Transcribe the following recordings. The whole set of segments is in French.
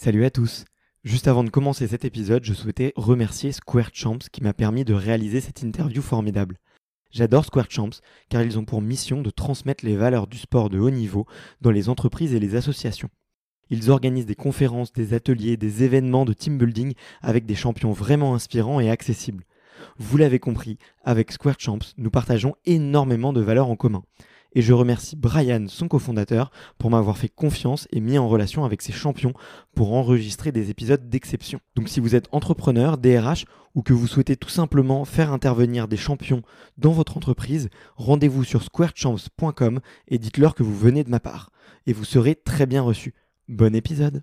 Salut à tous. Juste avant de commencer cet épisode, je souhaitais remercier Square Champs qui m'a permis de réaliser cette interview formidable. J'adore Square Champs car ils ont pour mission de transmettre les valeurs du sport de haut niveau dans les entreprises et les associations. Ils organisent des conférences, des ateliers, des événements de team building avec des champions vraiment inspirants et accessibles. Vous l'avez compris, avec Square Champs, nous partageons énormément de valeurs en commun. Et je remercie Brian, son cofondateur, pour m'avoir fait confiance et mis en relation avec ses champions pour enregistrer des épisodes d'exception. Donc si vous êtes entrepreneur, DRH ou que vous souhaitez tout simplement faire intervenir des champions dans votre entreprise, rendez-vous sur squarechamps.com et dites-leur que vous venez de ma part. Et vous serez très bien reçu. Bon épisode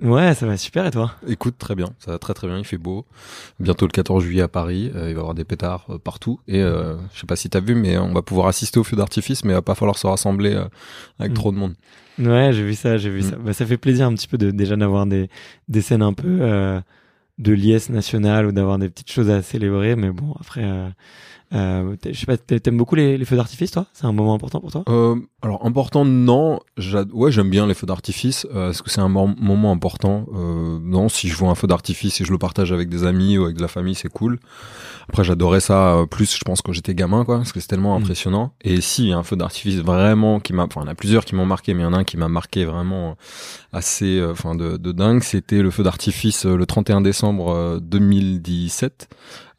Ouais, ça va super et toi? Écoute, très bien, ça va très très bien, il fait beau. Bientôt le 14 juillet à Paris, euh, il va y avoir des pétards euh, partout. Et euh, je sais pas si t'as vu, mais on va pouvoir assister au feu d'artifice, mais il va pas falloir se rassembler euh, avec Mm. trop de monde. Ouais, j'ai vu ça, j'ai vu Mm. ça. Bah, ça fait plaisir un petit peu de déjà d'avoir des, des scènes un peu de liesse nationale ou d'avoir des petites choses à célébrer, mais bon, après, euh, euh, je sais pas, t'a- t'aimes beaucoup les, les feux d'artifice, toi? C'est un moment important pour toi? Euh, alors important, non. Ouais, j'aime bien les feux d'artifice. Euh, Est-ce que c'est un mom- moment important euh, Non, si je vois un feu d'artifice et je le partage avec des amis ou avec de la famille, c'est cool. Après, j'adorais ça euh, plus, je pense, quand j'étais gamin, quoi, parce que c'est tellement Mm. impressionnant. Et si, il y a un feu d'artifice vraiment qui m'a... Enfin, il y en a plusieurs qui m'ont marqué, mais il y en a un qui m'a marqué vraiment assez... euh, Enfin, de, de dingue. C'était le feu d'artifice euh, le 31 décembre euh, 2017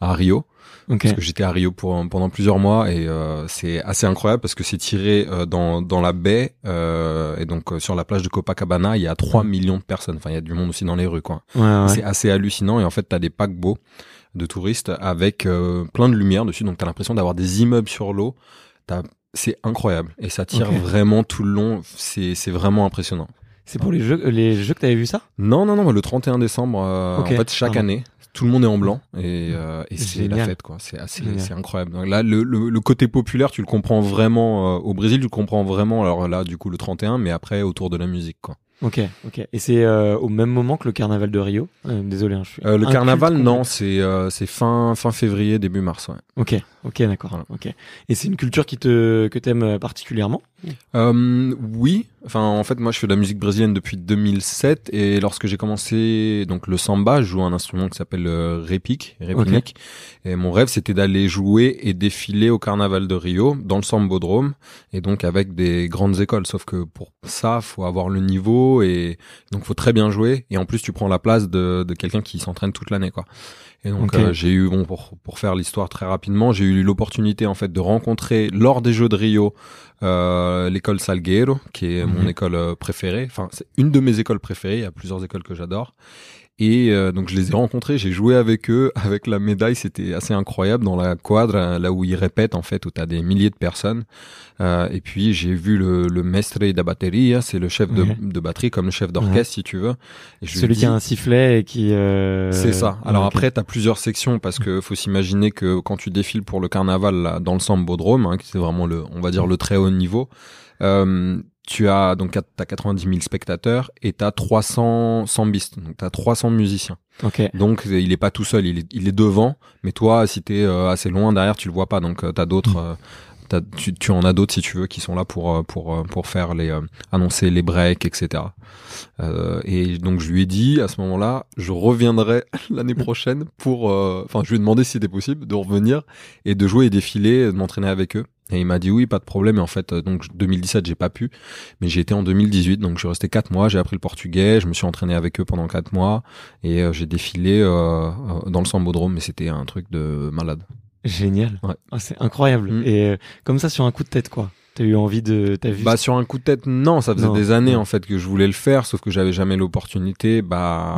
à Rio Ok. parce que j'étais à Rio pour, pendant plusieurs mois et euh, c'est assez incroyable parce que c'est tiré euh, dans, dans la baie euh, et donc euh, sur la plage de Copacabana il y a 3 millions de personnes. Enfin il y a du monde aussi dans les rues quoi. Ouais, ouais. c'est assez hallucinant et en fait t'as des paquebots de touristes avec euh, plein de lumière dessus. Donc t'as l'impression d'avoir des immeubles sur l'eau. C'est incroyable et ça tire vraiment tout le long. C'est c'est vraiment impressionnant. C'est pour les jeux, les jeux que t'avais vu ça? Non non non le 31 décembre euh, en fait chaque pardon. année tout le monde est en blanc et, euh, et c'est la fête quoi. C'est c'est incroyable. Donc là le, le, le côté populaire tu le comprends vraiment euh, au Brésil tu le comprends vraiment alors là du coup le 31 mais après autour de la musique quoi. Ok, ok. Et c'est euh, au même moment que le carnaval de Rio? Désolé, hein, je suis. Le carnaval non c'est c'est fin fin février début mars ouais. Ok, ok, d'accord. Ok. Et c'est une culture qui te que t'aimes particulièrement? Euh, oui, enfin en fait moi je fais de la musique brésilienne depuis 2007 et lorsque j'ai commencé donc le samba, je joue un instrument qui s'appelle euh, repique, repinique et mon rêve c'était d'aller jouer et défiler au carnaval de Rio dans le sambodrome et donc avec des grandes écoles sauf que pour ça faut avoir le niveau et donc faut très bien jouer et en plus tu prends la place de, de quelqu'un qui s'entraîne toute l'année quoi. Et donc euh, j'ai eu bon pour pour faire l'histoire très rapidement, j'ai eu l'opportunité en fait de rencontrer lors des Jeux de Rio euh, l'école Salguero qui est mon Mhm. école euh, préférée. Enfin c'est une de mes écoles préférées. Il y a plusieurs écoles que j'adore. Et euh, donc je les ai rencontrés, j'ai joué avec eux, avec la médaille, c'était assez incroyable dans la quadre, là où ils répètent en fait, où tu as des milliers de personnes. Euh, et puis j'ai vu le, le mestre de batterie, c'est le chef de, de, batterie, comme le chef d'orchestre si tu veux. Et je Celui qui a un sifflet et qui... Euh... C'est ça. Alors après, tu as plusieurs sections parce que faut s'imaginer que quand tu défiles pour le carnaval là, dans le Sambodrome, hein, qui c'est vraiment le, on va dire le très haut niveau, euh, tu as donc t'as 90 000 spectateurs et t'as 300 sambistes, donc t'as 300 musiciens. Okay. Donc il est pas tout seul, il est, il est devant, mais toi si t'es euh, assez loin derrière tu le vois pas, donc euh, t'as d'autres. Mm. Euh, tu, tu, en as d'autres si tu veux qui sont là pour pour pour faire les annoncer les breaks etc et donc je lui ai dit à ce moment-là je reviendrai l'année prochaine pour enfin je lui ai demandé si c'était possible de revenir et de jouer et défiler de m'entraîner avec eux et il m'a dit oui, pas de problème. Et en fait, euh, donc 2017, j'ai pas pu, mais j'ai été en 2018. Donc je suis resté quatre mois. J'ai appris le portugais. Je me suis entraîné avec eux pendant quatre mois et euh, j'ai défilé euh, dans le Sambodrome. Mais c'était un truc de malade. Génial. Ouais. Ah, c'est incroyable. Mm. Et comme ça sur un coup de tête, quoi. T'as eu envie de, t'as vu Bah sur un coup de tête, non. Ça faisait des années en fait que je voulais le faire, sauf que j'avais jamais l'opportunité. Bah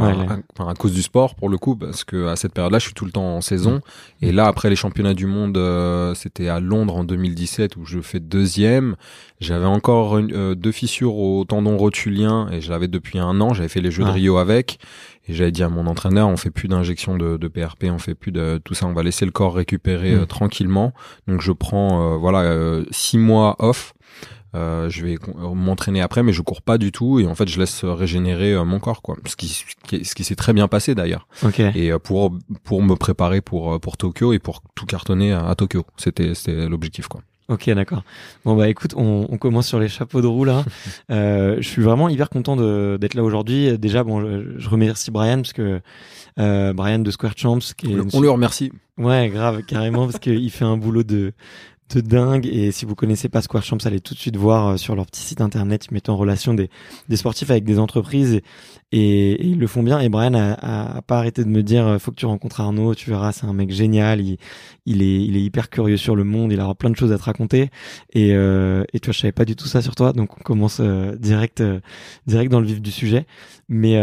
à, à, cause du sport pour le coup, parce que à cette période-là, je suis tout le temps en saison. Mm. Et là, après les championnats du monde, euh, c'était à Londres en 2017 où je fais deuxième. J'avais encore euh, deux fissures au tendon rotulien et je l'avais depuis un an. J'avais fait les Jeux de Rio avec. Et j'avais dit à mon entraîneur, on fait plus d'injection de, de, PRP, on fait plus de tout ça, on va laisser le corps récupérer mm. euh, tranquillement. Donc je prends euh, voilà euh, six mois off. je vais m'entraîner après, mais je cours pas du tout et en fait je laisse régénérer mon corps quoi. Ce qui ce qui, s'est très bien passé d'ailleurs. Et pour pour me préparer pour pour Tokyo et pour tout cartonner à, à Tokyo, c'était c'était l'objectif quoi. Ok, d'accord. Bon bah écoute, on, on, commence sur les chapeaux de roue là. euh, je suis vraiment hyper content d'être là aujourd'hui. Déjà, bon, je, je, remercie Brian parce que euh, Brian de Square Champs, qui est on, le remercie. Ouais, grave, carrément parce qu'il fait un boulot de de dingue. Et si vous connaissez pas Square Champs, allez tout de suite voir euh, sur leur petit site internet. Ils mettent en relation des, des sportifs avec des entreprises et, et, ils le font bien. Et Brian a, a, pas arrêté de me dire euh, faut que tu rencontres Arnaud, tu verras, c'est un mec génial. Il, il, est, il est hyper curieux sur le monde. Il aura plein de choses à te raconter. Et, euh, et tu vois, je savais pas du tout ça sur toi. Donc on commence euh, direct, direct dans le vif du sujet. Mais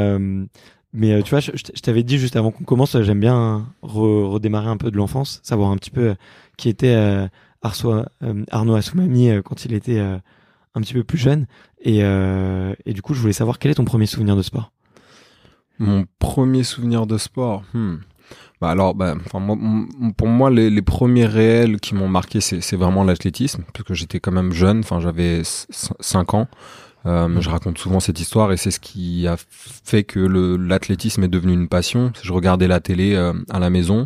mais tu vois, je, je t'avais dit juste avant qu'on commence, j'aime bien redémarrer un peu de l'enfance, savoir un petit peu qui était Arso, euh, Arnaud Assoumami euh, quand il était euh, un petit peu plus jeune. Et, et du coup, je voulais savoir quel est ton premier souvenir de sport? Mon premier souvenir de sport hmm. Bah alors, bah, moi, pour moi, les, les, premiers réels qui m'ont marqué, c'est vraiment l'athlétisme, parce que j'étais quand même jeune, enfin j'avais 5 ans. Euh, mmh. Je raconte souvent cette histoire et c'est ce qui a fait que l'athlétisme est devenu une passion. Je regardais la télé à la maison.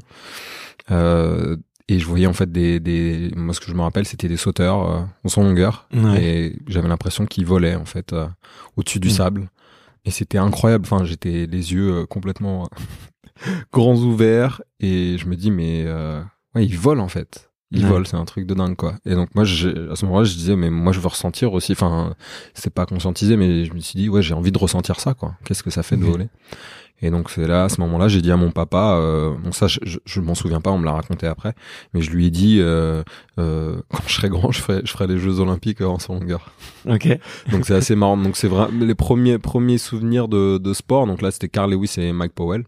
Euh, et je voyais en fait des, des moi ce que je me rappelle c'était des sauteurs euh, en son longueur. Et j'avais l'impression qu'ils volaient en fait euh, au-dessus du mm. sable. Et c'était incroyable. Enfin j'étais les yeux euh, complètement grands ouverts. Et je me dis mais ouais ils volent en fait. Ils volent c'est un truc de dingue quoi. Et donc moi à ce moment-là je disais mais moi je veux ressentir aussi enfin c'est pas conscientisé mais je me suis dit ouais j'ai envie de ressentir ça quoi. Qu'est-ce que ça fait de voler? Et donc c'est là, à ce moment-là, j'ai dit à mon papa, euh, bon ça je, je, m'en souviens pas, on me l'a raconté après, mais je lui ai dit euh, euh, quand je serai grand, je ferai, je ferai les Jeux Olympiques en son longueur. Ok. donc c'est assez marrant. Donc c'est vrai, les premiers premiers souvenirs de, de sport. Donc là c'était Carl Lewis et Mike Powell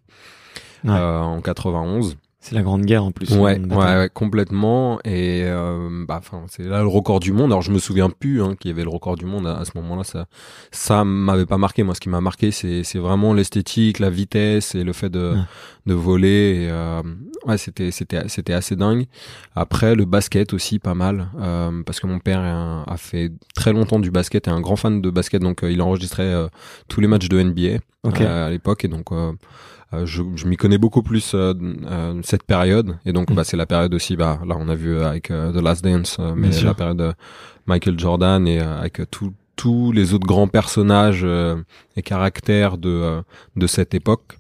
euh, en 91. C'est la grande guerre en plus. Ouais, ouais, ouais, complètement. Et euh, bah, enfin, c'est là le record du monde. Alors je me souviens plus hein, qu'il y avait le record du monde à, ce moment-là. Ça, ça m'avait pas marqué. Moi, ce qui m'a marqué, c'est, c'est vraiment l'esthétique, la vitesse et le fait de, de voler. Et, euh, ouais, c'était, c'était, c'était assez dingue. Après, le basket aussi, pas mal, euh, parce que mon père a, fait très longtemps du basket et un grand fan de basket. Donc, il enregistrait tous les matchs de NBA à l'époque et donc euh, je, je m'y connais beaucoup plus euh, euh, cette période. Et donc mm. bah, c'est la période aussi bah là on a vu avec The Last Dance mais c'est la période de Michael Jordan et avec tous les autres grands personnages et caractères de de cette époque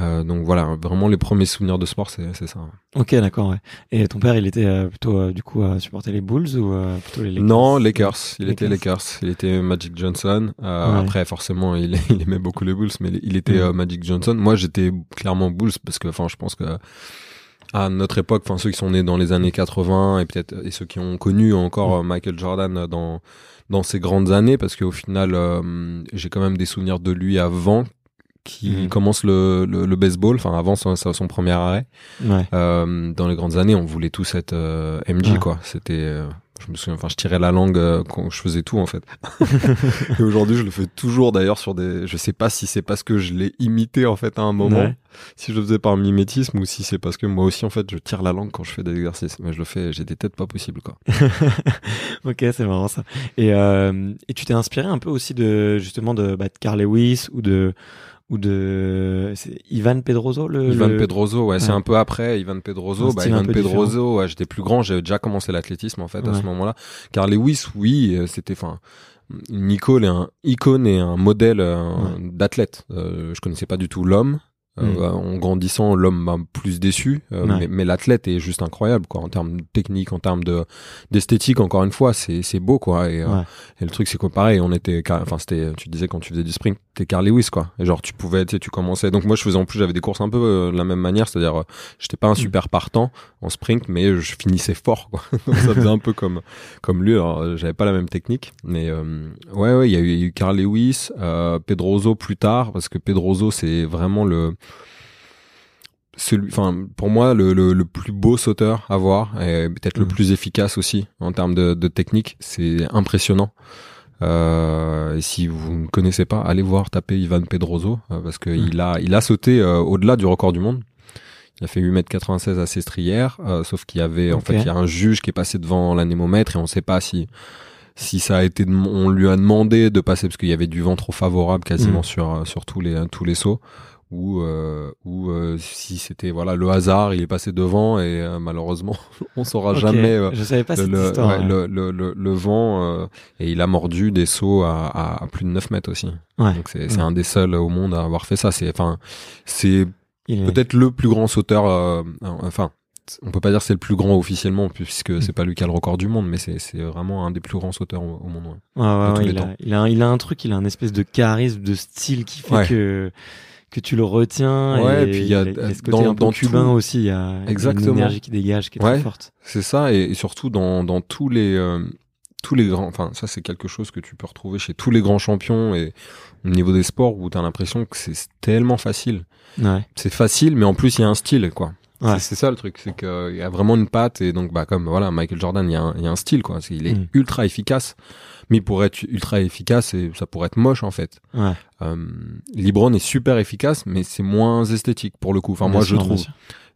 euh, donc voilà, vraiment les premiers souvenirs de sport, c'est ça. Ok, d'accord. Ouais. Et ton père, il était euh, plutôt euh, du coup à supporter les Bulls ou plutôt les Lakers? Non, Lakers. Il était Lakers. Il était Magic Johnson. Après, forcément, il, il, aimait beaucoup les Bulls, mais il était mm. Magic Johnson. Moi, j'étais clairement Bulls parce que, enfin, je pense que à notre époque, enfin ceux qui sont nés dans les années 80 et peut-être et ceux qui ont connu encore mm. Michael Jordan dans dans ces grandes années, parce qu'au final, j'ai quand même des souvenirs de lui avant qui Mhm. commence le, le, le baseball, enfin avant son, son premier arrêt. Ouais. Euh, dans les grandes années, on voulait tous être euh, MJ, quoi. C'était, euh, je me souviens, enfin, je tirais la langue euh, quand je faisais tout, en fait. Et aujourd'hui, je le fais toujours, d'ailleurs, sur des. Je sais pas si c'est parce que je l'ai imité, en fait, à un moment, Ouais. si je le faisais par mimétisme ou si c'est parce que moi aussi, en fait, je tire la langue quand je fais des exercices. Mais je le fais, j'ai des têtes pas possibles, quoi. ok, c'est marrant ça. Et, et tu t'es inspiré un peu aussi de justement de, bah, de Carl Lewis ou de ou de Ivan Pedroso le Ivan le- Pedroso, ouais, c'est un peu après Ivan Pedroso. Bah, Ivan Pedroso, ouais, j'étais plus grand, j'avais déjà commencé l'athlétisme en fait à ce moment-là. Car Lewis, oui, euh, c'était, enfin, une icône et un icône et un modèle euh, d'athlète. Euh, je connaissais pas du tout l'homme. Euh, Mm. En grandissant, l'homme m'a plus déçu, euh, Ouais. mais, mais l'athlète est juste incroyable, quoi, en termes techniques, en termes de d'esthétique. Encore une fois, c'est c'est beau, quoi. Et, euh, et le truc, c'est que pareil, on était, enfin, c'était, tu disais quand tu faisais du sprint, t'es Carl Lewis, quoi. Et genre, tu pouvais, tu sais, tu commençais. Donc moi, je faisais en plus, j'avais des courses un peu euh, de la même manière, c'est-à-dire, euh, j'étais pas un super partant en sprint, mais je finissais fort, quoi. Donc, ça faisait un peu comme, comme lui. Alors, j'avais pas la même technique, mais euh, ouais, ouais, il y a eu, il y a eu Carl Lewis, euh, Pedroso plus tard, parce que Pedroso, c'est vraiment le celui, enfin pour moi le, le, le plus beau sauteur à voir et peut-être le Mhm. plus efficace aussi en termes de, de technique. C'est impressionnant. Euh, et si vous ne connaissez pas, allez voir taper Ivan Pedroso euh, parce que Mhm. il a il a sauté euh, au-delà du record du monde. Il a fait 8m96 à Sestrières, euh, sauf qu'il y avait en fait il y a un juge qui est passé devant l'anémomètre et on sait pas si si ça a été on lui a demandé de passer parce qu'il y avait du vent trop favorable quasiment Mhm. sur sur tous les tous les sauts ou euh, ou euh, si c'était voilà le hasard il est passé devant et euh, malheureusement on saura jamais euh, Je savais pas cette le, histoire. ouais, ouais. le, le, le, le vent euh, et il a mordu des sauts à, à, plus de 9 mètres aussi Ouais. donc c'est c'est Ouais. un des seuls au monde à avoir fait ça c'est enfin c'est est- peut-être le plus grand sauteur euh, enfin on peut pas dire c'est le plus grand officiellement puisque c'est pas lui qui a le record du monde mais c'est c'est vraiment un des plus grands sauteurs au, au monde ouais. Ouais, ouais, il, a, il, a, un- il a un truc, il a un espèce de charisme, de style qui fait que que tu le retiens. Ouais, et et puis il y a- il ce côté dans- un peu dans cubain tout- aussi. Il y a, Exactement. une énergie qui dégage, qui est Ouais. très forte. C'est ça, et, et surtout dans, dans tous les euh, tous les grands. Enfin, ça c'est quelque chose que tu peux retrouver chez tous les grands champions et au niveau des sports où t'as l'impression que c'est tellement facile. Ouais. C'est facile, mais en plus il y a un style, quoi. Ouais. C'est- ça le truc, c'est qu'il y a vraiment une patte et donc bah comme voilà Michael Jordan, il y a un, il y a un style, quoi. Il est Mm. ultra efficace, mais pour être ultra efficace, et ça pourrait être moche en fait. Ouais. Euh, LeBron est super efficace, mais c'est moins esthétique pour le coup. Enfin moi Bien je sûr, trouve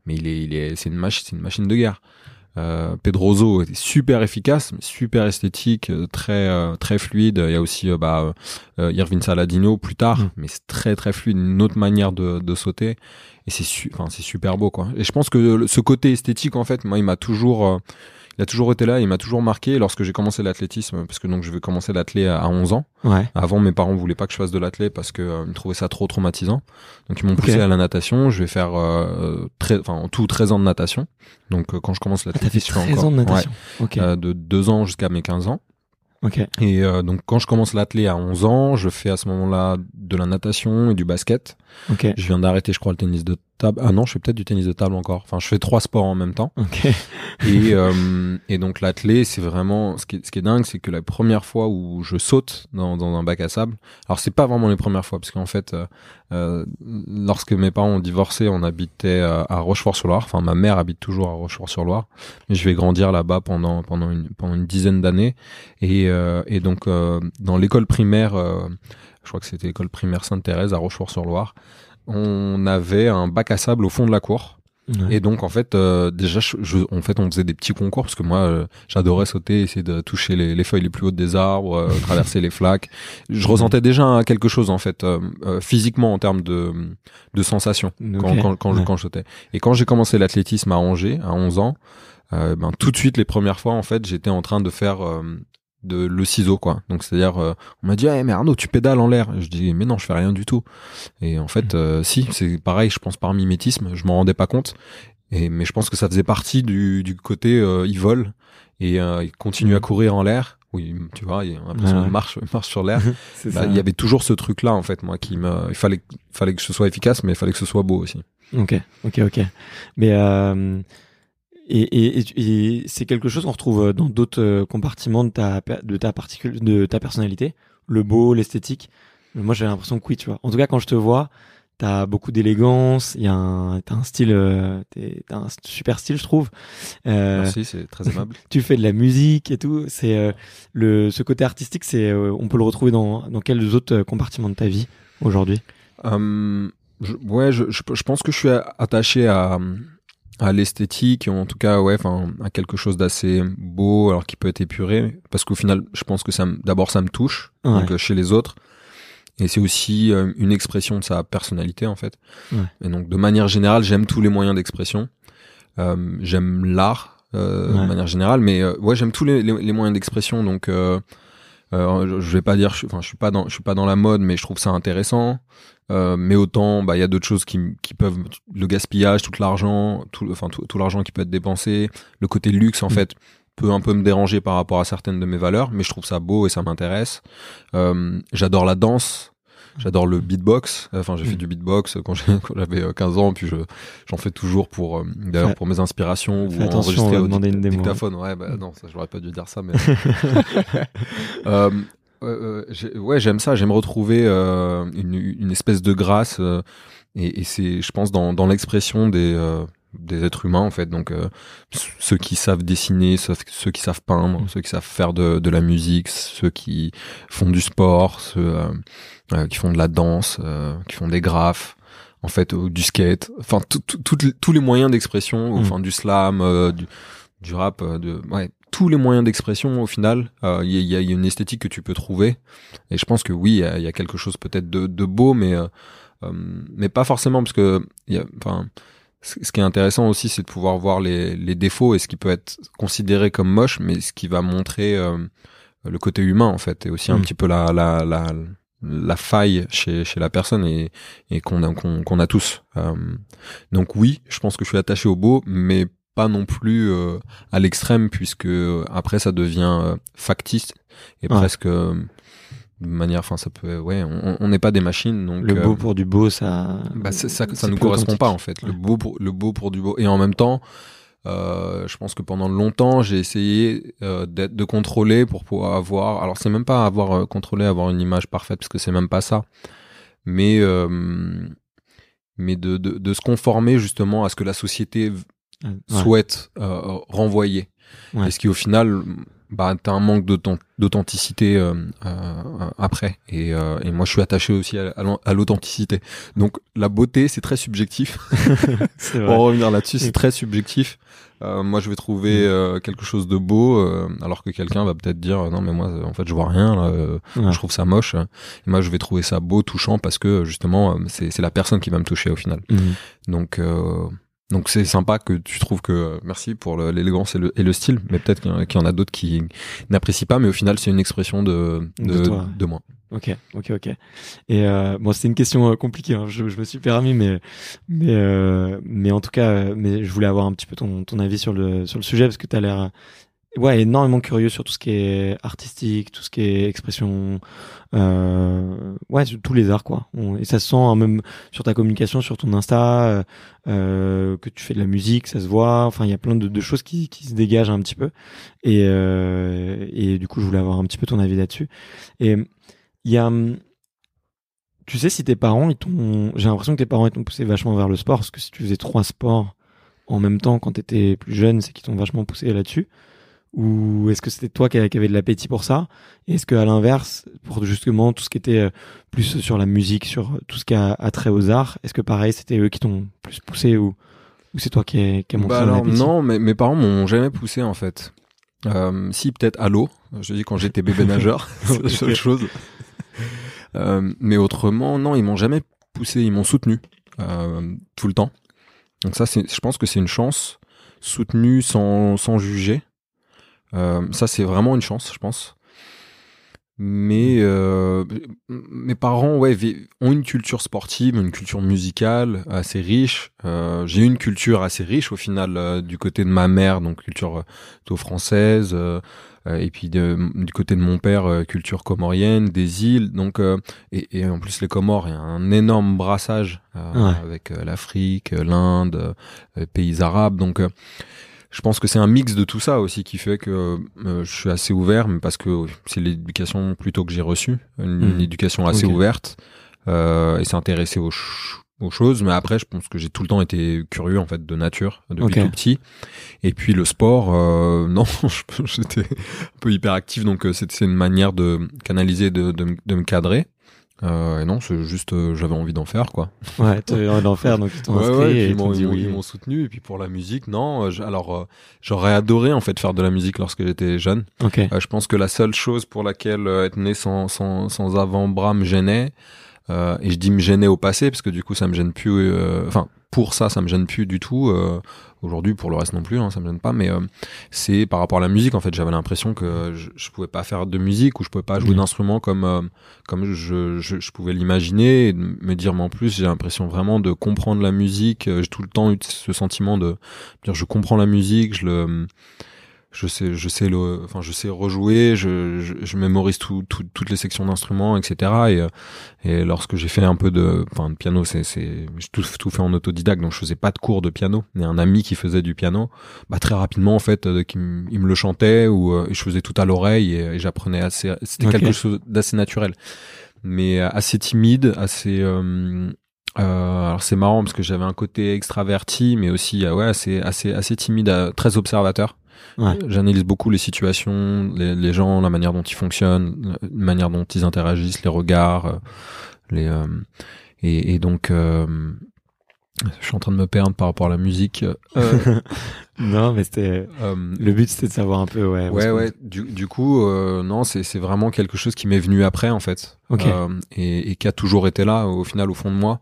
mais il est, il est, c'est une machine, c'est une machine de guerre. Euh, Pedroso était super efficace, super esthétique, euh, très euh, très fluide. Il y a aussi euh, bah, euh, Irvin Saladino plus tard, Mm. mais c'est très très fluide, une autre manière de, de sauter. Et c'est su- enfin c'est super beau quoi. Et je pense que le- ce côté esthétique en fait, moi il m'a toujours euh, il a toujours été là, il m'a toujours marqué lorsque j'ai commencé l'athlétisme parce que donc je vais commencer l'athlé à à 11 ans. Ouais. Avant, mes parents voulaient pas que je fasse de l'athlé parce que euh, ils trouvaient ça trop traumatisant. Donc ils m'ont poussé à la natation. Je vais faire euh, très, enfin en tout 13 ans de natation. Donc euh, quand je commence Ah, l'athlétisme, je fais 13 encore ans de natation. Ok. ouais, euh, de 2 ans jusqu'à mes 15 ans. ok. Et euh, donc quand je commence l'athlé à 11 ans, je fais à ce moment-là de la natation et du basket. Ok. Je viens d'arrêter, je crois, le tennis de table. Ah non, je fais peut-être du tennis de table encore. Enfin, je fais trois sports en même temps. Ok. Et, euh, et donc l'athlé, c'est vraiment ce qui est, ce qui est dingue, c'est que la première fois où je saute dans, dans un bac à sable, alors c'est pas vraiment les premières fois, parce qu'en fait, euh, euh, lorsque mes parents ont divorcé, on habitait euh, à Rochefort-sur-Loire. Enfin, ma mère habite toujours à Rochefort-sur-Loire, mais je vais grandir là-bas pendant pendant une pendant une dizaine d'années. Et euh, et donc euh, dans l'école primaire, euh, je crois que c'était l'école primaire Sainte-Thérèse à Rochefort-sur-Loire, on avait un bac à sable au fond de la cour. Ouais. Et donc en fait euh, déjà je, je- en fait on faisait des petits concours parce que moi euh, j'adorais sauter essayer de toucher les, les feuilles les plus hautes des arbres euh, traverser les flaques. Je ressentais déjà quelque chose en fait euh, euh, physiquement en termes de de sensations quand quand quand, je, quand je sautais. Et quand j'ai commencé l'athlétisme à Angers à 11 ans ben tout de suite les premières fois en fait j'étais en train de faire euh, de le ciseau quoi. Donc c'est à dire on m'a dit ah mais Arnaud tu pédales en l'air. Je dis mais non je fais rien du tout. Et en fait euh, si c'est pareil je pense par mimétisme je m'en rendais pas compte. Et mais je pense que ça faisait partie du du côté euh, il vole et euh, il continue à courir en l'air. Oui tu vois il a l'impression ouais. marche il marche sur l'air. Bah, il y avait toujours ce truc là en fait moi qui me il fallait fallait que ce soit efficace mais il fallait que ce soit beau aussi. Ok, ok, ok. Mais euh, et, et, et c'est quelque chose qu'on retrouve dans d'autres euh, compartiments de ta de ta particule de ta personnalité, le beau, l'esthétique. Moi, j'ai l'impression que oui, tu vois. En tout cas, quand je te vois, t'as beaucoup d'élégance, il y a un, t'as un style, euh, t'as un super style, je trouve. Euh, Merci, c'est très aimable. tu fais de la musique et tout. C'est euh, le, ce côté artistique, c'est, euh, on peut le retrouver dans, dans quels autres compartiments de ta vie aujourd'hui? Ouais, je, je, je, pense que je suis attaché à à l'esthétique, en tout cas, ouais, enfin, à quelque chose d'assez beau, alors qui peut être épuré, parce qu'au final, je pense que ça, d'abord, ça me touche, donc euh, chez les autres, et c'est aussi euh, une expression de sa personnalité, en fait. Ouais. Et donc, de manière générale, j'aime tous les moyens d'expression. Euh, j'aime l'art euh, de manière générale, mais ouais, j'aime tous les, les, moyens d'expression, donc. Je vais pas dire, enfin, je suis pas dans, je suis pas dans la mode, mais je trouve ça intéressant. Euh, mais autant, bah, il y a d'autres choses qui, qui peuvent, le gaspillage, tout l'argent, tout, enfin, tout, tout l'argent qui peut être dépensé, le côté luxe, en mm. fait, peut un peu me déranger par rapport à certaines de mes valeurs, mais je trouve ça beau et ça m'intéresse. Euh, j'adore la danse. J'adore le beatbox. Enfin, j'ai fait mm. du beatbox quand j'avais 15 euh, ans, puis je j'en fais toujours pour euh, d'ailleurs pour mes inspirations ou enregistrer au une dictaphone. Ouais, bah non, ça j'aurais pas dû dire ça, mais euh, euh, ouais, j'aime ça. J'aime retrouver euh, une, une, espèce de grâce. Et, et c'est, je pense, dans, dans l'expression des, des êtres humains, en fait. Donc, ceux qui savent dessiner, ceux, qui savent peindre, mmh. ceux qui savent faire de, de la musique, ceux qui font du sport, ceux qui font de la danse, qui font des graphes en fait, du skate, enfin tous les moyens d'expression, mmh. enfin du slam, du, du rap, de ouais, tous les moyens d'expression au final. Il euh, y, y, a une esthétique que tu peux trouver. Et je pense que oui, il y, a quelque chose peut-être de, de, beau, mais euh, euh, mais pas forcément parce que enfin, ce qui est intéressant aussi, c'est de pouvoir voir les, les, défauts et ce qui peut être considéré comme moche, mais ce qui va montrer le côté humain en fait, et aussi un mm. petit peu la, la, la, la faille chez, chez la personne et, et qu'on a, qu'on a tous. donc oui, je pense que je suis attaché au beau, mais pas non plus euh, à l'extrême puisque euh, après ça devient euh, factice et presque de manière enfin ça peut ouais on n'est pas des machines donc le beau pour du beau ça bah ça ça, nous correspond pas en fait. Le beau pour le beau pour du beau. Et en même temps je pense que pendant longtemps j'ai essayé d'être de contrôler pour pouvoir avoir alors c'est même pas avoir contrôlé avoir une image parfaite parce que c'est même pas ça. Mais mais de, de, de, se conformer justement à ce que la société souhaite euh, renvoyer. Ouais. ce qui au final, bah, t'as un manque d'authenticité euh, euh, après. Et, euh, et, moi, je suis attaché aussi à, à l'authenticité. Donc, la beauté, c'est très subjectif. Pour revenir là-dessus, c'est très subjectif. Euh, moi, je vais trouver mm. quelque chose de beau, alors que quelqu'un va peut-être dire non, mais moi, en fait, je vois rien. Là, Je trouve ça moche. Et moi, je vais trouver ça beau, touchant, parce que justement, c'est la personne qui va me toucher au final. Mm. Donc donc c'est sympa que tu trouves que merci pour l'élégance et le, et le, style, mais peut-être qu'il y, en a d'autres qui n'apprécient pas, mais au final c'est une expression de de, de, moi. Ok, ok, ok. Et euh, bon, c'était une question euh, compliquée. Hein. Je, je, me suis permis, mais mais euh, mais en tout cas, euh, mais je voulais avoir un petit peu ton ton avis sur le sur le sujet parce que tu as l'air ouais énormément curieux sur tout ce qui est artistique tout ce qui est expression euh, ouais sur tous les arts quoi. Et ça se sent hein, même sur ta communication sur ton insta euh, euh, que tu fais de la musique ça se voit. Enfin il y a plein de, choses qui, qui se dégagent un petit peu. Et euh, et du coup je voulais avoir un petit peu ton avis là-dessus. Et il y a tu sais si tes parents ils t'ont j'ai l'impression que tes parents ils t'ont poussé vachement vers le sport parce que si tu faisais trois sports en même temps quand t'étais plus jeune c'est qu'ils t'ont vachement poussé là-dessus ou est-ce que c'était toi qui avais de l'appétit pour ça? Est-ce que à l'inverse, pour justement tout ce qui était euh, plus sur la musique, sur tout ce qui a, trait aux arts, est-ce que pareil c'était eux qui t'ont plus poussé ou, ou c'est toi qui, qui a montré bah alors, Non, mais mes parents m'ont jamais poussé en fait. Euh, si peut-être à l'eau, je dis quand j'étais bébé nageur, c'est la seule chose. Euh, mais autrement, non, ils m'ont jamais poussé, ils m'ont soutenu euh, tout le temps. Donc ça, je pense que c'est une chance, soutenu sans, sans juger. Euh, ça, c'est vraiment une chance, je pense. Mais euh, mes parents, ouais, ont une culture sportive, une culture musicale assez riche. Euh, j'ai une culture assez riche au final euh, du côté de ma mère, donc culture plutôt française, et puis de, du côté de mon père, culture comorienne, des îles. Donc, et, et, en plus les Comores, il y a un énorme brassage avec l'Afrique, l'Inde, les pays arabes. Donc je pense que c'est un mix de tout ça aussi qui fait que euh, je suis assez ouvert, mais parce que c'est l'éducation plutôt que j'ai reçue, une, mmh. éducation assez ouverte, euh, et s'intéresser aux aux choses, mais après, je pense que j'ai tout le temps été curieux en fait de nature depuis tout petit. Et puis le sport, euh, non, j'étais un peu hyperactif, donc euh, c'était une manière de canaliser, de, de, de me cadrer. Euh, et non, c'est juste, euh, j'avais envie d'en faire, quoi. Ouais, tu avais envie d'en faire, donc ils t'ont inscrit ouais, et ils m'ont oui. ils m'ont soutenu. Et puis pour la musique, non. euh, alors, euh, j'aurais adoré en fait faire de la musique lorsque j'étais jeune. Euh, je pense que la seule chose pour laquelle euh, être né sans, sans, sans avant-bras me gênait, euh, et je dis me gêner au passé, parce que du coup ça me gêne plus, euh, enfin pour ça ça me gêne plus du tout, euh, aujourd'hui pour le reste non plus, hein, ça me gêne pas, mais euh, c'est par rapport à la musique en fait, j'avais l'impression que je, je pouvais pas faire de musique ou je pouvais pas jouer d'instrument comme, euh, comme je, je, je pouvais l'imaginer et de me dire mais en plus j'ai l'impression vraiment de comprendre la musique, euh, j'ai tout le temps eu ce sentiment de dire je comprends la musique, je le je sais je sais le enfin je sais rejouer je je, je mémorise tout, tout- toutes les sections d'instruments etc et euh, et lorsque j'ai fait un peu de enfin de piano c'est c'est j'ai tout tout fait en autodidacte donc je faisais pas de cours de piano. A un ami qui faisait du piano bah très rapidement en fait euh, qui il me le chantait ou euh, et je faisais tout à l'oreille et, et j'apprenais assez c'était quelque chose d'assez naturel. Mais assez timide assez euh, euh, alors c'est marrant parce que j'avais un côté extraverti mais aussi ouais assez assez assez timide très observateur Ouais. J'analyse beaucoup les situations, les, les gens, la manière dont ils fonctionnent, la manière dont ils interagissent, les regards, euh, les euh, et, et donc euh, je suis en train de me perdre par rapport à la musique. Euh, non, mais c'était euh, le but, c'était de savoir un peu, ouais. ouais. Du, du coup, euh, non, c'est vraiment quelque chose qui m'est venu après en fait, et qui a toujours été là au final au fond de moi.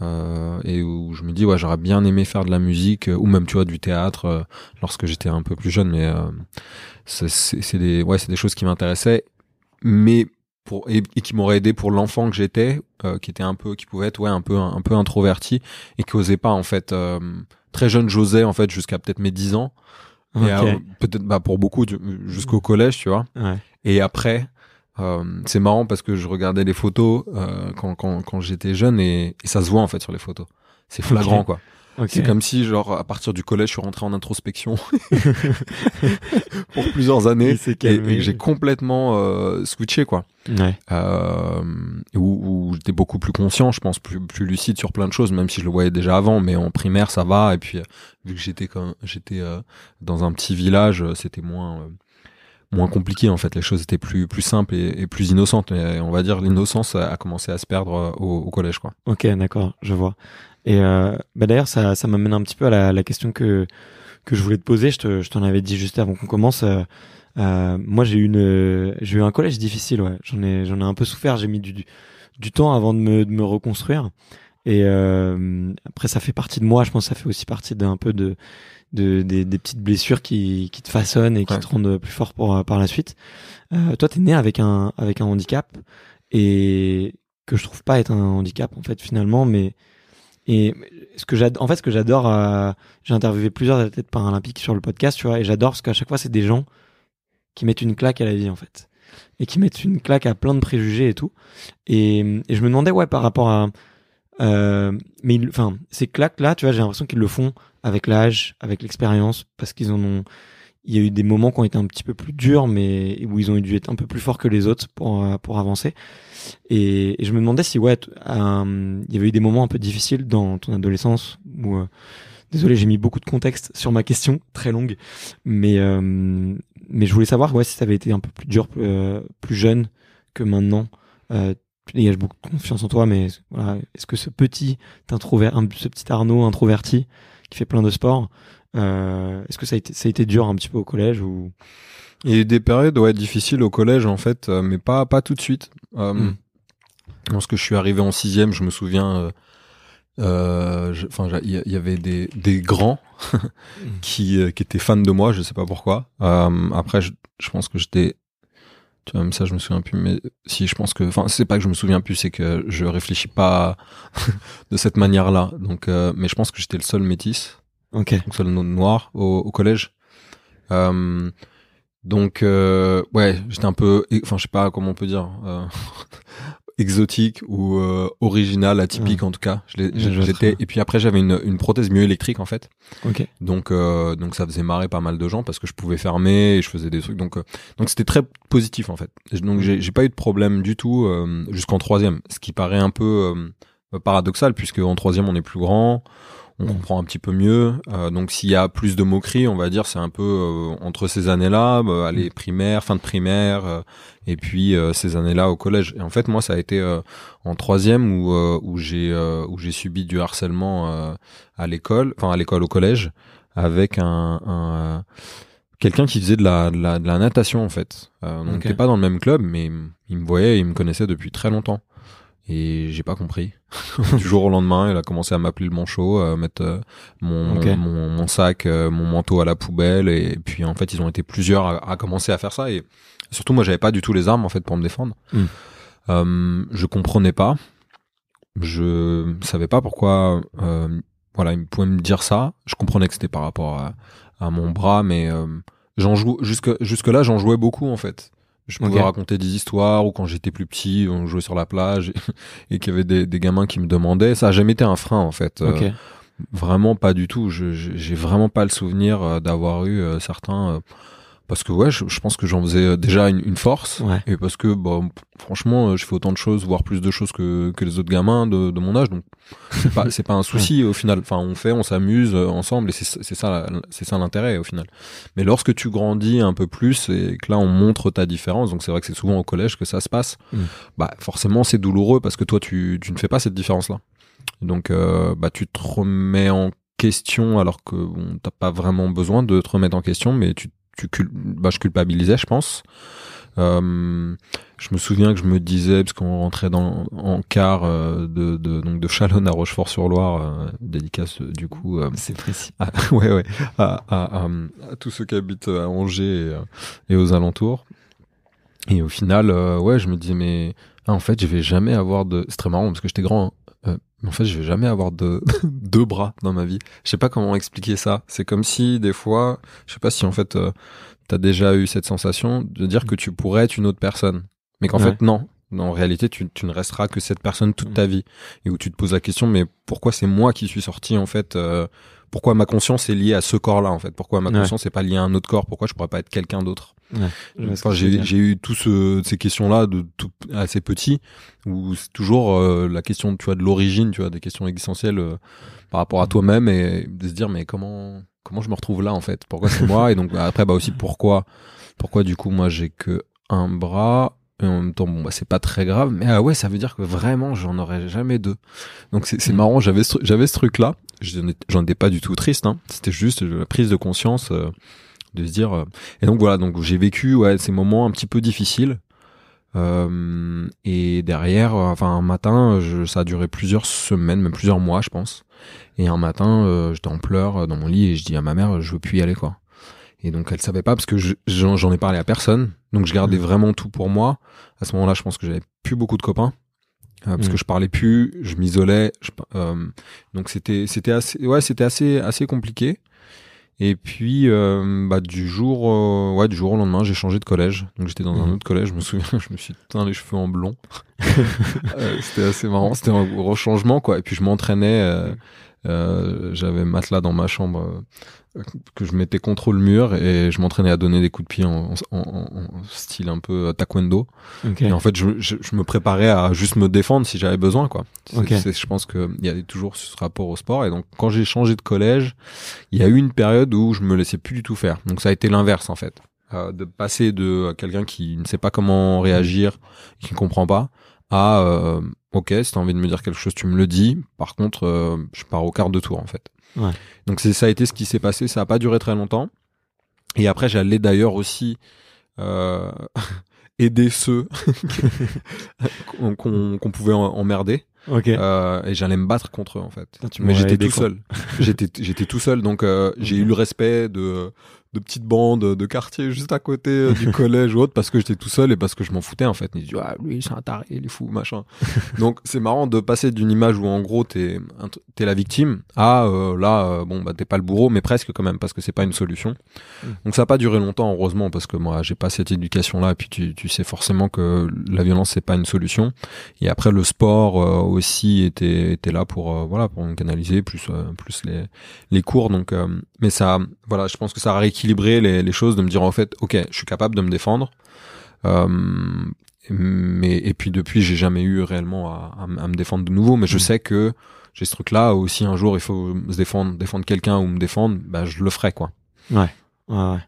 Euh, et où je me dis ouais j'aurais bien aimé faire de la musique euh, ou même tu vois du théâtre euh, lorsque j'étais un peu plus jeune mais euh, c'est des ouais c'est des choses qui m'intéressaient mais pour et, et qui m'auraient aidé pour l'enfant que j'étais euh, qui était un peu qui pouvait être ouais un peu un, peu introverti et qui osait pas en fait euh, très jeune j'osais en fait jusqu'à peut-être mes 10 ans et Ok. euh, peut-être bah pour beaucoup jusqu'au collège tu vois Ouais. et après, euh, c'est marrant parce que je regardais les photos euh, quand, quand, quand j'étais jeune et, et ça se voit en fait sur les photos. C'est flagrant quoi. Ok. C'est comme si genre à partir du collège je suis rentré en introspection pour plusieurs années et, et j'ai complètement euh, switché quoi. Ouais. Euh, où où j'étais beaucoup plus conscient, je pense plus plus lucide sur plein de choses, même si je le voyais déjà avant. Mais en primaire ça va et puis euh, vu que j'étais j'étais euh, dans un petit village, euh, c'était moins euh, moins compliqué en fait. Les choses étaient plus plus simples et, plus innocentes. Et on va dire l'innocence a a commencé à se perdre euh, au, au collège quoi. Ok, d'accord, je vois. Et euh, bah d'ailleurs, ça, ça m'amène un petit peu à la, la question que que je voulais te poser. Je te, je t'en avais dit juste avant qu'on commence. euh, euh, moi, j'ai eu une, j'ai eu un collège difficile. Ouais, j'en ai, j'en ai un peu souffert. J'ai mis du, du, du temps avant de me, de me reconstruire. Et euh, après, ça fait partie de moi. Je pense que ça fait aussi partie d'un peu de, de des, des petites blessures qui, qui te façonnent et qui Ouais. te rendent plus fort pour par la suite. Euh, toi, t'es né avec un avec un handicap et que je trouve pas être un handicap en fait finalement, mais et ce que j'adore, en fait, ce que j'adore, euh, j'ai interviewé plusieurs athlètes paralympiques sur le podcast, tu vois, et j'adore parce qu'à chaque fois, c'est des gens qui mettent une claque à la vie, en fait, et qui mettent une claque à plein de préjugés et tout. Et, et je me demandais, ouais, par rapport à, euh, mais enfin, ces claques-là, tu vois, j'ai l'impression qu'ils le font avec l'âge, avec l'expérience, parce qu'ils en ont. Il y a eu des moments qui ont été un petit peu plus durs, mais où ils ont dû être un peu plus forts que les autres pour euh, pour avancer. Et, je me demandais si ouais, euh, il y avait eu des moments un peu difficiles dans ton adolescence où euh, désolé, j'ai mis beaucoup de contexte sur ma question très longue, mais mais je voulais savoir ouais si ça avait été un peu plus dur plus jeune que maintenant. Euh, tu dégages beaucoup de confiance en toi, mais voilà, est-ce que ce petit introvert, ce petit Arnaud introverti qui fait plein de sport, euh, est-ce que ça a été ça a été dur un petit peu au collège ou? Il y a eu des périodes ouais difficiles au collège en fait, euh, mais pas pas tout de suite. Euh, Mm. Lorsque je suis arrivé en sixième, je me souviens. euh, Enfin, il y, avait des, des grands qui, euh, qui étaient fans de moi, je sais pas pourquoi. Après, je, je pense que j'étais. Tu vois, même ça, je me souviens plus. Mais si, je pense que. Enfin, c'est pas que je me souviens plus, c'est que je réfléchis pas de cette manière-là. Donc, euh, mais je pense que j'étais le seul métis Ok. donc seul no- noir au, au collège. Euh, donc euh, ouais, j'étais un peu, enfin je sais pas comment on peut dire, euh, exotique ou euh, original, atypique en tout cas. J'étais et puis après j'avais une, une prothèse myoélectrique en fait. Ok. Donc euh, donc ça faisait marrer pas mal de gens parce que je pouvais fermer et je faisais des trucs. Donc euh, donc c'était très positif en fait. Donc j'ai j'ai pas eu de problème du tout euh, jusqu'en troisième, ce qui paraît un peu euh, paradoxal puisque en troisième on est plus grand, on comprend un petit peu mieux. Euh, donc s'il y a plus de moqueries, on va dire, c'est un peu euh, entre ces années-là, bah, allez Mm. primaire, fin de primaire, euh, et puis euh, ces années-là au collège. Et en fait, moi, ça a été euh, en troisième où euh, où j'ai euh, où j'ai subi du harcèlement euh, à l'école, enfin à l'école au collège, avec un, un quelqu'un qui faisait de la, de la de la natation en fait. Euh, on n'était pas dans le même club, mais il me voyait, et il me connaissait depuis très longtemps. Et j'ai pas compris. du jour au lendemain, il a commencé à m'appeler le manchot, à mettre euh, mon, mon, mon sac, euh, mon manteau à la poubelle. Et puis en fait, ils ont été plusieurs à, à commencer à faire ça. Et surtout, moi, j'avais pas du tout les armes en fait pour me défendre. Mm. Euh, je comprenais pas. Je savais pas pourquoi. Euh, voilà, il pouvait me dire ça. Je comprenais que c'était par rapport à, à mon bras, mais euh, j'en joue jusque jusque là, j'en jouais beaucoup en fait. Je pouvais raconter des histoires ou quand j'étais plus petit, on jouait sur la plage et, et qu'il y avait des, des gamins qui me demandaient. Ça a jamais été un frein en fait. Euh. Vraiment pas du tout. Je je- j'ai vraiment pas le souvenir euh, d'avoir eu euh, certains. Parce que ouais, je, je pense que j'en faisais euh, déjà une, une force. Ouais. Et parce que bah, franchement, euh, je fais autant de choses, voire plus de choses que, que les autres gamins de, de mon âge. Donc c'est pas c'est pas un souci au final. Enfin, on fait, on s'amuse euh, ensemble et c'est c'est ça c'est ça l'intérêt au final. Mais lorsque tu grandis un peu plus et que là on montre ta différence, donc c'est vrai que c'est souvent au collège que ça se passe. Mm. Bah forcément c'est douloureux parce que toi tu tu ne fais pas cette différence là. Donc euh, bah tu te remets en question alors que bon, t'as pas vraiment besoin de te remettre en question, mais tu tu cul- bah, je culpabilisais je pense. Euh, je me souviens que je me disais parce qu'on rentrait dans en quart euh, de, de donc de Chalonne à Rochefort-sur-Loire, euh, dédicace du coup C'est précis. à, ouais ouais à, à, à, à tous ceux qui habitent à Angers et, et aux alentours. Et au final, ouais, je me disais mais ah, en fait, je vais jamais avoir de. C'est très marrant parce que j'étais grand. hein. Mais en fait, je vais jamais avoir de deux bras dans ma vie. Je sais pas comment expliquer ça. C'est comme si des fois, je sais pas si en fait euh, t'as déjà eu cette sensation de dire que tu pourrais être une autre personne, mais qu'en Ouais. fait non. En réalité, tu, tu ne resteras que cette personne toute ta vie. Et où tu te poses la question, mais pourquoi c'est moi qui suis sorti en fait euh, Pourquoi ma conscience est liée à ce corps-là en fait? Pourquoi ma Ouais. conscience n'est pas liée à un autre corps? Pourquoi je pourrais pas être quelqu'un d'autre? Que Enfin, j'ai eu tous ce- ces questions-là de tout assez petit, où c'est toujours euh, la question, tu vois, de l'origine, tu vois, des questions existentielles euh, par rapport à toi-même et de se dire mais comment comment je me retrouve là en fait? Pourquoi c'est moi? Et donc bah, après bah aussi pourquoi pourquoi du coup moi j'ai que un bras et en même temps bon bah c'est pas très grave mais ah ouais ça veut dire que vraiment j'en aurais jamais deux. Donc c'est Mm. marrant j'avais ce, j'avais ce truc là j'en étais pas du tout triste hein. c'était juste la prise de conscience euh, de se dire euh, et donc voilà donc j'ai vécu ouais ces moments un petit peu difficiles. Euh, et derrière euh, enfin un matin je, ça a duré plusieurs semaines même plusieurs mois je pense. Et un matin euh, j'étais en pleurs dans mon lit et je dis à ma mère je veux plus y aller quoi. Et donc elle savait pas parce que je- j'en ai parlé à personne. Donc je gardais Mhm. vraiment tout pour moi. À ce moment-là je pense que j'avais plus beaucoup de copains euh, parce Mhm. que je parlais plus je m'isolais euh, donc c'était c'était assez ouais c'était assez assez compliqué et puis euh, bah du jour euh, ouais du jour au lendemain j'ai changé de collège. Donc j'étais dans un Mhm. autre collège je me souviens je me suis teint les cheveux en blond. Euh, c'était assez marrant c'était un gros changement quoi. Et puis je m'entraînais euh, j'avais un matelas dans ma chambre euh, que je mettais contre le mur et je m'entraînais à donner des coups de pied en, en- en- en style un peu euh, taekwondo Ok. et en fait, je, je, je me préparais à juste me défendre si j'avais besoin, quoi. C'est- Ok. c'est- je pense qu'il y avait toujours ce rapport au sport. Et donc, quand j'ai changé de collège, il y a eu une période où je me laissais plus du tout faire. Donc, ça a été l'inverse, en fait. Euh, de passer de quelqu'un qui ne sait pas comment réagir, qui ne comprend pas, à euh, ok, si t'as envie de me dire quelque chose, tu me le dis. Par contre, euh, je pars au quart de tour, en fait. Ouais. Donc, c'est ça a été ce qui s'est passé. Ça a pas duré très longtemps. Et après, j'allais d'ailleurs aussi euh, aider ceux qu'on pouvait emmerder Ok. euh, et j'allais me battre contre eux en fait. Putain, tu Mais j'étais tout seul. j'étais j'étais tout seul donc j'ai eu le respect de de petites bandes de quartier juste à côté euh, du collège ou autre parce que j'étais tout seul et parce que je m'en foutais en fait. Ils disaient ah lui c'est un taré, il est fou machin. donc c'est marrant de passer d'une image où en gros t'es t'es la victime à euh, là euh, bon bah t'es pas le bourreau mais presque quand même parce que c'est pas une solution. Mm. Donc ça a pas duré longtemps heureusement parce que moi j'ai pas cette éducation là et puis tu tu sais forcément que la violence c'est pas une solution. Et après le sport euh, aussi était était là pour euh, voilà pour me canaliser plus euh, plus les les cours donc euh, mais ça voilà je pense que ça a rééquilibré les les choses de me dire en fait ok je suis capable de me défendre euh, mais et puis depuis, j'ai jamais eu réellement à, à, me défendre de nouveau. Mais je mm. sais que j'ai ce truc-là. Aussi un jour, il faut se défendre, défendre quelqu'un ou me défendre. Bah, je le ferai quoi. Ouais. ouais,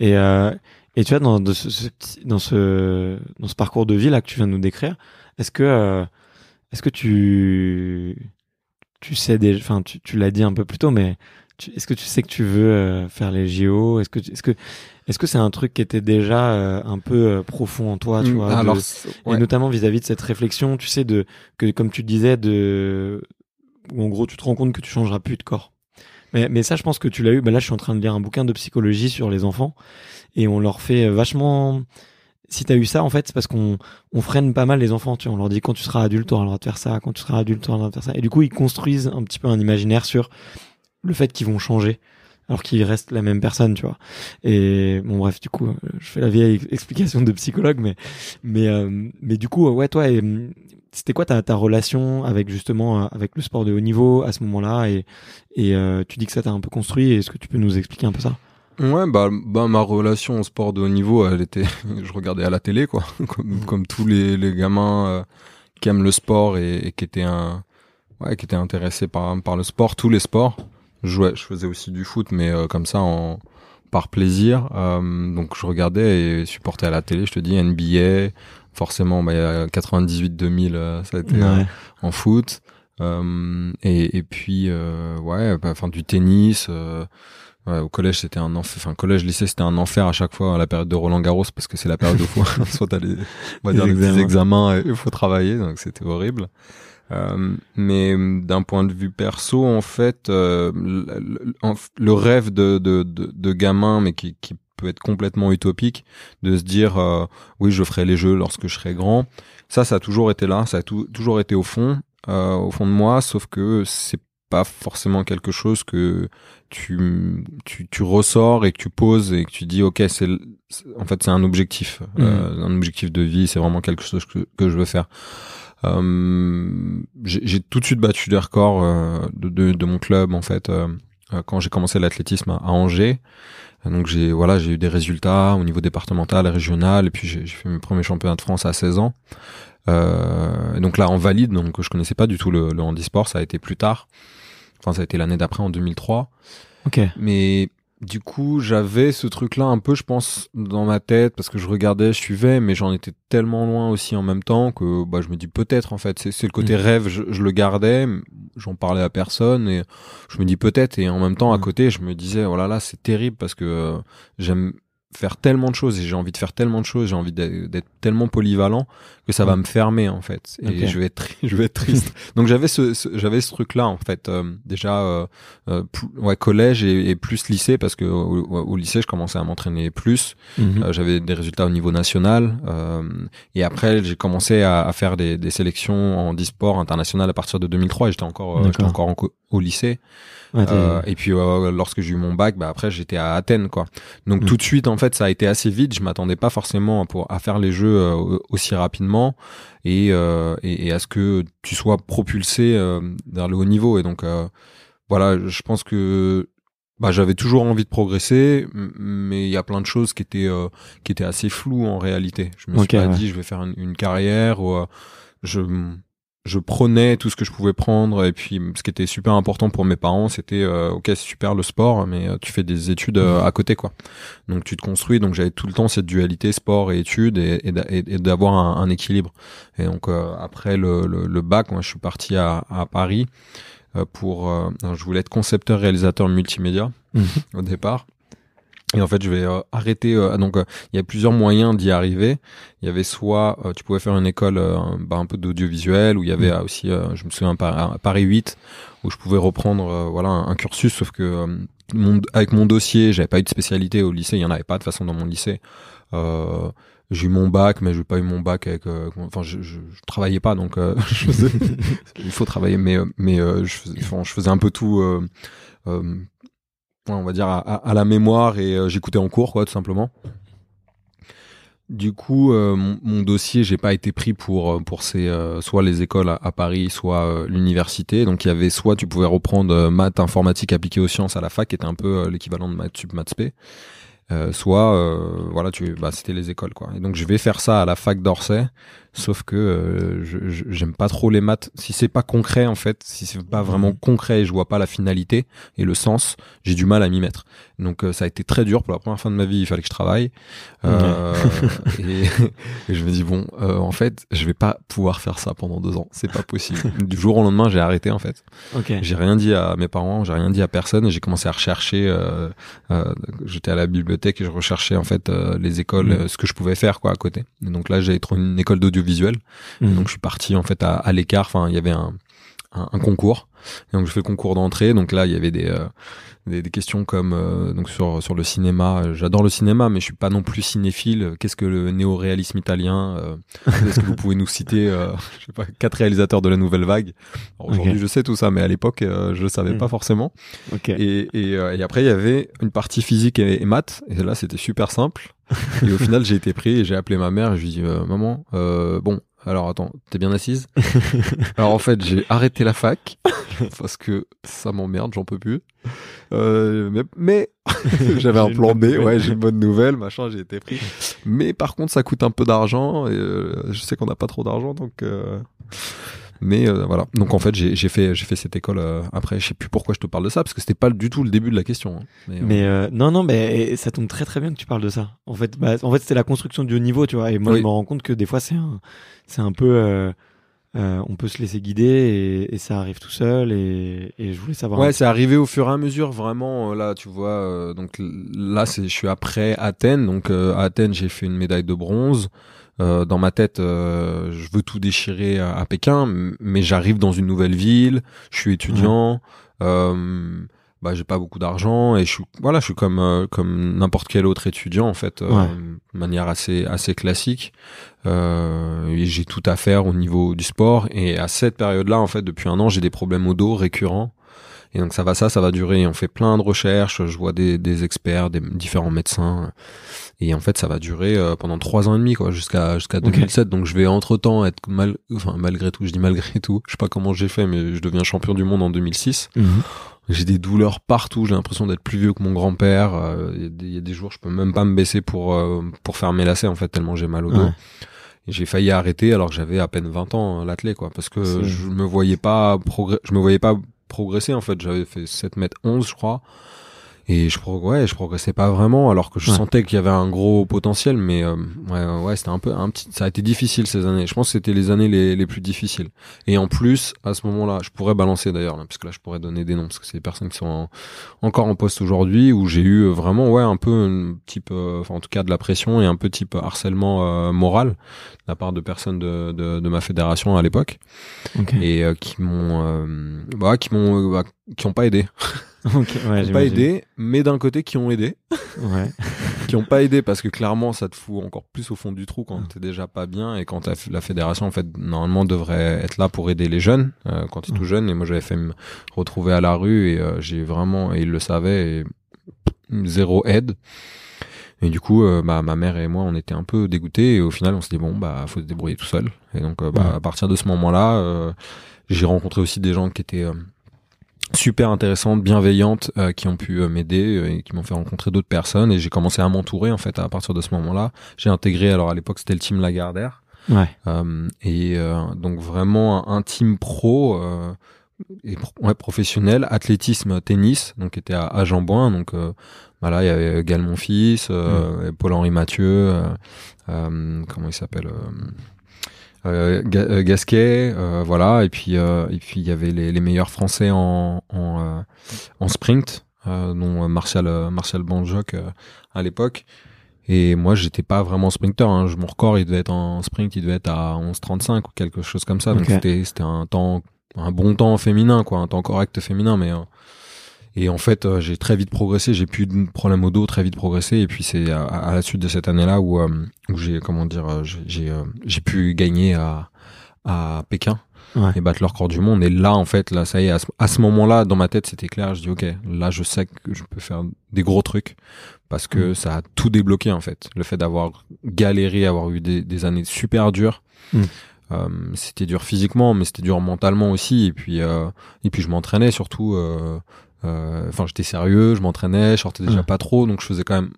Et euh, et tu vois dans ce, dans ce dans ce parcours de vie là que tu viens de nous décrire, est-ce que euh, est-ce que tu tu sais déjà, enfin tu, tu l'as dit un peu plus tôt, mais est-ce que tu sais que tu veux euh, faire les JO Est-ce que est-ce que est-ce que c'est un truc qui était déjà euh, un peu euh, profond en toi, tu mm, vois Alors, et notamment vis-à-vis de cette réflexion, tu sais de que comme tu disais de où en gros tu te rends compte que tu changeras plus de corps. Mais, mais ça, je pense que tu l'as eu. Ben là, je suis en train de lire un bouquin de psychologie sur les enfants et on leur fait vachement si t'as eu ça, en fait, c'est parce qu'on on freine pas mal les enfants. Tu vois, on leur dit quand tu seras adulte, tu auras le droit de faire ça. Quand tu seras adulte, tu auras le droit de faire ça. Et du coup, ils construisent un petit peu un imaginaire sur le fait qu'ils vont changer alors qu'ils restent la même personne, tu vois. Et bon bref, du coup, je fais la vieille explication de psychologue, mais mais euh, mais du coup, ouais, toi, c'était quoi ta, ta relation avec justement euh, avec le sport de haut niveau à ce moment-là et et euh, tu dis que ça t'a un peu construit. Est-ce que tu peux nous expliquer un peu ça? Ouais, bah, bah ma relation au sport de haut niveau, elle était, je regardais à la télé, quoi, comme, mmh. comme tous les, les gamins qui aiment le sport et, et qui étaient un, ouais, qui étaient intéressés par par le sport, tous les sports. Je jouais, je faisais aussi du foot, mais euh, comme ça en par plaisir. Euh, donc je regardais et supportais à la télé. Je te dis NBA, forcément, bah, il y a 98-2000, euh, ça a été en foot. et, et puis ouais, bah, enfin du tennis. Ouais, au collège, c'était un enfer. Enfin, collège, lycée, c'était un enfer à chaque fois à la période de Roland Garros parce que c'est la période où faut, soit t'as les, on va dire, les examens et il faut travailler, donc c'était horrible. Euh, mais d'un point de vue perso, en fait, euh, le, rêve de, de, de, de, gamin, mais qui, qui peut être complètement utopique, de se dire euh, oui, je ferai les jeux lorsque je serai grand. Ça, ça a toujours été là, ça a toujours été au fond, au fond de moi, sauf que c'est pas forcément quelque chose que tu, tu, tu ressors et que tu poses et que tu dis ok c'est en fait c'est un objectif mmh. un objectif de vie c'est vraiment quelque chose que, que je veux faire euh, j'ai tout de suite battu des records euh, de, de, de, mon club en fait euh, quand j'ai commencé l'athlétisme à, Angers. Donc j'ai voilà j'ai eu des résultats au niveau départemental, régional, et puis j'ai fait mes premiers championnats de France à 16 ans. Euh, donc là en valide, donc je connaissais pas du tout le, le handisport, ça a été plus tard. Enfin ça a été l'année d'après en 2003. Ok. Mais du coup, j'avais ce truc-là un peu, je pense, dans ma tête parce que je regardais, je suivais, mais j'en étais tellement loin aussi en même temps que bah, je me dis peut-être en fait, c'est le côté mm. rêve, je, le gardais, j'en parlais à personne et je me dis peut-être et en même temps à mm. côté, je me disais oh là là, c'est terrible parce que euh, j'aime faire tellement de choses et j'ai envie de faire tellement de choses, j'ai envie d'être tellement polyvalent que ça va mm. me fermer en fait et je vais être je vais être triste. Donc j'avais ce, j'avais ce truc là en fait euh, déjà euh, euh ouais collège et, et, plus lycée parce que au, lycée je commençais à m'entraîner plus, mm-hmm. euh, j'avais des résultats au niveau national et après j'ai commencé à, à, faire des, des sélections en e-sport international à partir de 2003 et j'étais encore j'étais encore au lycée. Euh, et puis euh, lorsque j'ai eu mon bac, bah après j'étais à Athènes quoi. Donc mm. tout de suite en fait ça a été assez vite. Je m'attendais pas forcément pour à faire les jeux euh, aussi rapidement et, et, et à ce que tu sois propulsé vers le haut niveau. Et donc voilà, je pense que bah j'avais toujours envie de progresser, mais il y a plein de choses qui étaient qui étaient assez floues en réalité. Je me suis pas dit je vais faire une, une carrière ou je je prenais tout ce que je pouvais prendre et puis ce qui était super important pour mes parents c'était euh, ok c'est super le sport mais euh, tu fais des études euh, à côté quoi. Donc tu te construis donc j'avais tout le temps cette dualité sport et études et, et, d'avoir un, équilibre. Et donc après le, le, bac moi je suis parti à, à Paris pour je voulais être concepteur réalisateur multimédia mhm. au départ et en fait, je vais euh, arrêter. Euh, donc, euh, il y a plusieurs moyens d'y arriver. Il y avait soit tu pouvais faire une école bah, un peu d'audiovisuel, où il y avait mm. aussi, je me souviens, à Paris 8, où je pouvais reprendre voilà un, cursus. Sauf que mon, avec mon dossier, j'avais pas eu de spécialité au lycée. Il y en avait pas de façon dans mon lycée. j'ai eu mon bac, mais j'ai pas eu mon bac avec. enfin, je, je, je, travaillais pas, donc je faisais, il faut travailler, mais mais je, faisais, je faisais un peu tout on va dire à, la mémoire et euh, j'écoutais en cours quoi tout simplement. Du coup, euh, mon, dossier, j'ai pas été pris pour euh, pour ces soit les écoles à, Paris, soit l'université. Donc il y avait soit tu pouvais reprendre maths informatique appliquée aux sciences à la fac, qui était un peu l'équivalent de maths sup maths euh, soit voilà tu bah c'était les écoles quoi et donc je vais faire ça à la fac d'Orsay sauf que euh, je- j'aime pas trop les maths si c'est pas concret en fait si c'est pas vraiment Mhm. concret et je vois pas la finalité et le sens j'ai du mal à m'y mettre donc euh, ça a été très dur pour la première fois de ma vie il fallait que je travaille Euh, et, et je me dis bon euh, en fait je vais pas pouvoir faire ça pendant deux ans c'est pas possible du jour au lendemain j'ai arrêté en fait j'ai rien dit à mes parents, j'ai rien dit à personne et j'ai commencé à rechercher. J'étais à la bibliothèque et je recherchais en fait les écoles, Mhm. ce que je pouvais faire quoi à côté. Et donc là j'ai trouvé une école d'audiovisuel. Mhm. Donc je suis parti en fait à, à l'écart. Enfin il y avait un, un, un concours. Et donc je fais le concours d'entrée. Donc là il y avait des euh, des, des questions comme euh, donc sur sur le cinéma. J'adore le cinéma, mais je suis pas non plus cinéphile. Qu'est-ce que le néo-réalisme italien euh, Est-ce que vous pouvez nous citer, je sais pas, quatre réalisateurs de la nouvelle vague? Aujourd'hui, je sais tout ça, mais à l'époque, je le savais Mm. pas forcément. Et, et, et après, il y avait une partie physique et, et maths. Et là, c'était super simple. Et au final, j'ai été pris et j'ai appelé ma mère. Et je lui ai dit, euh, maman, euh, bon, alors attends, t'es bien assise? Alors en fait, j'ai arrêté la fac parce que ça m'emmerde, j'en peux plus. Euh, mais mais j'avais un plan B, ouais, j'ai une bonne nouvelle, machin, j'ai été pris. Mais par contre, ça coûte un peu d'argent et euh, je sais qu'on n'a pas trop d'argent, donc. euh, Mais euh, voilà. Donc en fait, j'ai fait j'ai fait cette école. euh, après, je sais plus pourquoi je te parle de ça parce que c'était pas du tout le début de la question. hein. Mais, euh, Mais euh, non, non, mais ça tombe très très bien que tu parles de ça. En fait, bah, en fait, c'était la construction du haut niveau, tu vois. Et moi, Oui. je me rends compte que des fois, c'est un, c'est un peu, euh, euh, on peut se laisser guider et, et ça arrive tout seul. Et, et je voulais savoir. Ouais, c'est arrivé au fur et à mesure, vraiment. euh, Là, tu vois, euh, donc là, c'est, je suis après Athènes. Donc euh, à Athènes, j'ai fait une médaille de bronze. Euh, dans ma tête, euh, je veux tout déchirer à, à Pékin, mais j'arrive dans une nouvelle ville. Je suis étudiant. Euh, bah, j'ai pas beaucoup d'argent et je suis, voilà, je suis comme euh, comme n'importe quel autre étudiant en fait, euh, Ouais. de manière assez assez classique. Euh, et j'ai tout à faire au niveau du sport. Et à cette période-là, en fait, depuis un an, j'ai des problèmes au dos récurrents. Et donc ça va, ça, ça va durer. On fait plein de recherches. Je vois des, des experts, des différents médecins. Et en fait, ça va durer euh, pendant trois ans et demi, quoi, jusqu'à jusqu'à 2007. Donc je vais entre temps être mal, enfin malgré tout, je dis malgré tout. Je sais pas comment j'ai fait, mais je deviens champion du monde en 2006. Mhm. J'ai des douleurs partout. J'ai l'impression d'être plus vieux que mon grand-père. Euh, Il y, a des- il y a des jours, je peux même pas me baisser pour euh, pour faire mes lacets en fait, tellement j'ai mal au dos. Ouais. J'ai failli arrêter alors que j'avais à peine 20 ans, l'athlète, quoi, parce que je me voyais pas progr- je me voyais pas progresser, en fait. J'avais fait 7 mètres 11, je crois. Et je, ouais, je progressais pas vraiment, alors que je Ouais. sentais qu'il y avait un gros potentiel, mais euh, ouais, ouais, c'était un peu, un petit, ça a été difficile ces années. Je pense que c'était les années les, les plus difficiles. Et en plus, à ce moment-là, je pourrais balancer d'ailleurs, là, parce que là, je pourrais donner des noms, parce que c'est des personnes qui sont en- encore en poste aujourd'hui, où j'ai eu vraiment, ouais, un peu un type, euh, enfin, en tout cas, de la pression et un peu type harcèlement euh, moral de la part de personnes de, de, de ma fédération à l'époque Ok. et euh, qui m'ont, euh, bah, qui m'ont, euh, bah, qui ont pas aidé, Ok. Ouais, qui ont pas aidé, mais d'un côté qui ont aidé. Ouais. qui ont pas aidé parce que clairement ça te fout encore plus au fond du trou quand t'es déjà pas bien et quand la fédération en fait normalement devrait être là pour aider les jeunes euh, quand ils sont tout jeunes et moi j'avais fait me retrouver à la rue et euh, j'ai vraiment et ils le savaient et zéro aide. Et du coup euh, bah ma mère et moi on était un peu dégoûtés et au final on s'est dit bon bah faut se débrouiller tout seul. Et donc euh, bah, à partir de ce moment là j'ai rencontré aussi des gens qui étaient euh, super intéressantes, bienveillantes, euh, qui ont pu euh, m'aider euh, et qui m'ont fait rencontrer d'autres personnes. Et j'ai commencé à m'entourer en fait à partir de ce moment-là. J'ai intégré, alors à l'époque c'était le team Lagardère, Ouais. euh, et euh, donc vraiment un, team pro. Euh, et pro- ouais, professionnel, athlétisme, tennis, donc qui était à, à Jambouin, donc euh, voilà, il y avait Gal Monfils, euh, et Paul-Henri Mathieu, euh, euh, comment il s'appelle euh, euh, Ga- Gasquet, euh, voilà, et puis euh, et puis il y avait les, les meilleurs Français en en, euh, en sprint, euh, dont Martial euh, Martial Banjoc euh, à l'époque. Et moi, j'étais pas vraiment sprinter. Hein. Je- Mon record, il devait être en sprint, il devait être à 11,35 ou quelque chose comme ça. Donc c'était c'était un temps, un bon temps féminin, quoi, un temps correct féminin. Mais euh, et en fait, euh, j'ai très vite progressé. J'ai plus de problème au dos, très vite progressé. Et puis c'est à, à la suite de cette année-là où euh, où j'ai comment dire, euh, j'ai j'ai pu gagner à à Pékin Ouais. et battre le record du monde. Et là, en fait, là, ça y est, à ce, à ce moment-là, dans ma tête, c'était clair. Je dis, ok, là, je sais que je peux faire des gros trucs parce que Mm. ça a tout débloqué, en fait. Le fait d'avoir galéré, avoir eu des, des années super dures. Mm. Euh, c'était dur physiquement, mais c'était dur mentalement aussi. Et puis, euh, et puis je m'entraînais surtout. euh, Enfin, j'étais sérieux, je m'entraînais, je sortais déjà Ouais. pas trop, donc je faisais quand même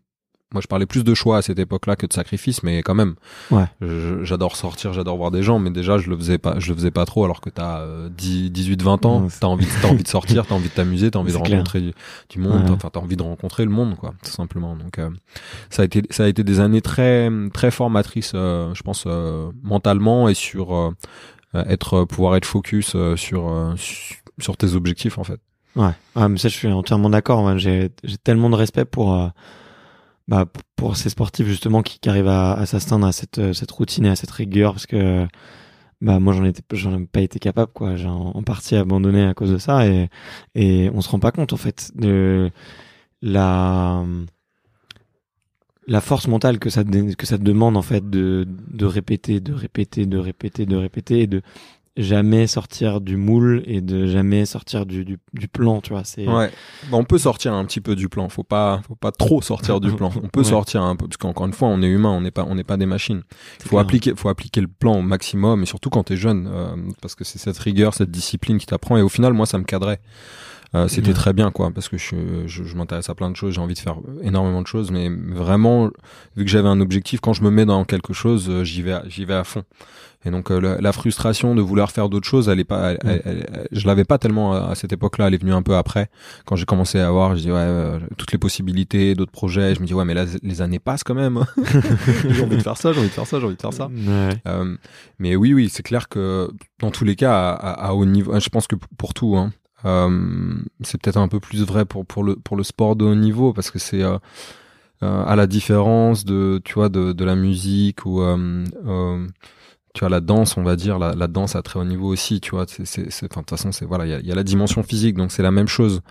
moi je parlais plus de choix à cette époque-là que de sacrifice, mais quand même, Ouais. j'adore sortir, j'adore voir des gens, mais déjà je le faisais pas, je le faisais pas trop alors que t'as euh, 10, 18, 20 ans, t'as envie, t'as envie de sortir, t'as envie de t'amuser, t'as envie de rencontrer du, du monde, Ouais. enfin t'as envie de rencontrer le monde, quoi, tout simplement. Donc euh, ça a été, ça a été des années très, très formatrices, euh, je pense euh, mentalement et sur euh, euh, être, pouvoir être focus euh, sur, euh, sur sur tes objectifs en fait. Ouais, ah, mais ça je suis entièrement d'accord. J'ai tellement de respect pour euh, bah, pour ces sportifs justement qui, qui arrivent à, à s'astreindre à cette euh, cette routine et à cette rigueur parce que bah moi j'en étais j'en ai pas été capable quoi. J'ai en, partie abandonné à cause de ça et et on se rend pas compte en fait de la la force mentale que ça que ça demande en fait de de répéter de répéter de répéter de répéter et de jamais sortir du moule et de jamais sortir du, du, du plan, tu vois. C'est Ouais. Bah, on peut sortir un petit peu du plan. Faut pas, faut pas trop sortir du plan. On peut Ouais. sortir un peu, parce qu'encore une fois, on est humain, on n'est pas, on n'est pas des machines. Il faut clair. appliquer, faut appliquer le plan au maximum, et surtout quand t'es jeune, euh, parce que c'est cette rigueur, cette discipline qui t'apprend. Et au final, moi, ça me cadrait. Euh, C'était très bien, quoi, parce que je, je, je m'intéresse à plein de choses, j'ai envie de faire énormément de choses, mais vraiment, vu que j'avais un objectif, quand je me mets dans quelque chose, euh, j'y vais, j'y vais à fond. Et donc euh, la, la frustration de vouloir faire d'autres choses, elle est pas, elle- elle- elle- je l'avais pas tellement à, à cette époque-là. Elle est venue un peu après, quand j'ai commencé à voir, je dis ouais, euh, toutes les possibilités, d'autres projets. Je me dis ouais, mais là les années passent quand même. j'ai envie de faire ça, j'ai envie de faire ça, j'ai envie de faire ça. Ouais. Euh, mais oui, oui, c'est clair que dans tous les cas, à, à- à haut niveau, je pense que pour tout, hein, c'est peut-être un peu plus vrai pour pour le pour le sport de haut niveau parce que c'est euh, euh, à la différence de tu vois de de la musique ou euh, euh, tu vois la danse on va dire la, la danse à très haut niveau aussi tu vois c'est de toute façon c'est voilà il y a, il y a la dimension physique donc c'est la même chose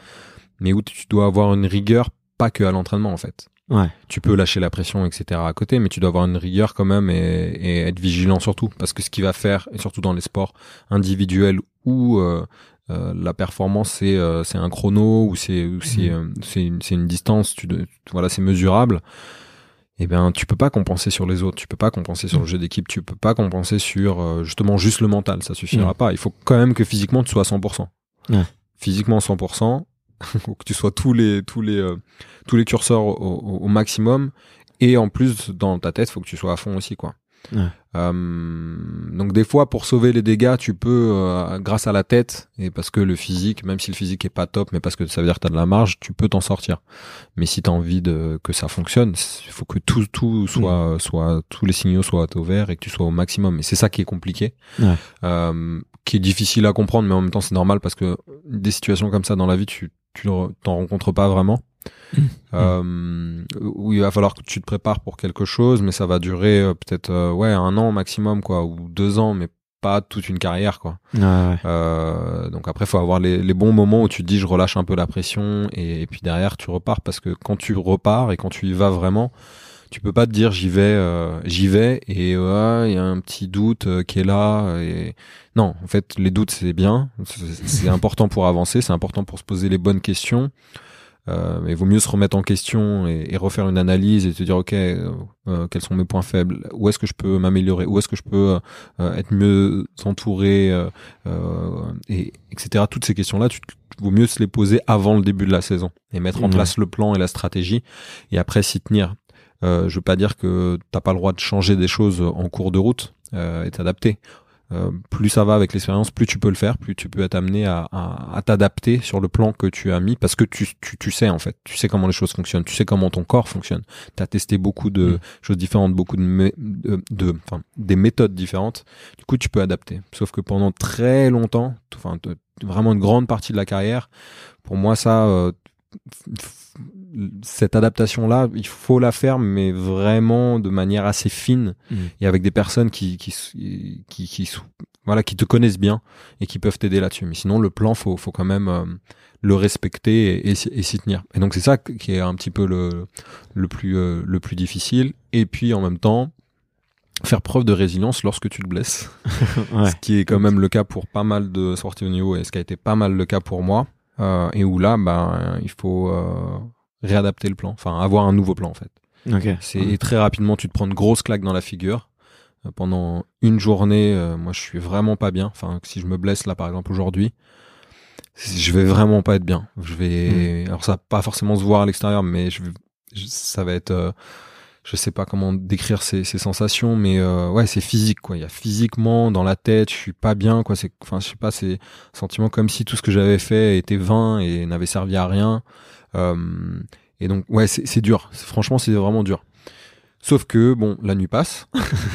mais où tu dois avoir une rigueur pas que à l'entraînement en fait Ouais. tu peux lâcher la pression, etc. à côté, mais tu dois avoir une rigueur quand même et, et être vigilant surtout, parce que ce qui va faire, et surtout dans les sports individuels euh, euh, la performance c'est euh, c'est un chrono ou c'est ou c'est c'est une, c'est une distance, tu voilà c'est mesurable. Eh bien, tu peux pas compenser sur les autres, tu peux pas compenser sur le jeu d'équipe, tu peux pas compenser sur euh, justement juste le mental, ça suffira Mm. pas. Il faut quand même que physiquement tu sois à 100%. Ouais. Physiquement 100%, faut que tu sois tous les tous les euh, tous les curseurs au, au- au maximum et en plus dans ta tête faut que tu sois à fond aussi quoi Ouais. Euh, donc des fois pour sauver les dégâts tu peux euh, grâce à la tête et parce que le physique même si le physique est pas top mais parce que ça veut dire que t'as de la marge tu peux t'en sortir. Mais si t'as envie de que ça fonctionne il faut que tout tout soit soit tous les signaux soient au vert et que tu sois au maximum. Et c'est ça qui est compliqué. Ouais. euh, qui est difficile à comprendre mais en même temps c'est normal parce que des situations comme ça dans la vie tu tu t'en rencontres pas vraiment euh, où il va falloir que tu te prépares pour quelque chose, mais ça va durer euh, peut-être euh, ouais un an maximum quoi, ou deux ans, mais pas toute une carrière quoi. Ouais, ouais. Euh, donc après faut avoir les, les bons moments où tu te dis je relâche un peu la pression et, et puis derrière tu repars parce que quand tu repars et quand tu y vas vraiment, tu peux pas te dire j'y vais, j'y vais et ouais il y a un petit doute qui est là et non en fait les doutes c'est bien, c'est important pour avancer, c'est important pour se poser les bonnes questions. Euh, mais il vaut mieux se remettre en question et, et refaire une analyse et te dire ok euh, euh, quels sont mes points faibles où est-ce que je peux m'améliorer où est-ce que je peux euh, être mieux entouré et etc toutes ces questions là tu vaut mieux se les poser avant le début de la saison et mettre en Ouais. place le plan et la stratégie et après s'y tenir. Je veux pas dire que t'as pas le droit de changer des choses en cours de route et t'adapter euh, plus ça va avec l'expérience, plus tu peux le faire, plus tu peux être amené à, à, à t'adapter sur le plan que tu as mis, parce que tu, tu, tu sais en fait, tu sais comment les choses fonctionnent, tu sais comment ton corps fonctionne. Tu as testé beaucoup de Mm. choses différentes, beaucoup de, mé- de, de- enfin, des méthodes différentes. Du coup, tu peux adapter. Sauf que pendant très longtemps, enfin, vraiment une grande partie de la carrière, pour moi, ça, euh, cette adaptation-là, il faut la faire, mais vraiment de manière assez fine Mm. et avec des personnes qui qui qui, qui, voilà qui te connaissent bien et qui peuvent t'aider là-dessus. Mais sinon, le plan, faut faut quand même euh, le respecter et, et, s'y- et s'y tenir. Et donc c'est ça qui est un petit peu le le plus euh, le plus difficile. Et puis en même temps faire preuve de résilience lorsque tu te blesses Ouais. ce qui est quand même le cas pour pas mal de sorties au niveau et ce qui a été pas mal le cas pour moi euh, et où là ben il faut euh, réadapter le plan enfin avoir un nouveau plan en fait Ok. c'est très rapidement tu te prends une grosse claque dans la figure Euh, pendant une journée euh, moi je suis vraiment pas bien enfin si je me blesse là par exemple aujourd'hui je vais vraiment pas être bien je vais alors ça va pas forcément se voir à l'extérieur mais je vais ça va être je sais pas comment décrire ces, ces sensations, mais euh, ouais, c'est physique quoi. Il y a physiquement dans la tête, je suis pas bien quoi. C'est, enfin, je sais pas, c'est sentiment comme si tout ce que j'avais fait était vain et n'avait servi à rien. Euh, et donc ouais, c'est dur. Franchement, c'est vraiment dur. Sauf que bon, la nuit passe,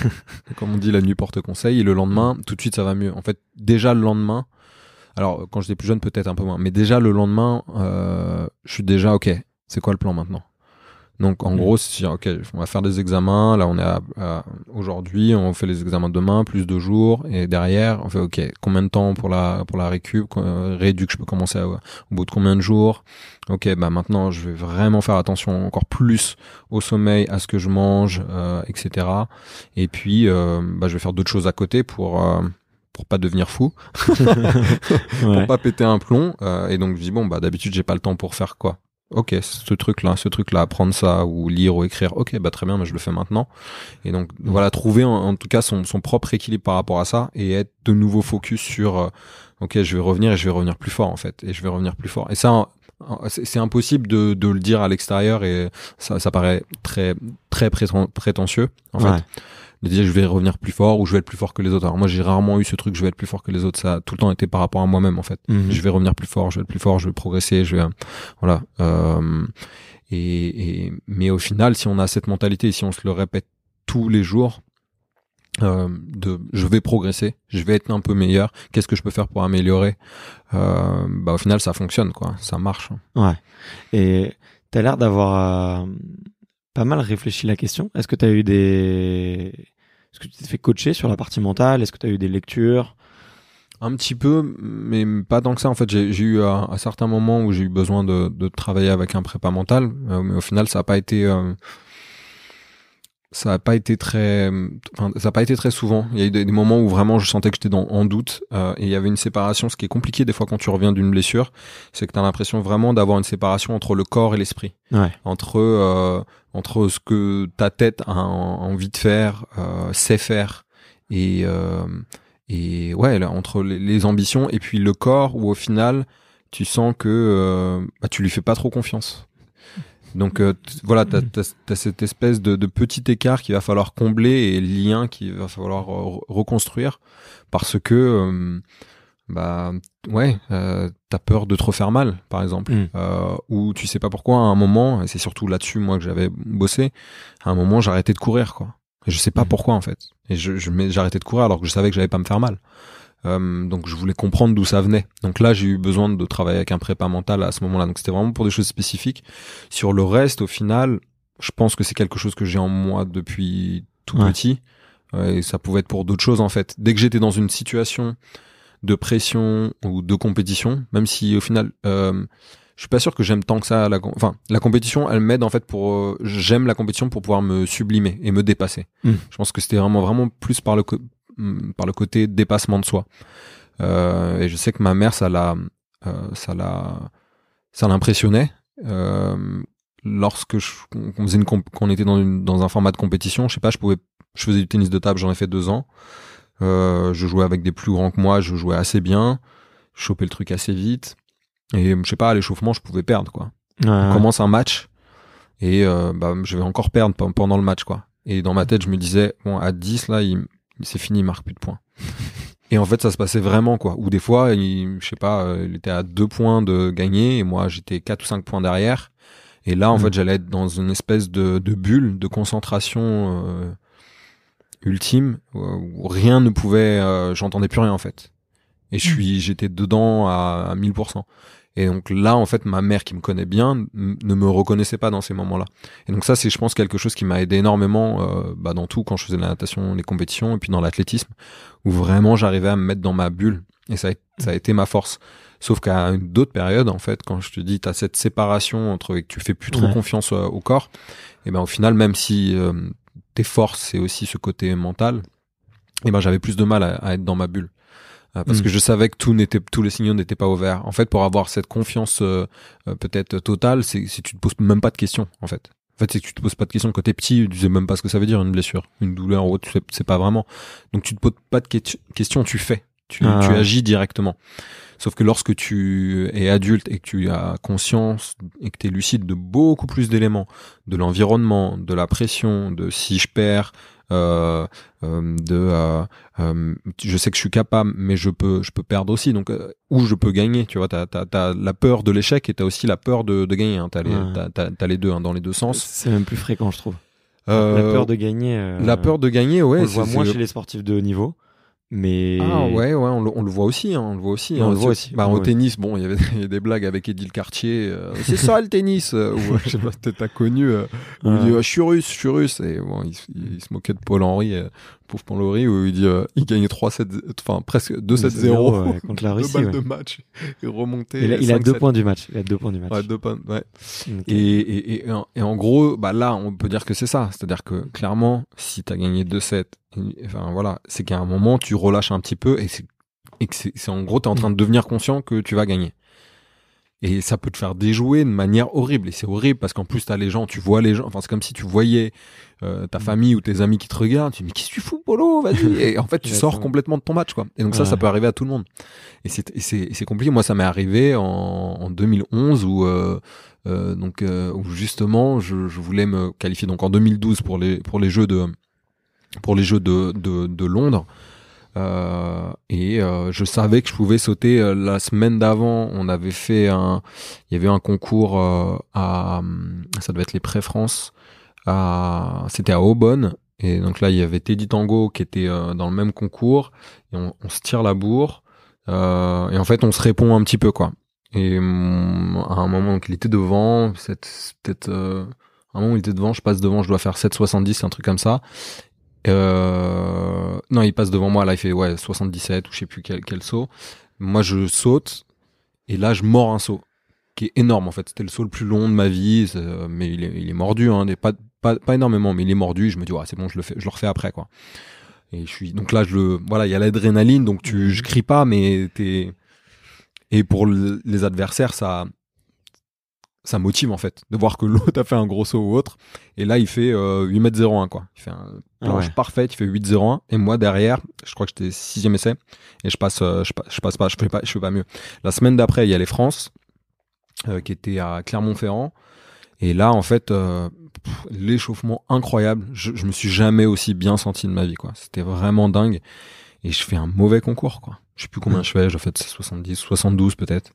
comme on dit, la nuit porte conseil, et le lendemain, tout de suite, ça va mieux. En fait, déjà le lendemain, alors quand j'étais plus jeune, peut-être un peu moins, mais déjà le lendemain, euh, je suis déjà ok. C'est quoi le plan maintenant? Donc en mm. gros, c'est ok, on va faire des examens. Là, on est à, aujourd'hui, on fait les examens demain, plus deux jours, et derrière, on fait ok, combien de temps pour la pour la récup, euh, réduc, je peux commencer au bout de combien de jours? Ok, bah maintenant, je vais vraiment faire attention encore plus au sommeil, à ce que je mange, euh, etc. Et puis, euh, bah, je vais faire d'autres choses à côté pour euh, pour pas devenir fou, pour pas péter un plomb. Euh, et donc je dis bon bah d'habitude j'ai pas le temps pour faire quoi? Ok, ce truc-là, ce truc-là, apprendre ça ou lire ou écrire, ok, bah très bien, mais je le fais maintenant. Et donc mm. voilà, trouver en, tout cas son, son, propre équilibre par rapport à ça et être de nouveau focus sur, euh, ok, je vais revenir et je vais revenir plus fort en fait, et je vais revenir plus fort. Et ça, c'est impossible de, de, le dire à l'extérieur et ça, ça paraît très très prétentieux en fait de dire je vais revenir plus fort ou je vais être plus fort que les autres. Alors moi j'ai rarement eu ce truc je vais être plus fort que les autres. Ça a tout le temps été par rapport à moi-même en fait. Mhm. Je vais revenir plus fort, je vais être plus fort, je vais progresser, je vais voilà. Euh, et, et, mais au final si on a cette mentalité, si on se le répète tous les jours, euh, de je vais progresser, je vais être un peu meilleur, qu'est-ce que je peux faire pour améliorer? Euh, bah au final ça fonctionne quoi, ça marche. Ouais. Et tu as l'air d'avoir euh, pas mal réfléchi la question. Est-ce que tu as eu des est-ce que tu t'es fait coacher sur la partie mentale? Est-ce que tu as eu des lectures? Un petit peu, mais pas tant que ça. En fait, j'ai eu à, certains moments où j'ai eu besoin de, de, travailler avec un prépa mental, euh, mais au final, ça n'a pas été euh, ça a pas été très enfin ça a pas été très souvent. Il y a eu des, moments où vraiment je sentais que j'étais dans en doute euh, et il y avait une séparation. Ce qui est compliqué des fois quand tu reviens d'une blessure c'est que tu as l'impression vraiment d'avoir une séparation entre le corps et l'esprit. Ouais. entre euh, entre ce que ta tête a envie de faire euh, sait faire et euh, et ouais là, entre les, ambitions et puis le corps où au final tu sens que euh, bah, tu lui fais pas trop confiance. Donc euh, voilà, tu as, cette espèce de, de, petit écart qu'il va falloir combler et lien qu'il va falloir reconstruire parce que euh, bah ouais, euh, t'as peur de te refaire mal, par exemple, mm. euh, ou tu sais pas pourquoi à un moment, et c'est surtout là-dessus moi que j'avais bossé, à un moment j'arrêtais de courir quoi. Et je sais pas mm. pourquoi en fait. Et je, je j'arrêtais de courir alors que je savais que j'allais pas me faire mal. Euh, donc je voulais comprendre d'où ça venait. Donc là, j'ai eu besoin de travailler avec un prépa mental à ce moment-là. Donc c'était vraiment pour des choses spécifiques. Sur le reste, au final, je pense que c'est quelque chose que j'ai en moi depuis tout petit. et ça pouvait être pour d'autres choses en fait. Dès que j'étais dans une situation de pression ou de compétition, même si au final, euh, je suis pas sûr que j'aime tant que ça la, enfin la compétition elle m'aide en fait pour euh, j'aime la compétition pour pouvoir me sublimer et me dépasser hmm. je pense que c'était vraiment vraiment plus par le Mm, par le côté dépassement de soi. Euh, et je sais que ma mère, ça l'a, euh, ça l'a, ça l'impressionnait. Lorsque qu'on faisait une qu'on était dans, une, dans un format de compétition, je sais pas, je pouvais, je faisais du tennis de table, j'en ai fait deux ans. Euh, je jouais avec des plus grands que moi, je jouais assez bien, je chopais le truc assez vite. Et je sais pas, à l'échauffement, je pouvais perdre quoi. On commence un match et euh, bah, je vais encore perdre pendant le match quoi. Et dans ma tête, je me disais bon à 10 là, il, c'est fini, il marque plus de points. Et en fait, ça se passait vraiment, quoi. Ou des fois, il, je sais pas, euh, il était à deux points de gagner, et moi, j'étais quatre ou cinq points derrière. Et là, en mm. fait, j'allais être dans une espèce de, de bulle de concentration euh, ultime, où rien ne pouvait, euh, j'entendais plus rien, en fait. Et je mm. suis, j'étais dedans à, à 1000%. Et donc là, en fait, ma mère qui me connaît bien ne me reconnaissait pas dans ces moments-là. Et donc ça, c'est, je pense, quelque chose qui m'a aidé énormément euh, bah, dans tout, quand je faisais la natation, les compétitions, et puis dans l'athlétisme, où vraiment j'arrivais à me mettre dans ma bulle. Et ça a, ça a été ma force. Sauf qu'à d'autres périodes, en fait, quand je te dis, tu as cette séparation entre que tu fais plus trop confiance euh, au corps, et ben au final, même si euh, tes forces, c'est aussi ce côté mental, et ben j'avais plus de mal à, à être dans ma bulle. Euh, parce que mm. je savais que tout n'était tous les signaux n'étaient pas ouverts. En fait, pour avoir cette confiance euh, euh, peut-être totale, c'est si tu te poses même pas de questions en fait. En fait, c'est que tu te poses pas de questions quand t'es petit, tu sais même pas ce que ça veut dire une blessure, une douleur ou autre, tu sais, pas vraiment. Donc tu te poses pas de questions, tu fais. Tu, Ah tu agis directement. Sauf que lorsque tu es adulte et que tu as conscience et que tu es lucide de beaucoup plus d'éléments, de l'environnement, de la pression, de si je perds, euh, euh, de euh, je sais que je suis capable, mais je peux je peux perdre aussi. Donc où je peux gagner, tu vois, t'as t'as la peur de l'échec et t'as aussi la peur de, de gagner. Hein. T'as les Ouais. t'as les deux hein, dans les deux sens. C'est même plus fréquent, je trouve. La peur de gagner. la peur de gagner, on ouais. le c'est- voit moins chez les sportifs de haut niveau. Mais. Ah ouais, ouais, on le, on le voit aussi, hein, on le voit aussi. On hein. le voit aussi, Bah, au tennis, bon, il y avait il des blagues avec Eddie le Cartier. euh, c'est ça le tennis. euh, ou, je sais pas, peut-être t'as connu. euh, où il dit euh, je suis russe, je suis russe. Et bon, il, se- il se moquait de Paul Henry, euh, pauvre Paul Henry, où il dit euh, il gagnait 3-7, enfin presque 2-7-0 ouais, contre la deux Russie. balles ouais. de match et remonté. Il a, il a 5-7. deux points du match. Il a deux points du match. Ouais, deux points, ouais. Ok. Et, et, et, en- et en gros, bah là, on peut dire que c'est ça. C'est-à-dire que clairement, si t'as gagné 2-7, et- enfin voilà, c'est qu'à un moment, tu relâches un petit peu et c'est et que c'est en gros, t'es en train de devenir conscient que tu vas gagner. Et ça peut te faire déjouer de manière horrible. Et c'est horrible parce qu'en plus, t'as les gens, tu vois les gens. Enfin, c'est comme si tu voyais euh, ta famille ou tes amis qui te regardent. Tu dis, mais qu'est-ce que tu fous, Polo? Vas-y. Et en fait, tu sors complètement de ton match, quoi. Et donc, ça, ça peut arriver à tout le monde. Et c'est compliqué. Moi, ça m'est arrivé en, en 2011 où, euh, euh, donc, euh, où justement, je, je voulais me qualifier. Donc, en 2012 pour les, pour les Jeux de, pour les Jeux de, de, de Londres. Euh, et euh, je savais que je pouvais sauter euh, la semaine d'avant. On avait fait un, il y avait un concours euh, à, ça devait être les pré-France. À, c'était à Aubonne. Et donc là, il y avait Teddy Tango qui était euh, dans le même concours. Et on, on se tire la bourre. Euh, et en fait, on se répond un petit peu quoi. Et hum, à un moment, donc, il était devant. Peut-être un moment, il était devant. Je passe devant. Je dois faire 7,70, un truc comme ça. Euh, non, il passe devant moi. Là, il fait ouais 77 ou je sais plus quel, quel saut. Moi, je saute et là, je mords un saut qui est énorme en fait. C'était le saut le plus long de ma vie, euh, mais il est, il est mordu, hein, pas, pas, pas énormément, mais il est mordu. Je me dis ouais, c'est bon, je le fais, je le refais après quoi. Et je suis donc là, je le voilà, il y a l'adrénaline, donc tu, je crie pas, mais t'es et pour le- les adversaires, ça ça motive en fait de voir que l'autre a fait un gros saut ou autre. Et là, il fait euh, 8 mètres 01 quoi. Il fait un planche ouais. parfaite, il fait 8 01 et moi derrière, je crois que j'étais sixième essai et je passe, euh, je, pa- je passe pas, je fais pas, je fais pas mieux. La semaine d'après, il y a les France euh, qui étaient à Clermont-Ferrand et là en fait euh, l'échauffement incroyable. Je, je me suis jamais aussi bien senti de ma vie quoi. C'était vraiment dingue et je fais un mauvais concours quoi. Je sais plus combien je fais, je fais 70, 72 peut-être.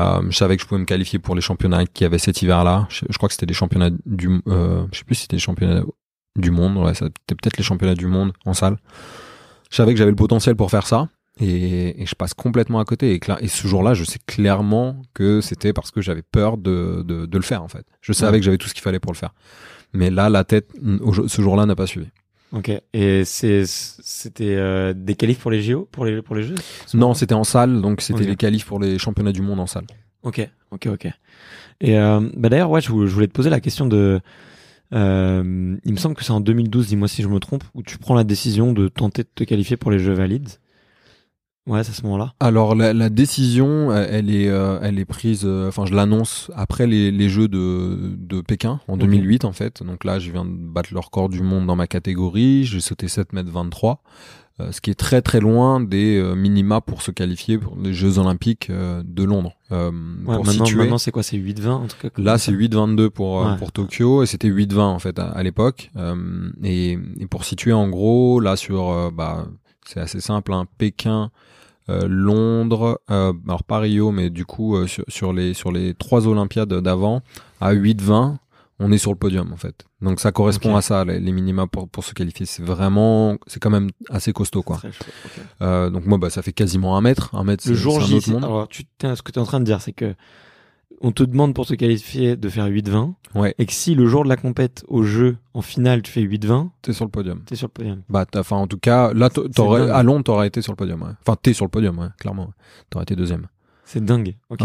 Euh, je savais que je pouvais me qualifier pour les championnats qu'il y avait cet hiver-là. Je, je crois que c'était les championnats du, euh, je sais plus si c'était les championnats du monde. Ouais, c'était peut-être les championnats du monde en salle. Je savais que j'avais le potentiel pour faire ça. Et, et je passe complètement à côté. Et, ce jour-là, je sais clairement que c'était parce que j'avais peur de, de, de le faire, en fait. Je savais Ouais. que j'avais tout ce qu'il fallait pour le faire. Mais là, la tête, ce jour-là, n'a pas suivi. Ok. Et c'est, c'était euh, des qualifs pour les JO, pour les, pour les Jeux? Non, c'était en salle, donc c'était Ok. les qualifs pour les championnats du monde en salle. Ok, ok, ok. Et euh, bah d'ailleurs, ouais, je je voulais te poser la question de. euh, il me semble que c'est en 2012, dis-moi si je me trompe, où tu prends la décision de tenter de te qualifier pour les Jeux valides. Ouais, c'est à ce moment-là. Alors la, la décision, elle est, euh, elle est prise. euh, Enfin, je l'annonce après les, les Jeux de, de Pékin en Ok. 2008 en fait. Donc là, je viens de battre le record du monde dans ma catégorie. J'ai sauté 7 mètres 23, euh, ce qui est très très loin des minima pour se qualifier pour les Jeux Olympiques de Londres. Ouais, pour maintenant, maintenant c'est quoi C'est 8-20 en tout cas Là, c'est 8,22 pour Ouais. pour Tokyo et c'était 8,20 en fait à, à l'époque. Et, et pour situer en gros, là sur bah c'est assez simple, hein, Pékin, Londres, euh, alors pas Rio, mais du coup euh, sur, sur les sur les trois Olympiades d'avant à 8,20, on est sur le podium en fait. Donc ça correspond à ça les, les minima pour pour se qualifier. C'est vraiment c'est quand même assez costaud quoi. Chaud. Euh, donc moi bah ça fait quasiment un mètre, un mètre Le jour J, autre c'est- monde. alors tu, ce que tu es en train de dire, c'est que on te demande pour te qualifier de faire 8-20, Ouais, et que si le jour de la compète au jeu, en finale, tu fais 8-20, t'es sur le podium. t'es sur le podium. Bah, enfin, en tout cas, là, t'aurais, à Londres, t'aurais été sur le podium, ouais. Enfin, t'es sur le podium, ouais, clairement. T'aurais été deuxième. C'est dingue. Ok.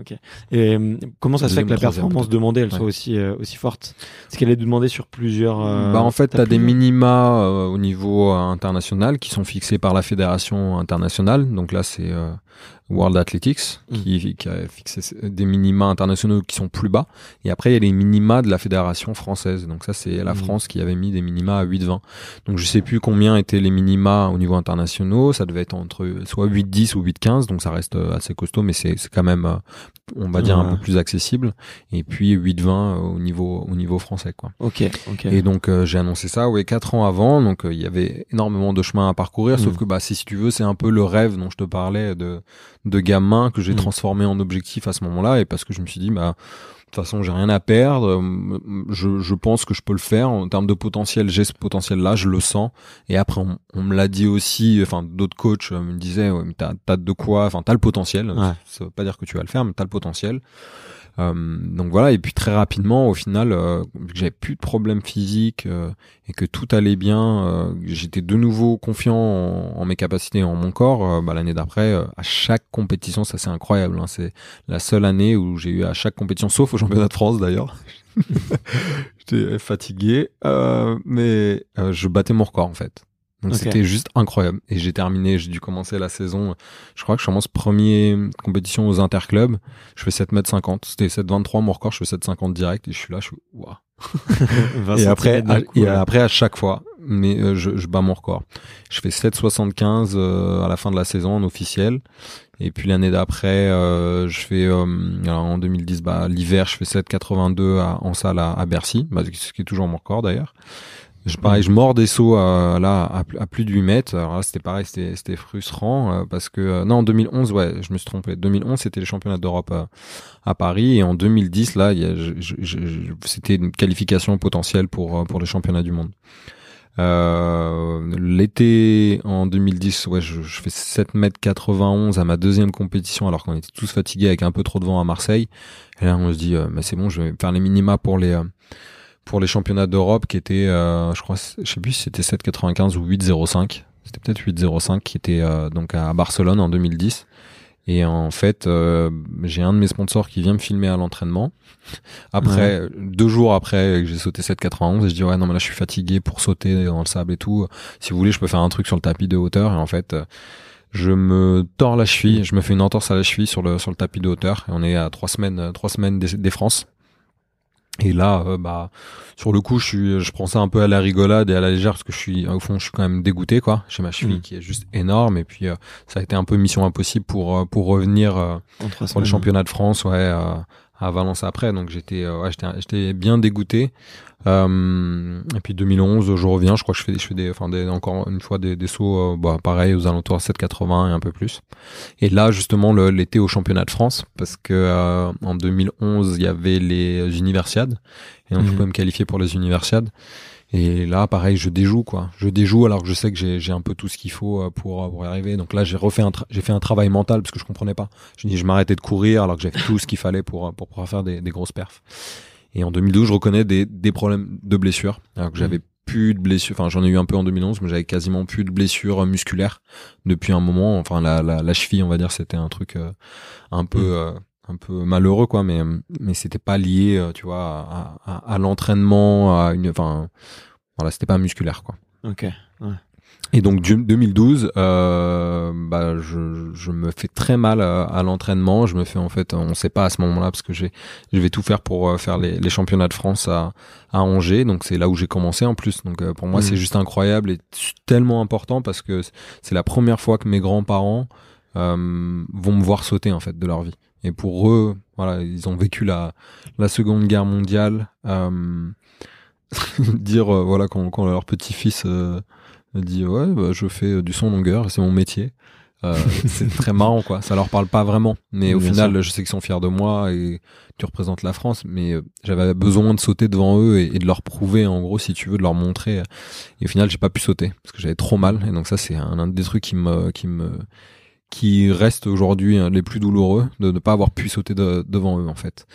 Ok. Et euh, comment ça se fait que la performance demandée, elle soit aussi euh, aussi forte? Est-ce qu'elle est demandée sur plusieurs euh, bah, en fait, t'as t'as des minima euh, au niveau international qui sont fixés par la fédération internationale. Donc là, c'est, World Athletics Mm. qui, qui a fixé des minima internationaux qui sont plus bas. Et après, il y a les minima de la fédération française. Donc ça, c'est la Mm. France qui avait mis des minima à 8,20. Donc je sais plus combien étaient les minima au niveau internationaux. Ça devait être entre soit 8,10 ou 8,15. Donc ça reste euh, assez costaud, mais c'est c'est quand même, euh, on va dire, un peu plus accessible. Et puis 8,20 au niveau au niveau français, quoi. Ok, ok. Et donc euh, j'ai annoncé ça ouais quatre ans avant, donc euh, il y avait énormément de chemin à parcourir. Sauf Mm. que bah si, si tu veux c'est un peu le rêve dont je te parlais de de gamin que j'ai Mm. transformé en objectif à ce moment-là et parce que je me suis dit bah de toute façon j'ai rien à perdre, euh, je, je pense que je peux le faire en termes de potentiel, j'ai ce potentiel là, je le sens. Et après on, on me l'a dit aussi, enfin d'autres coachs euh, me disaient ouais, mais t'as t'as de quoi, enfin t'as le potentiel. Ouais. Ça veut pas dire que tu vas le faire, mais t'as le potentiel. Euh, donc voilà, et puis très rapidement, au final, euh, vu que j'avais plus de problèmes physiques euh, et que tout allait bien, j'étais de nouveau confiant en, mes capacités en mon corps. bah, L'année d'après, à chaque compétition, ça c'est incroyable. hein, c'est la seule année où j'ai eu à chaque compétition, sauf au championnat de France d'ailleurs. J'étais fatigué, euh, mais euh, je battais mon record en fait. Donc c'était juste incroyable. Et j'ai terminé, j'ai dû commencer la saison. Je crois que je commence premier compétition aux interclubs. Je fais 7 mètres 50. C'était 7,23 mon record. Je fais 7,50 direct et je suis là, je suis waouh. 20 Et après, à, et après à chaque fois, mais euh, je, je bats mon record. Je fais 7,75 euh, à la fin de la saison en officiel. Et puis l'année d'après, euh, je fais euh, alors en 2010, bah l'hiver, je fais 7,82 à- en salle à, à Bercy, bah, ce qui est toujours mon record d'ailleurs. Je, pareil, je mords des sauts euh, là à, à plus de 8 mètres. Alors là, c'était pareil, c'était frustrant euh, parce que euh, non, en 2011, ouais, je me suis trompé. 2011, c'était les championnats d'Europe euh, à Paris et en 2010, là, c'était une qualification potentielle pour euh, pour les championnats du monde. L'été en 2010, ouais, je, je fais 7 mètres 91 à ma deuxième compétition alors qu'on était tous fatigués avec un peu trop de vent à Marseille. Et là, on se dit, mais c'est bon, je vais faire les minima pour les pour les championnats d'Europe qui étaient, euh, je crois, je sais plus si c'était 7,95 ou 8,05. C'était peut-être 8,05 qui était euh, donc à Barcelone en 2010. Et en fait, euh, j'ai un de mes sponsors qui vient me filmer à l'entraînement. Après, deux jours après que j'ai sauté 7,91, et je dis ouais non mais là je suis fatigué pour sauter dans le sable et tout. Si vous voulez, je peux faire un truc sur le tapis de hauteur. Et en fait, je me tords la cheville, je me fais une entorse à la cheville sur le sur le tapis de hauteur. Et on est à trois semaines, trois semaines des, des France. Et là, euh, bah, sur le coup, je suis, je prends ça un peu à la rigolade et à la légère parce que je suis, au fond, je suis quand même dégoûté, quoi. J'ai ma cheville Mm. qui est juste énorme et puis euh, ça a été un peu mission impossible pour euh, pour revenir euh, pour les semaines. championnats de France, ouais, euh, à Valence après. Donc j'étais, euh, ouais, j'étais, bien dégoûté. Euh, et puis 2011, je reviens. Je crois que je fais, je fais des, enfin des, encore une fois des, des sauts, euh, bah, pareil aux alentours de 7,80 et un peu plus. Et là, justement, l'été au championnat de France, parce que euh, en 2011, il y avait les universiades, et donc je Mhm. pouvais me qualifier pour les universiades. Et là, pareil, je déjoue quoi. Je déjoue alors que je sais que j'ai un peu tout ce qu'il faut euh, pour euh, pour y arriver. Donc là, j'ai refait un j'ai fait un travail mental parce que je comprenais pas. Je dis je m'arrêtais de courir alors que j'avais tout ce qu'il fallait pour euh, pour pouvoir faire des, des grosses perfs. Et en 2012, je reconnais des des problèmes de blessures alors que j'avais plus de blessures. Enfin, j'en ai eu un peu en 2011, mais j'avais quasiment plus de blessures musculaires depuis un moment. Enfin, la la, la cheville, on va dire, c'était un truc euh, un peu Mm. euh, un peu malheureux quoi mais mais c'était pas lié euh, tu vois à, à, à l'entraînement à une enfin voilà c'était pas musculaire quoi. Ok. et donc du- 2012 euh, bah je, je me fais très mal à, à l'entraînement. Je me fais en fait on sait pas à ce moment-là parce que j'ai je vais tout faire pour euh, faire les, les championnats de France à à Angers. Donc c'est là où j'ai commencé en plus. Donc pour moi Mhm. c'est juste incroyable et tellement important parce que c'est la première fois que mes grands-parents euh, vont me voir sauter en fait de leur vie et pour eux voilà ils ont vécu la la seconde guerre mondiale. Euh, dire euh, voilà quand, quand leur petit-fils euh, dit ouais bah, je fais euh, du son longueur c'est mon métier. Euh, c'est très marrant quoi. Ça leur parle pas vraiment. Mais au Bien final sûr. je sais qu'ils sont fiers de moi et tu représentes la France mais j'avais besoin de sauter devant eux et, et de leur prouver en gros si tu veux de leur montrer. Et au final j'ai pas pu sauter parce que j'avais trop mal. Et donc ça c'est un, un des trucs qui me qui me qui reste aujourd'hui hein, les plus douloureux de ne pas avoir pu sauter de- devant eux en fait.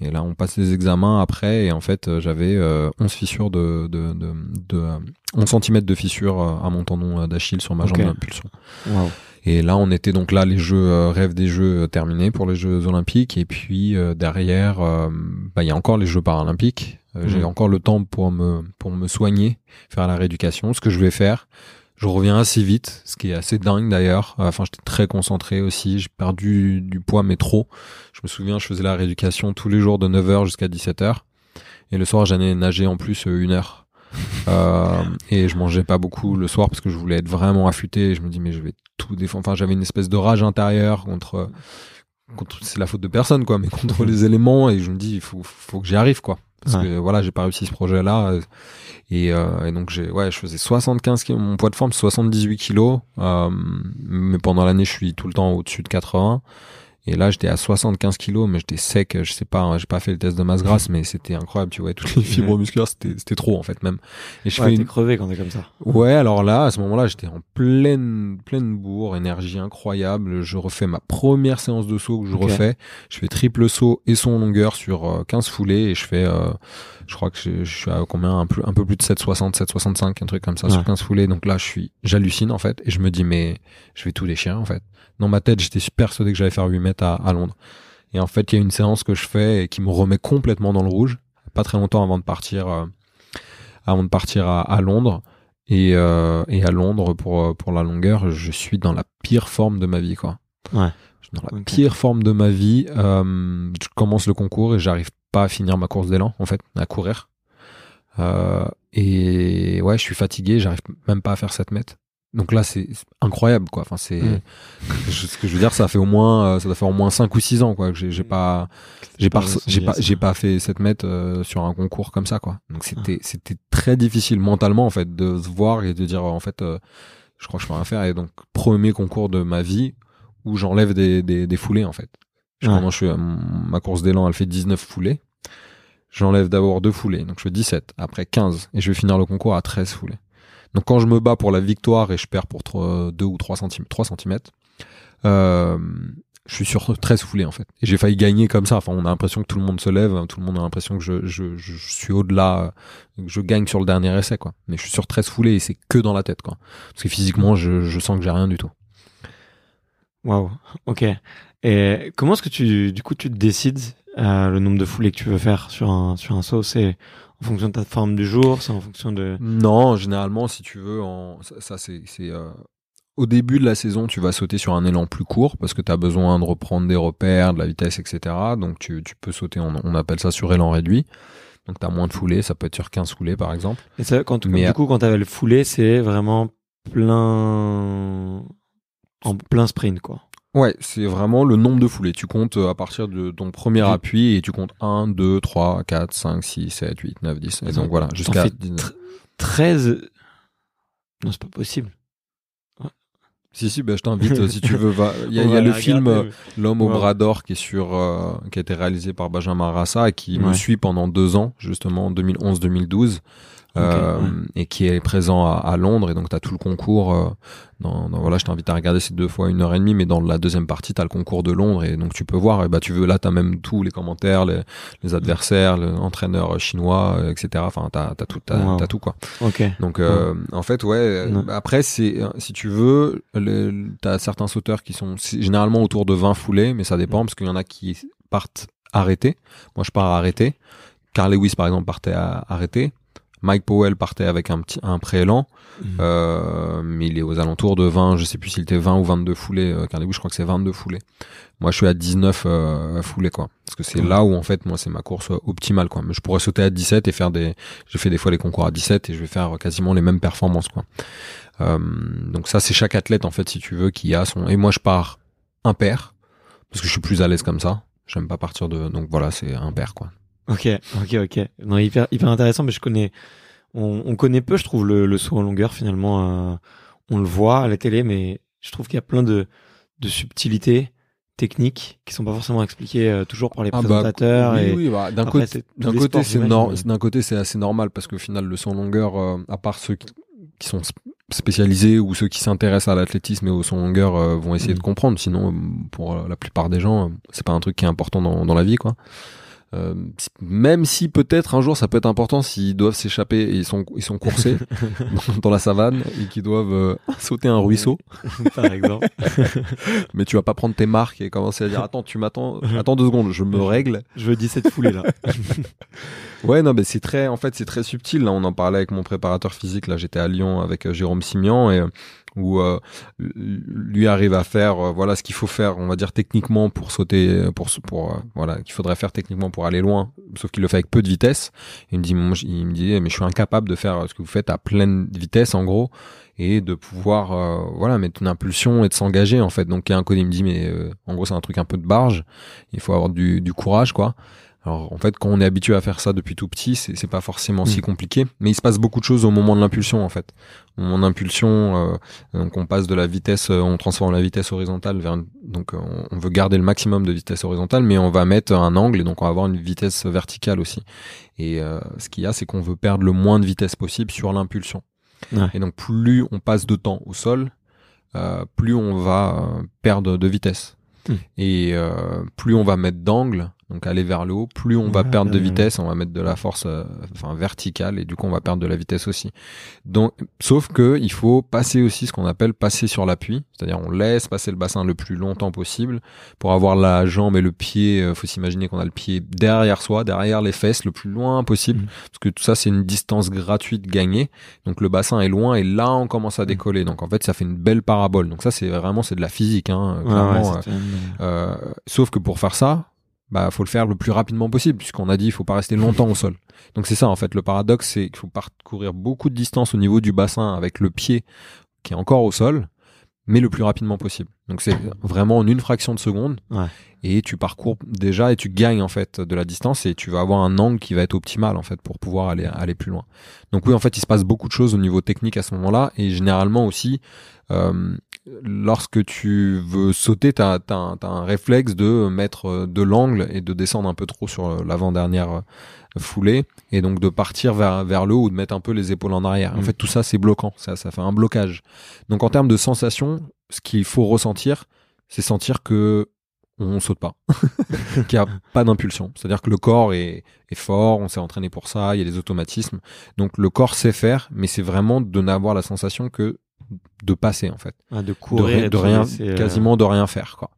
Et là on passe les examens après et en fait euh, j'avais euh, 11 fissures de de de, de euh, 11 cm de fissures euh, à mon tendon euh, d'Achille sur ma jambe d'impulsion. Waouh. Et là, on était donc là, les jeux euh, rêves des jeux euh, terminés pour les Jeux Olympiques. Et puis euh, derrière, euh, bah, il y a encore les Jeux Paralympiques. Euh. J'ai encore le temps pour me pour me soigner, faire la rééducation. Ce que je vais faire, Je reviens assez vite, ce qui est assez dingue d'ailleurs. Enfin, j'étais très concentré aussi. J'ai perdu du poids, mais trop. Je me souviens, je faisais la rééducation tous les jours de 9h jusqu'à 17h. Et le soir, j'allais nager en plus euh, une heure. Euh, et je mangeais pas beaucoup le soir parce que je voulais être vraiment affûté. Et je me dis, mais je vais tout défendre. Enfin, j'avais une espèce de rage intérieure contre, contre c'est la faute de personne, quoi, mais contre les éléments. Et je me dis, il faut, faut que j'y arrive, quoi. Parce que voilà, j'ai pas réussi ce projet-là. Et, euh, et, donc j'ai, ouais, je faisais 75 kilos, mon poids de forme 78 kilos. Euh, mais pendant l'année, je suis tout le temps au-dessus de 80. Et là, j'étais à 75 kilos, mais j'étais sec. Je sais pas, j'ai pas fait le test de masse grasse, mais c'était incroyable. Tu vois, toutes les fibres musculaires, c'était, c'était trop en fait même. Et je ouais, fais crevé quand t'es comme ça. Ouais, alors là, à ce moment-là, j'étais en pleine, pleine bourre, énergie incroyable. Je refais ma première séance de saut que je refais. Je fais triple saut et son longueur sur 15 euh, foulées et je fais, euh, je crois que je, suis à combien, un peu, un peu plus de 7,60, 7,65, un truc comme ça sur 15 foulées. Donc là, je suis, j'hallucine en fait et je me dis mais je vais tout déchirer en fait dans ma tête, j'étais persuadé que j'allais faire 8 mètres à, Londres. Et en fait, il y a une séance que je fais et qui me remet complètement dans le rouge. Pas très longtemps avant de partir, euh, avant de partir à, Londres. Et, euh, et, à Londres, pour, euh, pour la longueur, je suis dans la pire forme de ma vie, quoi. Ouais. Je suis dans la pire forme de ma vie. je commence le concours et j'arrive pas à finir ma course d'élan, en fait, à courir. et ouais, je suis fatigué, j'arrive même pas à faire 7 mètres. Donc là, c'est incroyable, quoi. Enfin, c'est mm. ce que je veux dire. Ça fait au moins, euh, ça doit faire au moins 5 ou 6 ans, quoi. Que j'ai pas, j'ai pas, j'ai pas, j'ai pas fait 7 mètres euh, sur un concours comme ça, quoi. Donc c'était, ah. c'était très difficile mentalement, en fait, de se voir et de dire, en fait, euh, je crois que je peux rien faire. Et donc, premier concours de ma vie où j'enlève des, des, des, foulées, en fait. Je, je suis, ma course d'élan, elle fait 19 foulées. J'enlève d'abord deux foulées, donc je fais 17, après 15, et je vais finir le concours à 13 foulées. Donc quand je me bats pour la victoire et je perds pour 2 ou 3 cm, 3 euh, je suis sur 13 foulées en fait. Et j'ai failli gagner comme ça. Enfin, on a l'impression que tout le monde se lève, tout le monde a l'impression que je, je, je, suis au-delà, que je gagne sur le dernier essai quoi. Mais je suis sur 13 foulées et c'est que dans la tête quoi. Parce que physiquement, je, je sens que j'ai rien du tout. Waouh. Ok. Et comment est-ce que tu, du coup, tu décides euh, le nombre de foulées que tu veux faire sur un sur un saut? C'est en fonction de ta forme du jour, c'est en fonction de. Non, généralement, si tu veux, en... ça, c'est. Euh... Au début de la saison, tu vas sauter sur un élan plus court parce que tu as besoin de reprendre des repères, de la vitesse, etc. Donc tu, tu peux sauter, on appelle ça sur élan réduit. Donc tu as moins de foulées, ça peut être sur 15 foulées par exemple. Et ça, quand, Mais, du coup, quand tu avais le foulé, c'est vraiment plein en plein sprint quoi. Ouais, c'est vraiment le nombre de foulées. Tu comptes euh, à partir de ton premier appui et tu comptes 1, 2, 3, 4, 5, 6, 7, 8, 9, 10. Et donc voilà, jusqu'à 13. Non, c'est pas possible. Si, si, ben, je t'invite euh, si tu veux. Il y a, le film euh, L'homme au bras d'or qui est sur, qui a été réalisé par Benjamin Rassa et qui me suit pendant deux ans, justement, 2011-2012. Euh, et qui est présent à, à, Londres et donc tu as tout le concours euh, dans, dans, voilà je t'invite à regarder ces deux fois une heure et demie mais dans la deuxième partie tu as le concours de Londres et donc tu peux voir et bah tu veux là tu as même tous les commentaires les, les adversaires l'entraîneur chinois euh, etc enfin tu as, tout t'as, as tout quoi. Okay. donc euh, en fait ouais après c'est si tu veux tu as certains sauteurs qui sont généralement autour de 20 foulées mais ça dépend parce qu'il y en a qui partent arrêtés. Moi je pars arrêté. Carl Lewis par exemple partait à arrêter Mike Powell partait avec un petit un préélan, mhm. euh, mais il est aux alentours de 20, je sais plus s'il était 20 ou 22 foulées. Euh, je crois que c'est 22 foulées. Moi, je suis à 19 euh, foulées quoi, parce que c'est là où en fait moi c'est ma course optimale quoi. Mais je pourrais sauter à 17 et faire des, j'ai fait des fois les concours à 17 et je vais faire quasiment les mêmes performances quoi. Euh, donc ça c'est chaque athlète en fait si tu veux qui a son. Et moi je pars impair parce que je suis plus à l'aise comme ça. J'aime pas partir de, donc voilà c'est impair quoi. Ok, ok, ok. Non, hyper, hyper intéressant, mais je connais, on, on connaît peu, je trouve, le, le saut en longueur, finalement. Euh, on le voit à la télé, mais je trouve qu'il y a plein de, de subtilités techniques qui sont pas forcément expliquées euh, toujours par les ah bah, présentateurs. oui, et oui, bah, d'un côté, d'un côté, c'est d'un côté, c'est assez normal parce qu'au final, le saut en longueur, euh, à part ceux qui, sont spécialisés ou ceux qui s'intéressent à l'athlétisme et au saut en longueur vont essayer mm. de comprendre. Sinon, pour la plupart des gens, c'est pas un truc qui est important dans, dans la vie, quoi. Euh, même si peut-être un jour ça peut être important s'ils doivent s'échapper et ils sont ils sont coursés dans la savane et qu'ils doivent euh, sauter un ruisseau. Par exemple. Mais tu vas pas prendre tes marques et commencer à dire attends tu m'attends attends deux secondes je me règle. je veux 17 foulées là. Ouais, non, mais c'est très, en fait, c'est très subtil. Là, on en parlait avec mon préparateur physique. Là, j'étais à Lyon avec euh, Jérôme Simian et où euh, lui arrive à faire euh, voilà ce qu'il faut faire on va dire techniquement pour sauter pour pour euh, voilà qu'il faudrait faire techniquement pour aller loin sauf qu'il le fait avec peu de vitesse. Il me dit il me dit mais je suis incapable de faire ce que vous faites à pleine vitesse en gros et de pouvoir voilà mettre une impulsion et de s'engager en fait. Donc il y a un côté il me dit mais en gros c'est un truc un peu de barge. Il faut avoir du, du courage quoi alors en fait, quand on est habitué à faire ça depuis tout petit, c'est pas forcément si mm. compliqué, mais il se passe beaucoup de choses au moment de l'impulsion en fait. Au moment d'impulsion, euh, donc on passe de la vitesse, euh, on transforme la vitesse horizontale vers, donc euh, on veut garder le maximum de vitesse horizontale, mais on va mettre un angle et donc on va avoir une vitesse verticale aussi. Et ce qu'il y a, c'est qu'on veut perdre le moins de vitesse possible sur l'impulsion. Et donc plus on passe de temps au sol, plus on va perdre de vitesse. Mm. Et plus on va mettre d'angle, donc aller vers le haut, plus on va perdre de vitesse, on va mettre de la force euh, enfin verticale et du coup on va perdre de la vitesse aussi. Donc sauf que il faut passer aussi ce qu'on appelle passer sur l'appui, c'est-à-dire on laisse passer le bassin le plus longtemps possible pour avoir la jambe et le pied, euh, faut s'imaginer qu'on a le pied derrière soi, derrière les fesses le plus loin possible mmh. parce que tout ça c'est une distance gratuite gagnée. Donc le bassin est loin et là on commence à mmh. décoller. Donc en fait ça fait une belle parabole. Donc ça c'est vraiment c'est de la physique hein, clairement. Euh, sauf que pour faire ça, bah faut le faire le plus rapidement possible puisqu'on a dit il faut pas rester longtemps au sol. Donc c'est ça en fait le paradoxe c'est qu'il faut parcourir beaucoup de distance au niveau du bassin avec le pied qui est encore au sol mais le plus rapidement possible. Donc c'est vraiment en une fraction de seconde et tu parcours déjà et tu gagnes en fait de la distance et tu vas avoir un angle qui va être optimal en fait pour pouvoir aller aller plus loin. Donc oui en fait il se passe beaucoup de choses au niveau technique à ce moment-là et généralement aussi euh, lorsque tu veux sauter, tu as, un réflexe de mettre euh, de l'angle et de descendre un peu trop sur euh, l'avant-dernière foulée et donc de partir vers, vers le haut ou de mettre un peu les épaules en arrière. En mm. fait, tout ça, c'est bloquant. Ça, ça fait un blocage. Donc, en termes de sensation, ce qu'il faut ressentir, c'est sentir que on saute pas, qu'il n'y a pas d'impulsion. C'est-à-dire que le corps est, est fort, on s'est entraîné pour ça, il y a des automatismes. Donc le corps sait faire, mais c'est vraiment de n'avoir la sensation que de passer en fait, ah, de courir, de, rien, euh, quasiment de rien faire quoi.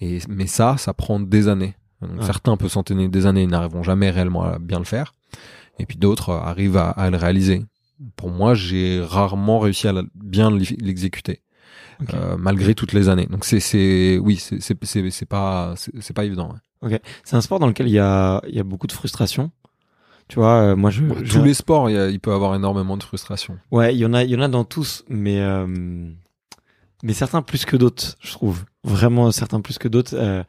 Et mais ça, ça prend des années. Certains peuvent s'entraîner des années et n'arriveront jamais réellement à bien le faire, et puis d'autres arrivent à, le réaliser. Pour moi, j'ai rarement réussi à bien l'exécuter. Euh, malgré toutes les années. Donc c'est c'est oui c'est c'est c'est pas c'est pas évident. Ok. C'est un sport dans lequel il y a il y a beaucoup de frustration. Tu vois, euh, moi je, tous les sports, il, il, peut avoir énormément de frustration. Ouais, il y en a, il y en a dans tous, mais euh, mais certains plus que d'autres, je trouve. Vraiment certains plus que d'autres. Euh,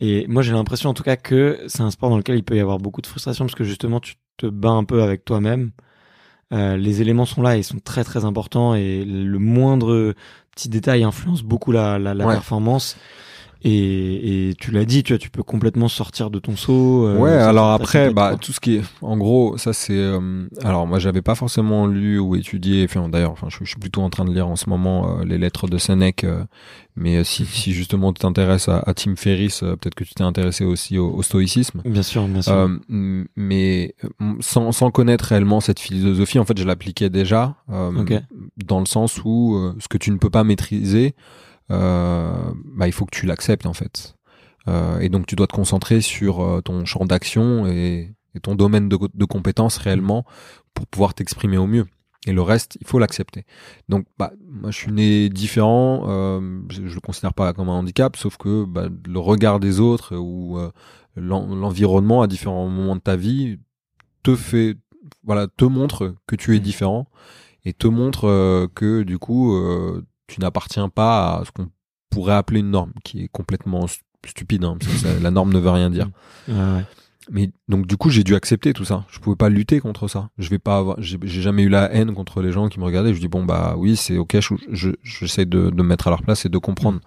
et moi j'ai l'impression en tout cas que c'est un sport dans lequel il peut y avoir beaucoup de frustration parce que justement tu te bats un peu avec toi-même. les éléments sont là ils sont très très importants et le moindre petit détail influence beaucoup la, la, la performance. Et, et, tu l'as dit, tu vois, tu peux complètement sortir de ton saut. Euh, ouais, alors après, bah tout ce qui est, en gros, ça c'est. Euh, alors moi, j'avais pas forcément lu ou étudié. Enfin, d'ailleurs, enfin, je, suis plutôt en train de lire en ce moment euh, les lettres de Sénèque. mais si, mhm. si justement tu t'intéresses à, à, Tim Ferriss, peut-être que tu t'es intéressé aussi au, stoïcisme. Bien sûr, bien sûr. mais sans, sans connaître réellement cette philosophie, en fait, je l'appliquais déjà dans le sens où ce que tu ne peux pas maîtriser euh, bah, il faut que tu l'acceptes en fait. Euh, et donc tu dois te concentrer sur euh, ton champ d'action et, ton domaine de, compétences réellement pour pouvoir t'exprimer au mieux. Et le reste, il faut l'accepter. Donc, bah, moi, je suis né différent. Euh, je, le considère pas comme un handicap, sauf que bah, le regard des autres ou l'environnement à différents moments de ta vie te fait, voilà, te montre que tu es différent et te montre que du coup, tu n'appartiens pas à ce qu'on pourrait appeler une norme, qui est complètement stupide, hein, parce que la norme ne veut rien dire. Mais donc du coup j'ai dû accepter tout ça. Je pouvais pas lutter contre ça. Je vais pas avoir, j'ai jamais eu la haine contre les gens qui me regardaient. Je dis bon bah oui c'est ok. Je j'essaie de, de me mettre à leur place et de comprendre.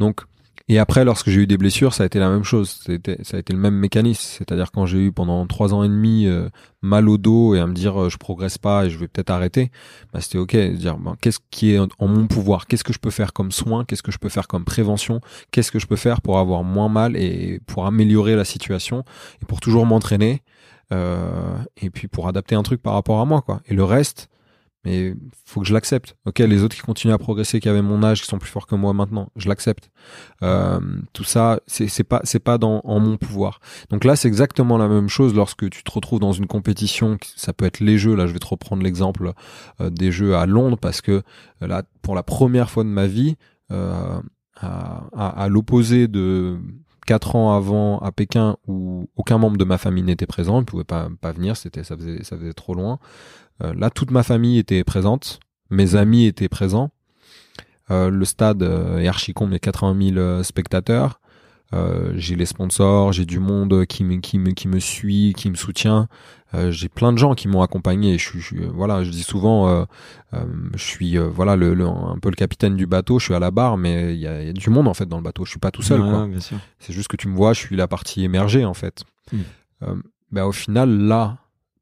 Donc et après, lorsque j'ai eu des blessures, ça a été la même chose. Ça a été le même mécanisme. C'est-à-dire quand j'ai eu pendant trois ans et demi euh, mal au dos et à me dire euh, je progresse pas et je vais peut-être arrêter, bah, c'était ok. Dire qu'est-ce qui est en mon pouvoir? Qu'est-ce que je peux faire comme soin? Qu'est-ce que je peux faire comme prévention? Qu'est-ce que je peux faire pour avoir moins mal et pour améliorer la situation et pour toujours m'entraîner euh, et puis pour adapter un truc par rapport à moi quoi. Et le reste, mais faut que je l'accepte. Ok, les autres qui continuent à progresser, qui avaient mon âge, qui sont plus forts que moi maintenant, je l'accepte. Euh, tout ça, c'est pas c'est pas dans en mon pouvoir. Donc là, c'est exactement la même chose lorsque tu te retrouves dans une compétition. Ça peut être les jeux. Là, je vais te reprendre l'exemple euh, des jeux à Londres parce que euh, là, pour la première fois de ma vie, euh, à, à, à l'opposé de quatre ans avant à Pékin où aucun membre de ma famille n'était présent, il pouvait pas pas venir, c'était ça faisait ça faisait trop loin. Euh, là, toute ma famille était présente, mes amis étaient présents. Euh, le stade euh, est archi y a 80 000 spectateurs. j'ai les sponsors, j'ai du monde qui me, qui me, qui me suit, qui me soutient. j'ai plein de gens qui m'ont accompagné. Je, je, voilà, je dis souvent, je suis voilà le, un peu le capitaine du bateau. Je suis à la barre, mais il y a, y a, du monde en fait dans le bateau. Je suis pas tout seul. Ouais, C'est juste que tu me vois, je suis la partie émergée en fait. Mm. bah, au final, là,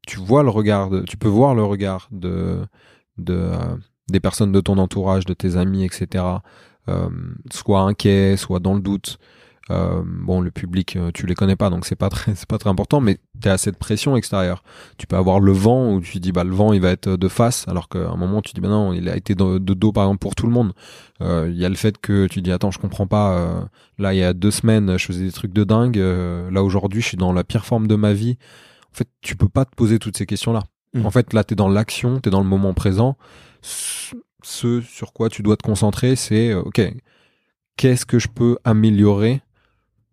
tu vois le regard, de, tu peux voir le regard de, de euh, des personnes de ton entourage, de tes amis, etc. Euh, soit inquiet, soit dans le doute. Euh, bon, le public, euh, tu les connais pas, donc c'est pas très, c'est pas très important, mais tu as cette pression extérieure. Tu peux avoir le vent où tu dis bah le vent il va être de face, alors qu'à un moment tu dis bah non, il a été de, dos par exemple pour tout le monde. Il y a le fait que tu dis attends, je comprends pas. là, il y a deux semaines, je faisais des trucs de dingue. là aujourd'hui, je suis dans la pire forme de ma vie en fait, tu peux pas te poser toutes ces questions-là. Mmh. En fait, là, tu es dans l'action, tu es dans le moment présent. Ce sur quoi tu dois te concentrer, c'est, euh, OK, qu'est-ce que je peux améliorer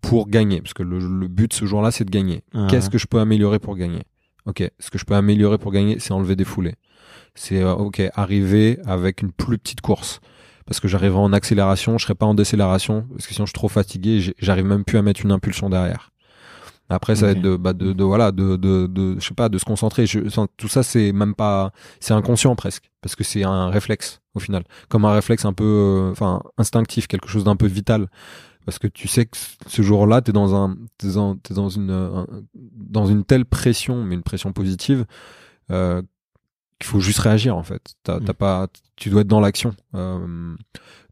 pour gagner? Parce que le, le but ce jour-là, c'est de gagner. Ah. Qu'est-ce que je peux améliorer pour gagner? Ok, ce que je peux améliorer pour gagner, c'est enlever des foulées. C'est, euh, ok, arriver avec une plus petite course parce que j'arriverai en accélération, je serai pas en décélération, parce que sinon je suis trop fatigué, j'arrive même plus à mettre une impulsion derrière. Après, ça va être de, bah, de, de, voilà, de, de, de, je sais pas, de se concentrer. Je, tout ça, c'est même pas, c'est inconscient presque, parce que c'est un réflexe au final, comme un réflexe un peu, euh, enfin, instinctif, quelque chose d'un peu vital, parce que tu sais que ce jour-là, t'es dans un, t'es dans, es dans une, dans une telle pression, mais une pression positive, euh, qu'il faut juste réagir en fait. T'as, mm. pas, tu dois être dans l'action. Euh,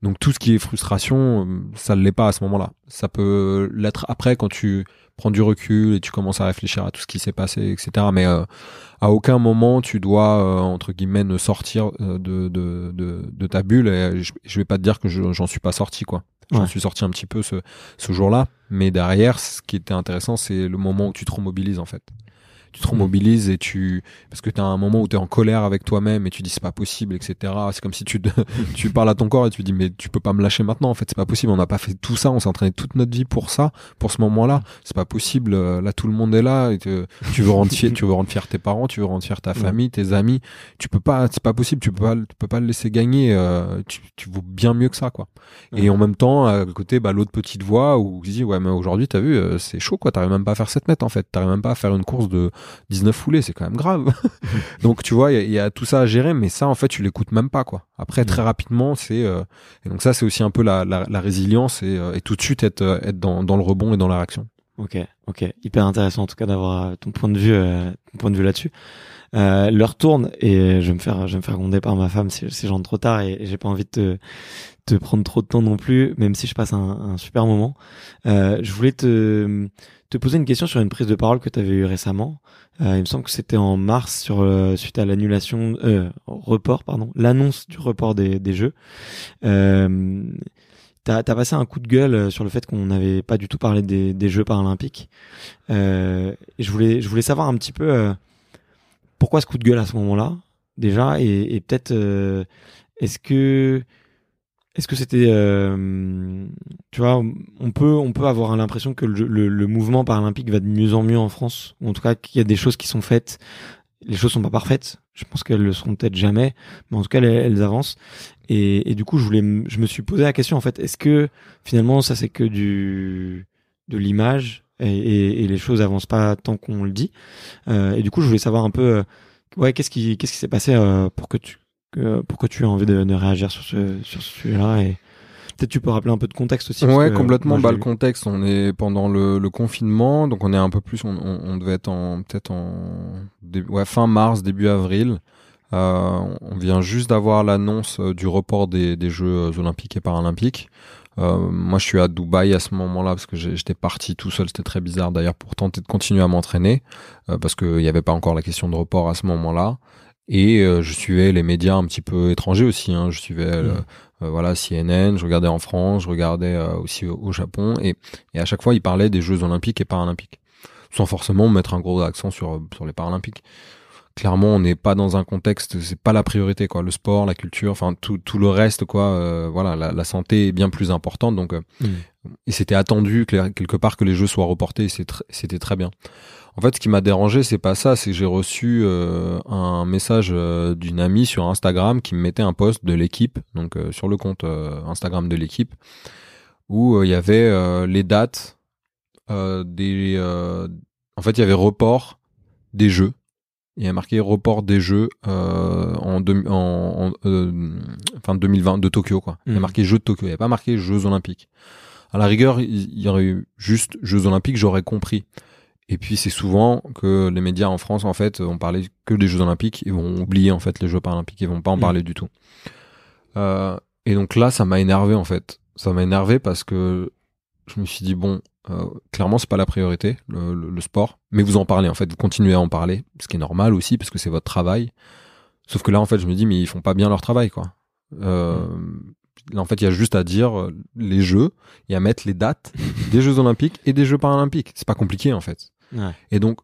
donc tout ce qui est frustration, euh, ça ne l'est pas à ce moment-là. Ça peut l'être après quand tu prends du recul et tu commences à réfléchir à tout ce qui s'est passé, etc. Mais euh, à aucun moment tu dois euh, entre guillemets ne sortir euh, de, de, de, de, ta bulle. Et je, je vais pas te dire que j'en suis pas sorti quoi. J'en suis sorti un petit peu ce, ce jour-là, mais derrière, ce qui était intéressant, c'est le moment où tu te remobilises en fait tu te remobilises et tu parce que tu as un moment où tu es en colère avec toi-même et tu dis c'est pas possible etc c'est comme si tu tu parles à ton corps et tu dis mais tu peux pas me lâcher maintenant en fait c'est pas possible. On n'a pas fait tout ça on s'est entraîné toute notre vie pour ça pour ce moment-là. C'est pas possible là tout le monde est là et tu veux rendre fier tu veux rendre fier tes parents tu veux rendre fier ta famille tes amis. Tu peux pas c'est pas possible tu peux pas tu peux pas le laisser gagner euh, tu, tu vaux bien mieux que ça quoi. Et en même temps à côté bah l'autre petite voix où tu dis ouais mais aujourd'hui t'as vu euh, c'est chaud quoi. T'arrives même pas à faire 7 mètres en fait. T'arrives même pas à faire une course de 19 foulées, c'est quand même grave. donc tu vois, il y, a tout ça à gérer, mais ça en fait tu l'écoutes même pas quoi. Après très rapidement, c'est euh, et donc ça c'est aussi un peu la, la, la résilience et, euh, et, tout de suite être euh, être dans, dans le rebond et dans la réaction. Ok, ok, hyper intéressant en tout cas d'avoir ton point de vue, ton point de vue là-dessus. Euh, l'heure tourne et je vais me faire, je vais me faire gronder par ma femme si, si j'entre trop tard et, j'ai pas envie de te, te, prendre trop de temps non plus, même si je passe un, un super moment. Euh, je voulais te, te poser une question sur une prise de parole que tu avais eue récemment. Euh, il me semble que c'était en mars sur euh, suite à l'annulation, euh, report pardon, l'annonce du report des, des jeux. Euh, T'as as passé un coup de gueule sur le fait qu'on n'avait pas du tout parlé des, des Jeux paralympiques. Euh, et je voulais, je voulais savoir un petit peu euh, pourquoi ce coup de gueule à ce moment-là déjà, et, et peut-être est-ce que est-ce que c'était, euh, tu vois, on peut, on peut avoir l'impression que le, le, mouvement paralympique va de mieux en mieux en France, en tout cas qu'il y a des choses qui sont faites. Les choses sont pas parfaites. Je pense qu'elles le seront peut-être jamais, mais en tout cas elles, avancent. Et, du coup, je voulais, je me suis posé la question en fait, est-ce que finalement ça c'est que du, de l'image et, et, les choses avancent pas tant qu'on le dit. Euh, et du coup, je voulais savoir un peu, euh, ouais, qu'est-ce qui, qu'est-ce qui s'est passé euh, pour que tu pourquoi tu as envie de, de, réagir sur ce, sur ce sujet-là et peut-être tu peux rappeler un peu de contexte aussi. Ouais, complètement. bah, le contexte, on est pendant le, le, confinement, donc on est un peu plus, on, on, on devait être en peut-être en ouais, fin mars, début avril. Euh, on vient juste d'avoir l'annonce euh, du report des, des, Jeux olympiques et paralympiques. Euh, moi, je suis à Dubaï à ce moment-là parce que j'étais parti tout seul. C'était très bizarre d'ailleurs pour tenter de continuer à m'entraîner euh, parce qu'il n'y avait pas encore la question de report à ce moment-là. Et je suivais les médias un petit peu étrangers aussi. Hein. Je suivais Mm. voilà CNN, je regardais en France, je regardais aussi au, au Japon. Et, et à chaque fois, ils parlaient des Jeux olympiques et paralympiques, sans forcément mettre un gros accent sur sur les paralympiques clairement on n'est pas dans un contexte c'est pas la priorité quoi le sport la culture enfin tout, tout le reste quoi euh, voilà la, la, santé est bien plus importante donc euh, Mm. et c'était attendu quelque part que les jeux soient reportés c'est tr- c'était très bien en fait ce qui m'a dérangé c'est pas ça c'est que j'ai reçu euh, un message euh, d'une amie sur Instagram qui me mettait un post de l'équipe donc euh, sur le compte Instagram de l'équipe où il y avait les dates des en fait il y avait report des jeux il y a marqué report des Jeux en, deux, en, en fin 2020 de Tokyo quoi. Il y a Mhm. marqué Jeux de Tokyo, il n'y a pas marqué Jeux Olympiques. À la rigueur, il y aurait eu juste Jeux Olympiques, j'aurais compris. Et puis c'est souvent que les médias en France en fait on parlait que des Jeux Olympiques, ils vont oublier en fait les Jeux Paralympiques, ils vont pas en Mhm. parler du tout. Euh, et donc là, ça m'a énervé en fait. Ça m'a énervé parce que je me suis dit bon, euh, clairement c'est pas la priorité le, le, le, sport, mais vous en parlez en fait, vous continuez à en parler, ce qui est normal aussi parce que c'est votre travail. Sauf que là en fait je me dis mais ils font pas bien leur travail quoi. Euh, mmh. Là en fait il y a juste à dire euh, les jeux et à mettre les dates des Jeux Olympiques et des Jeux Paralympiques. C'est pas compliqué en fait. Ouais. Et donc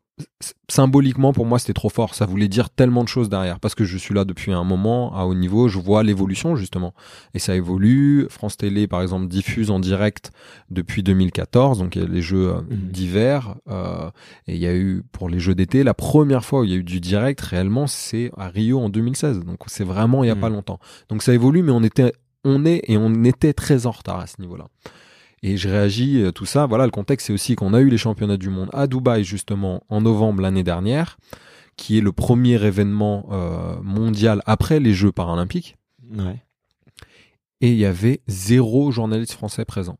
symboliquement pour moi c'était trop fort. Ça voulait dire tellement de choses derrière. Parce que je suis là depuis un moment à haut niveau je vois l'évolution justement. Et ça évolue. France Télé par exemple diffuse en direct depuis 2014 donc il y a les jeux euh, Mhm. d'hiver euh, et il y a eu pour les jeux d'été la première fois où il y a eu du direct réellement c'est à Rio en 2016 donc c'est vraiment il y a Mhm. pas longtemps. Donc ça évolue mais on était on est et on était très en retard à ce niveau là et je réagis, euh, tout ça. Voilà, le contexte, c'est aussi qu'on a eu les championnats du monde à Dubaï, justement, en novembre l'année dernière, qui est le premier événement euh, mondial après les Jeux paralympiques. Ouais. Et il y avait zéro journaliste français présent.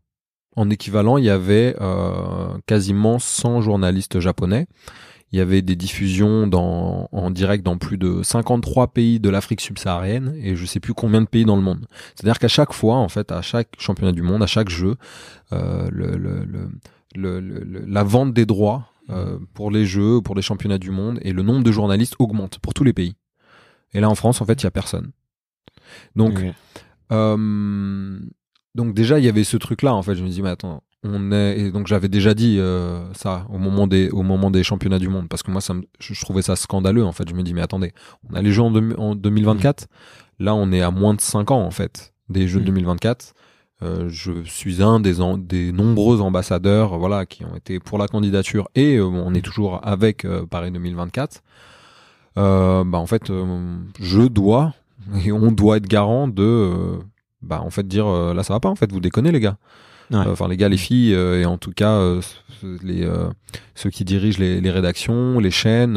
En équivalent, il y avait euh, quasiment 100 journalistes japonais. Il y avait des diffusions dans, en direct dans plus de 53 pays de l'Afrique subsaharienne et je sais plus combien de pays dans le monde. C'est-à-dire qu'à chaque fois, en fait, à chaque championnat du monde, à chaque jeu, euh, le, le, le, le, la vente des droits euh, pour les jeux, pour les championnats du monde et le nombre de journalistes augmente pour tous les pays. Et là, en France, en fait, il y a personne. Donc, euh, donc déjà, il y avait ce truc-là. En fait, je me dis, mais attends, on est et donc j'avais déjà dit euh, ça au moment des au moment des championnats du monde parce que moi ça me, je, trouvais ça scandaleux en fait. Je me dis mais attendez on a les jeux en, deux- en 2024 là on est à moins de 5 ans en fait des jeux de Mm. 2024 Euh, je suis un des en- des nombreux ambassadeurs voilà qui ont été pour la candidature et euh, on est toujours avec euh, Paris 2024 euh, bah en fait euh, je dois et on doit être garant de euh, bah en fait dire euh, là ça va pas en fait vous déconnez les gars Euh, enfin les gars, les filles, euh, et en tout cas euh, les ceux qui dirigent les, les rédactions, les chaînes.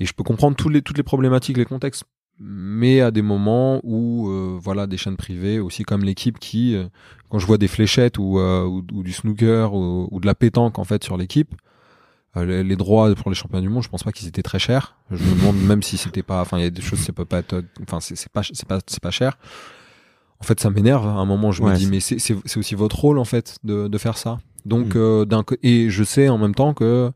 et je peux comprendre tous les, toutes les problématiques, les contextes, mais à des moments où euh, voilà des chaînes privées, aussi comme l'équipe qui, euh, quand je vois des fléchettes ou, euh, ou, du snooker ou, ou de la pétanque en fait sur l'équipe. Les, droits pour les championnats du monde, je pense pas qu'ils étaient très chers. Je me demande même si c'était pas, enfin il y a des choses, ça peut pas être, enfin c'est pas, c'est pas, c'est pas cher. En fait, ça m'énerve. À un moment, je me dis, mais c'est aussi votre rôle en fait de de faire ça. Donc, Mm. euh, et je sais en même temps que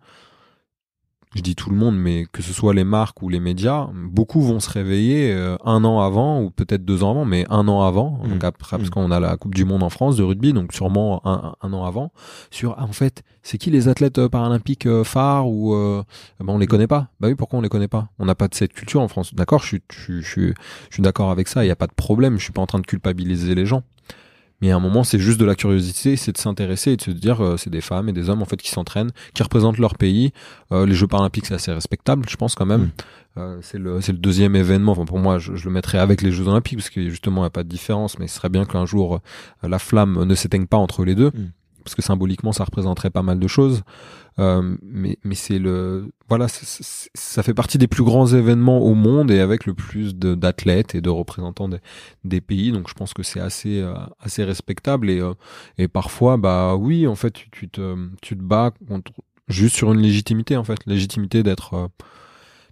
je dis tout le monde, mais que ce soit les marques ou les médias, beaucoup vont se réveiller euh, un an avant ou peut-être deux ans avant, mais un an avant. Mm. Donc après, parce Mm. qu'on a la Coupe du Monde en France de rugby, donc sûrement un, un an avant. Sur ah, en fait, c'est qui les athlètes euh, paralympiques euh, phares ou euh, ben on les connaît pas. Bah oui, pourquoi on les connaît pas? On n'a pas de cette culture en France. D'accord, je suis je suis je suis, je suis d'accord avec ça. Il y a pas de problème. Je suis pas en train de culpabiliser les gens. Mais à un moment, c'est juste de la curiosité, c'est de s'intéresser et de se dire, euh, c'est des femmes et des hommes en fait qui s'entraînent, qui représentent leur pays. Euh, les Jeux paralympiques, c'est assez respectable, je pense quand même. Mm. Euh, c'est le c'est le deuxième événement. Enfin, pour moi, je, je le mettrais avec les Jeux olympiques parce que justement, il n'y a pas de différence. Mais ce serait bien qu'un jour euh, la flamme ne s'éteigne pas entre les deux, Mm. Parce que symboliquement, ça représenterait pas mal de choses. Euh, mais mais c'est le voilà, ça fait partie des plus grands événements au monde et avec le plus d'athlètes et de représentants des, des pays. Donc je pense que c'est assez euh, assez respectable et euh, et parfois bah oui en fait tu, tu te tu te bats contre juste sur une légitimité en fait légitimité d'être euh,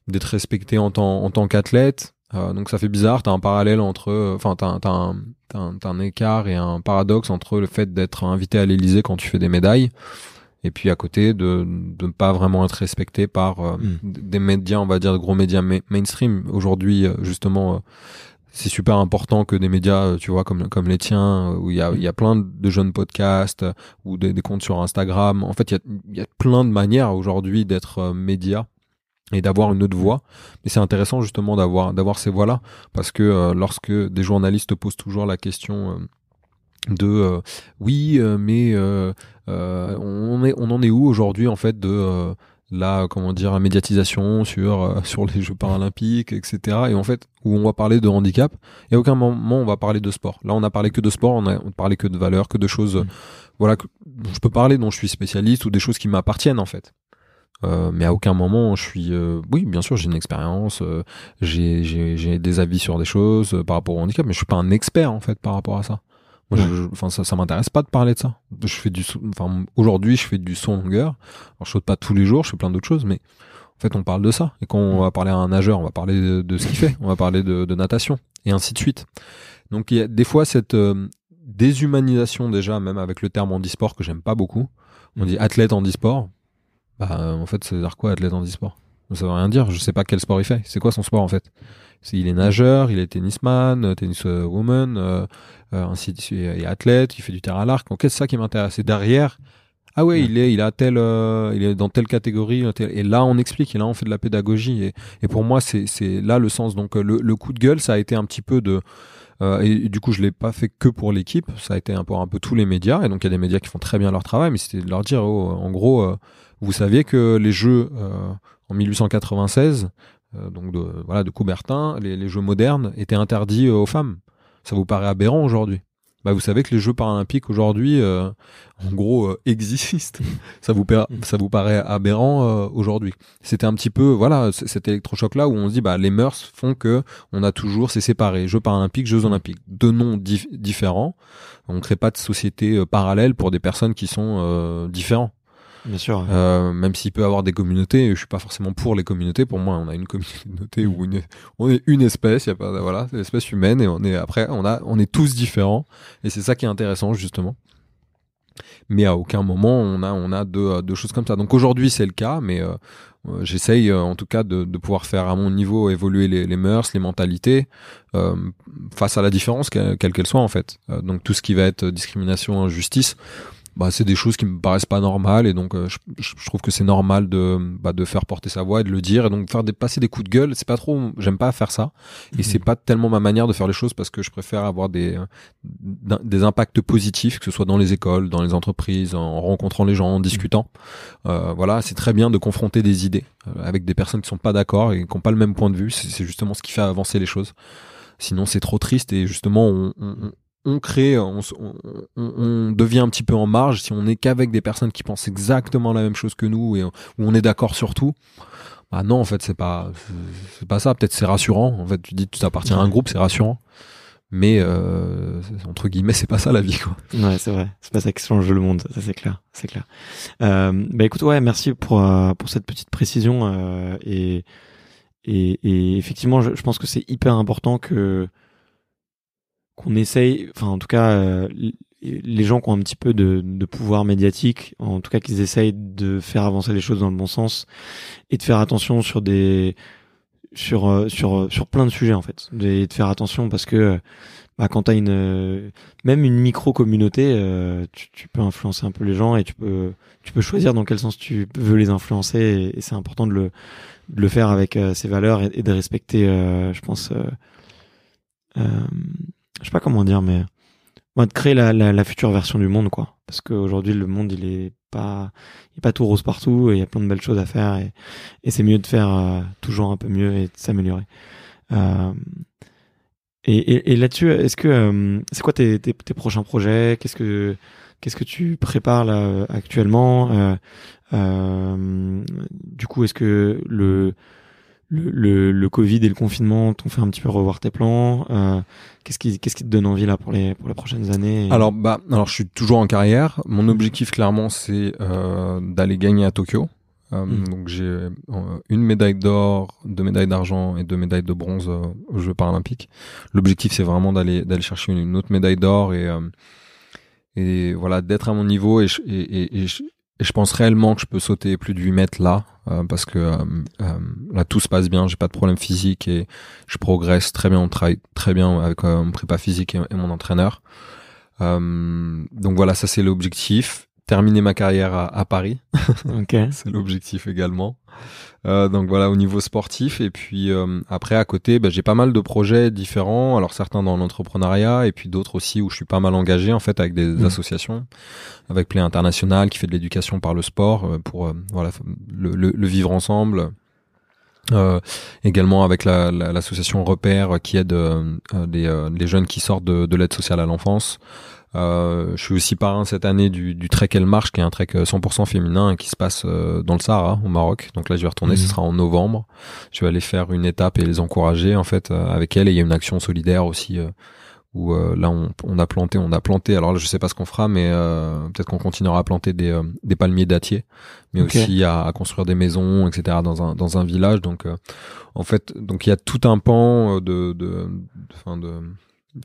d'être respecté en tant en tant qu'athlète. Euh, donc ça fait bizarre, t'as un parallèle entre, euh, enfin t'as t'as un, t'as un, t'as un écart et un paradoxe entre le fait d'être invité à l'Élysée quand tu fais des médailles et puis à côté de de ne pas vraiment être respecté par euh, Mm. des médias, on va dire de gros médias ma- mainstream. Aujourd'hui, justement, euh, c'est super important que des médias, tu vois, comme comme les tiens, où il y a il y a plein de jeunes podcasts ou des, des comptes sur Instagram. En fait, il y a y a plein de manières aujourd'hui d'être média et d'avoir une autre voix. Mais c'est intéressant justement d'avoir d'avoir ces voix-là parce que euh, lorsque des journalistes posent toujours la question euh, de euh, oui euh, mais euh, euh, on est on en est où aujourd'hui en fait de euh, la comment dire la médiatisation sur euh, sur les Jeux paralympiques etc et en fait où on va parler de handicap et à aucun moment on va parler de sport là on a parlé que de sport on a on parlé que de valeurs que de choses euh, Mm. voilà que dont je peux parler dont je suis spécialiste ou des choses qui m'appartiennent en fait euh, mais à aucun moment je suis euh, oui bien sûr j'ai une expérience euh, j'ai des avis sur des choses euh, par rapport au handicap mais je suis pas un expert en fait par rapport à ça. Moi, je- je- enfin ça ça m'intéresse pas de parler de ça. Je fais du enfin aujourd'hui je fais du son longueur alors je saute pas tous les jours je fais plein d'autres choses mais en fait on parle de ça. Et quand on va parler à un nageur on va parler de, de ce qu'il fait. On va parler de, de natation. Et ainsi de suite. Donc il y a des fois cette déshumanisation déjà même avec le terme handisport que j'aime pas beaucoup. On dit athlète handisport bah en fait ça veut dire quoi athlète handisport ça veut rien dire je sais pas quel sport il fait. C'est quoi son sport en fait? C'est il est nageur il est tennisman euh, tennis euh, woman euh, ainsi de suite et athlète il fait du tir à l'arc. Donc c'est ça qui m'intéresse? Et derrière. Ah ouais, Ouais. il est il a tel euh, il est dans telle catégorie tel- et là on explique et là on fait de la pédagogie et, et pour moi c'est c'est là le sens. Donc euh, le, le coup de gueule ça a été un petit peu de euh, et, et du coup je l'ai pas fait que pour l'équipe ça a été un peu un peu tous les médias et donc il y a des médias qui font très bien leur travail mais c'était de leur dire oh, en gros euh, vous saviez que les jeux euh, en 1896 euh, donc de voilà de Coubertin les, les jeux modernes étaient interdits euh, aux femmes ça vous paraît aberrant aujourd'hui? Bah vous savez que les Jeux paralympiques aujourd'hui, euh, en gros, euh, existent. ça vous pa- ça vous paraît aberrant euh, aujourd'hui? C'était un petit peu voilà cet électrochoc là où on se dit bah les mœurs font que on a toujours c'est séparé Jeux paralympiques, Jeux olympiques, deux noms dif- différents. On crée pas de société parallèle pour des personnes qui sont euh, différents. Bien sûr. Euh, même s'il peut avoir des communautés, je suis pas forcément pour les communautés. Pour moi, on a une communauté où une, on est une espèce, y a pas, voilà, l'espèce humaine et on est après, on a, on est tous différents et c'est ça qui est intéressant justement. Mais à aucun moment on a, on a deux, deux choses comme ça. Donc aujourd'hui c'est le cas, mais euh, euh, j'essaye euh, en tout cas de, de pouvoir faire à mon niveau évoluer les, les mœurs, les mentalités euh, face à la différence quelle quelle qu'elle soit en fait. Euh, donc tout ce qui va être discrimination, injustice bah, c'est des choses qui me paraissent pas normales et donc euh, je, je trouve que c'est normal de bah, de faire porter sa voix et de le dire et donc faire des, passer des coups de gueule. C'est pas trop j'aime pas faire ça et Mhm. c'est pas tellement ma manière de faire les choses parce que je préfère avoir des euh, des impacts positifs que ce soit dans les écoles dans les entreprises en rencontrant les gens en discutant. Euh, voilà c'est très bien de confronter des idées euh, avec des personnes qui sont pas d'accord et qui ont pas le même point de vue. C'est c'est justement ce qui fait avancer les choses. Sinon c'est trop triste et justement on, on, on- crée, on, devient un petit peu en marge si on n'est qu'avec des personnes qui pensent exactement la même chose que nous et où on est d'accord sur tout. Bah non, en fait, c'est pas, c'est- pas ça. Peut-être c'est rassurant. En fait, tu dis tu appartiens à un groupe, c'est rassurant. Mais euh, entre guillemets, c'est pas ça la vie, quoi. Ouais, c'est vrai. C'est pas ça qui change le monde, ça c'est clair, c'est clair. Euh, bah écoute, ouais, merci pour euh, pour cette petite précision euh, et, et et effectivement, je pense que c'est hyper important que qu'on essaye, enfin en tout cas, euh, les gens qui ont un petit peu de, pouvoir médiatique, en tout cas qu'ils essayent de faire avancer les choses dans le bon sens et de faire attention sur des sur euh, sur sur plein de sujets en fait, et de faire attention parce que bah, quand t'as une euh, même une micro communauté, euh, tu, peux influencer un peu les gens et tu peux tu peux choisir dans quel sens tu veux les influencer et, c'est important de le le faire avec euh, ses valeurs et, de respecter, euh, je pense, euh, euh, je sais pas comment dire, mais ouais, de créer la, la, la future version du monde quoi, parce qu'aujourd'hui le monde il est pas il est pas tout rose partout et il y a plein de belles choses à faire et, et c'est mieux de faire euh, toujours un peu mieux et de s'améliorer. Euh, et, et, et là-dessus, est-ce que euh, c'est quoi tes, tes, prochains projets? Qu'est-ce que qu'est-ce que tu prépares là actuellement? Euh, euh, Du coup, est-ce que le, le le le Covid et le confinement t'ont fait un petit peu revoir tes plans Euh, Qu'est-ce qui qu'est-ce qui te donne envie là pour les pour les prochaines années Alors, bah, alors, je suis toujours en carrière. Mon objectif, clairement, c'est euh, d'aller gagner à Tokyo. Euh, Mm. Donc, j'ai euh, une médaille d'or, deux médailles d'argent et deux médailles de bronze euh, aux Jeux paralympiques. L'objectif, c'est vraiment d'aller d'aller chercher une, une autre médaille d'or et euh, et voilà d'être à mon niveau et, je- et, et, et je- et je pense réellement que je peux sauter plus de 8 mètres là, euh, parce que euh, euh, là tout se passe bien, j'ai pas de problème physique et je progresse très bien, on travaille très bien avec mon prépa physique et, mon entraîneur. donc voilà, ça c'est l'objectif terminer ma carrière à, à Paris. Okay. c'est l'objectif également. Euh, donc voilà au niveau sportif et puis euh, après à côté bah, j'ai pas mal de projets différents alors certains dans l'entrepreneuriat et puis d'autres aussi où je suis pas mal engagé en fait avec des mmh. associations avec Play International qui fait de l'éducation par le sport euh, pour euh, voilà le, le, le, vivre ensemble euh, également avec l'association la, Repère qui aide des, des, jeunes qui sortent de, de l'aide sociale à l'enfance euh, je suis aussi parrain cette année du, du Trek Elle Marche, qui est un trek 100% euh, féminin qui se passe euh, dans le Sahara, au Maroc. Donc là, je vais retourner, ce mhm. sera en novembre. Je vais aller faire une étape et les encourager en fait avec elle. Et il y a une action solidaire aussi où là on, on, a planté, on a planté. Alors là, je sais pas ce qu'on fera, mais peut-être qu'on continuera à planter des, des palmiers dattiers, mais aussi à, à, construire des maisons, etc. dans un dans un village. Donc en fait, donc il y a tout un pan de de, de, de, de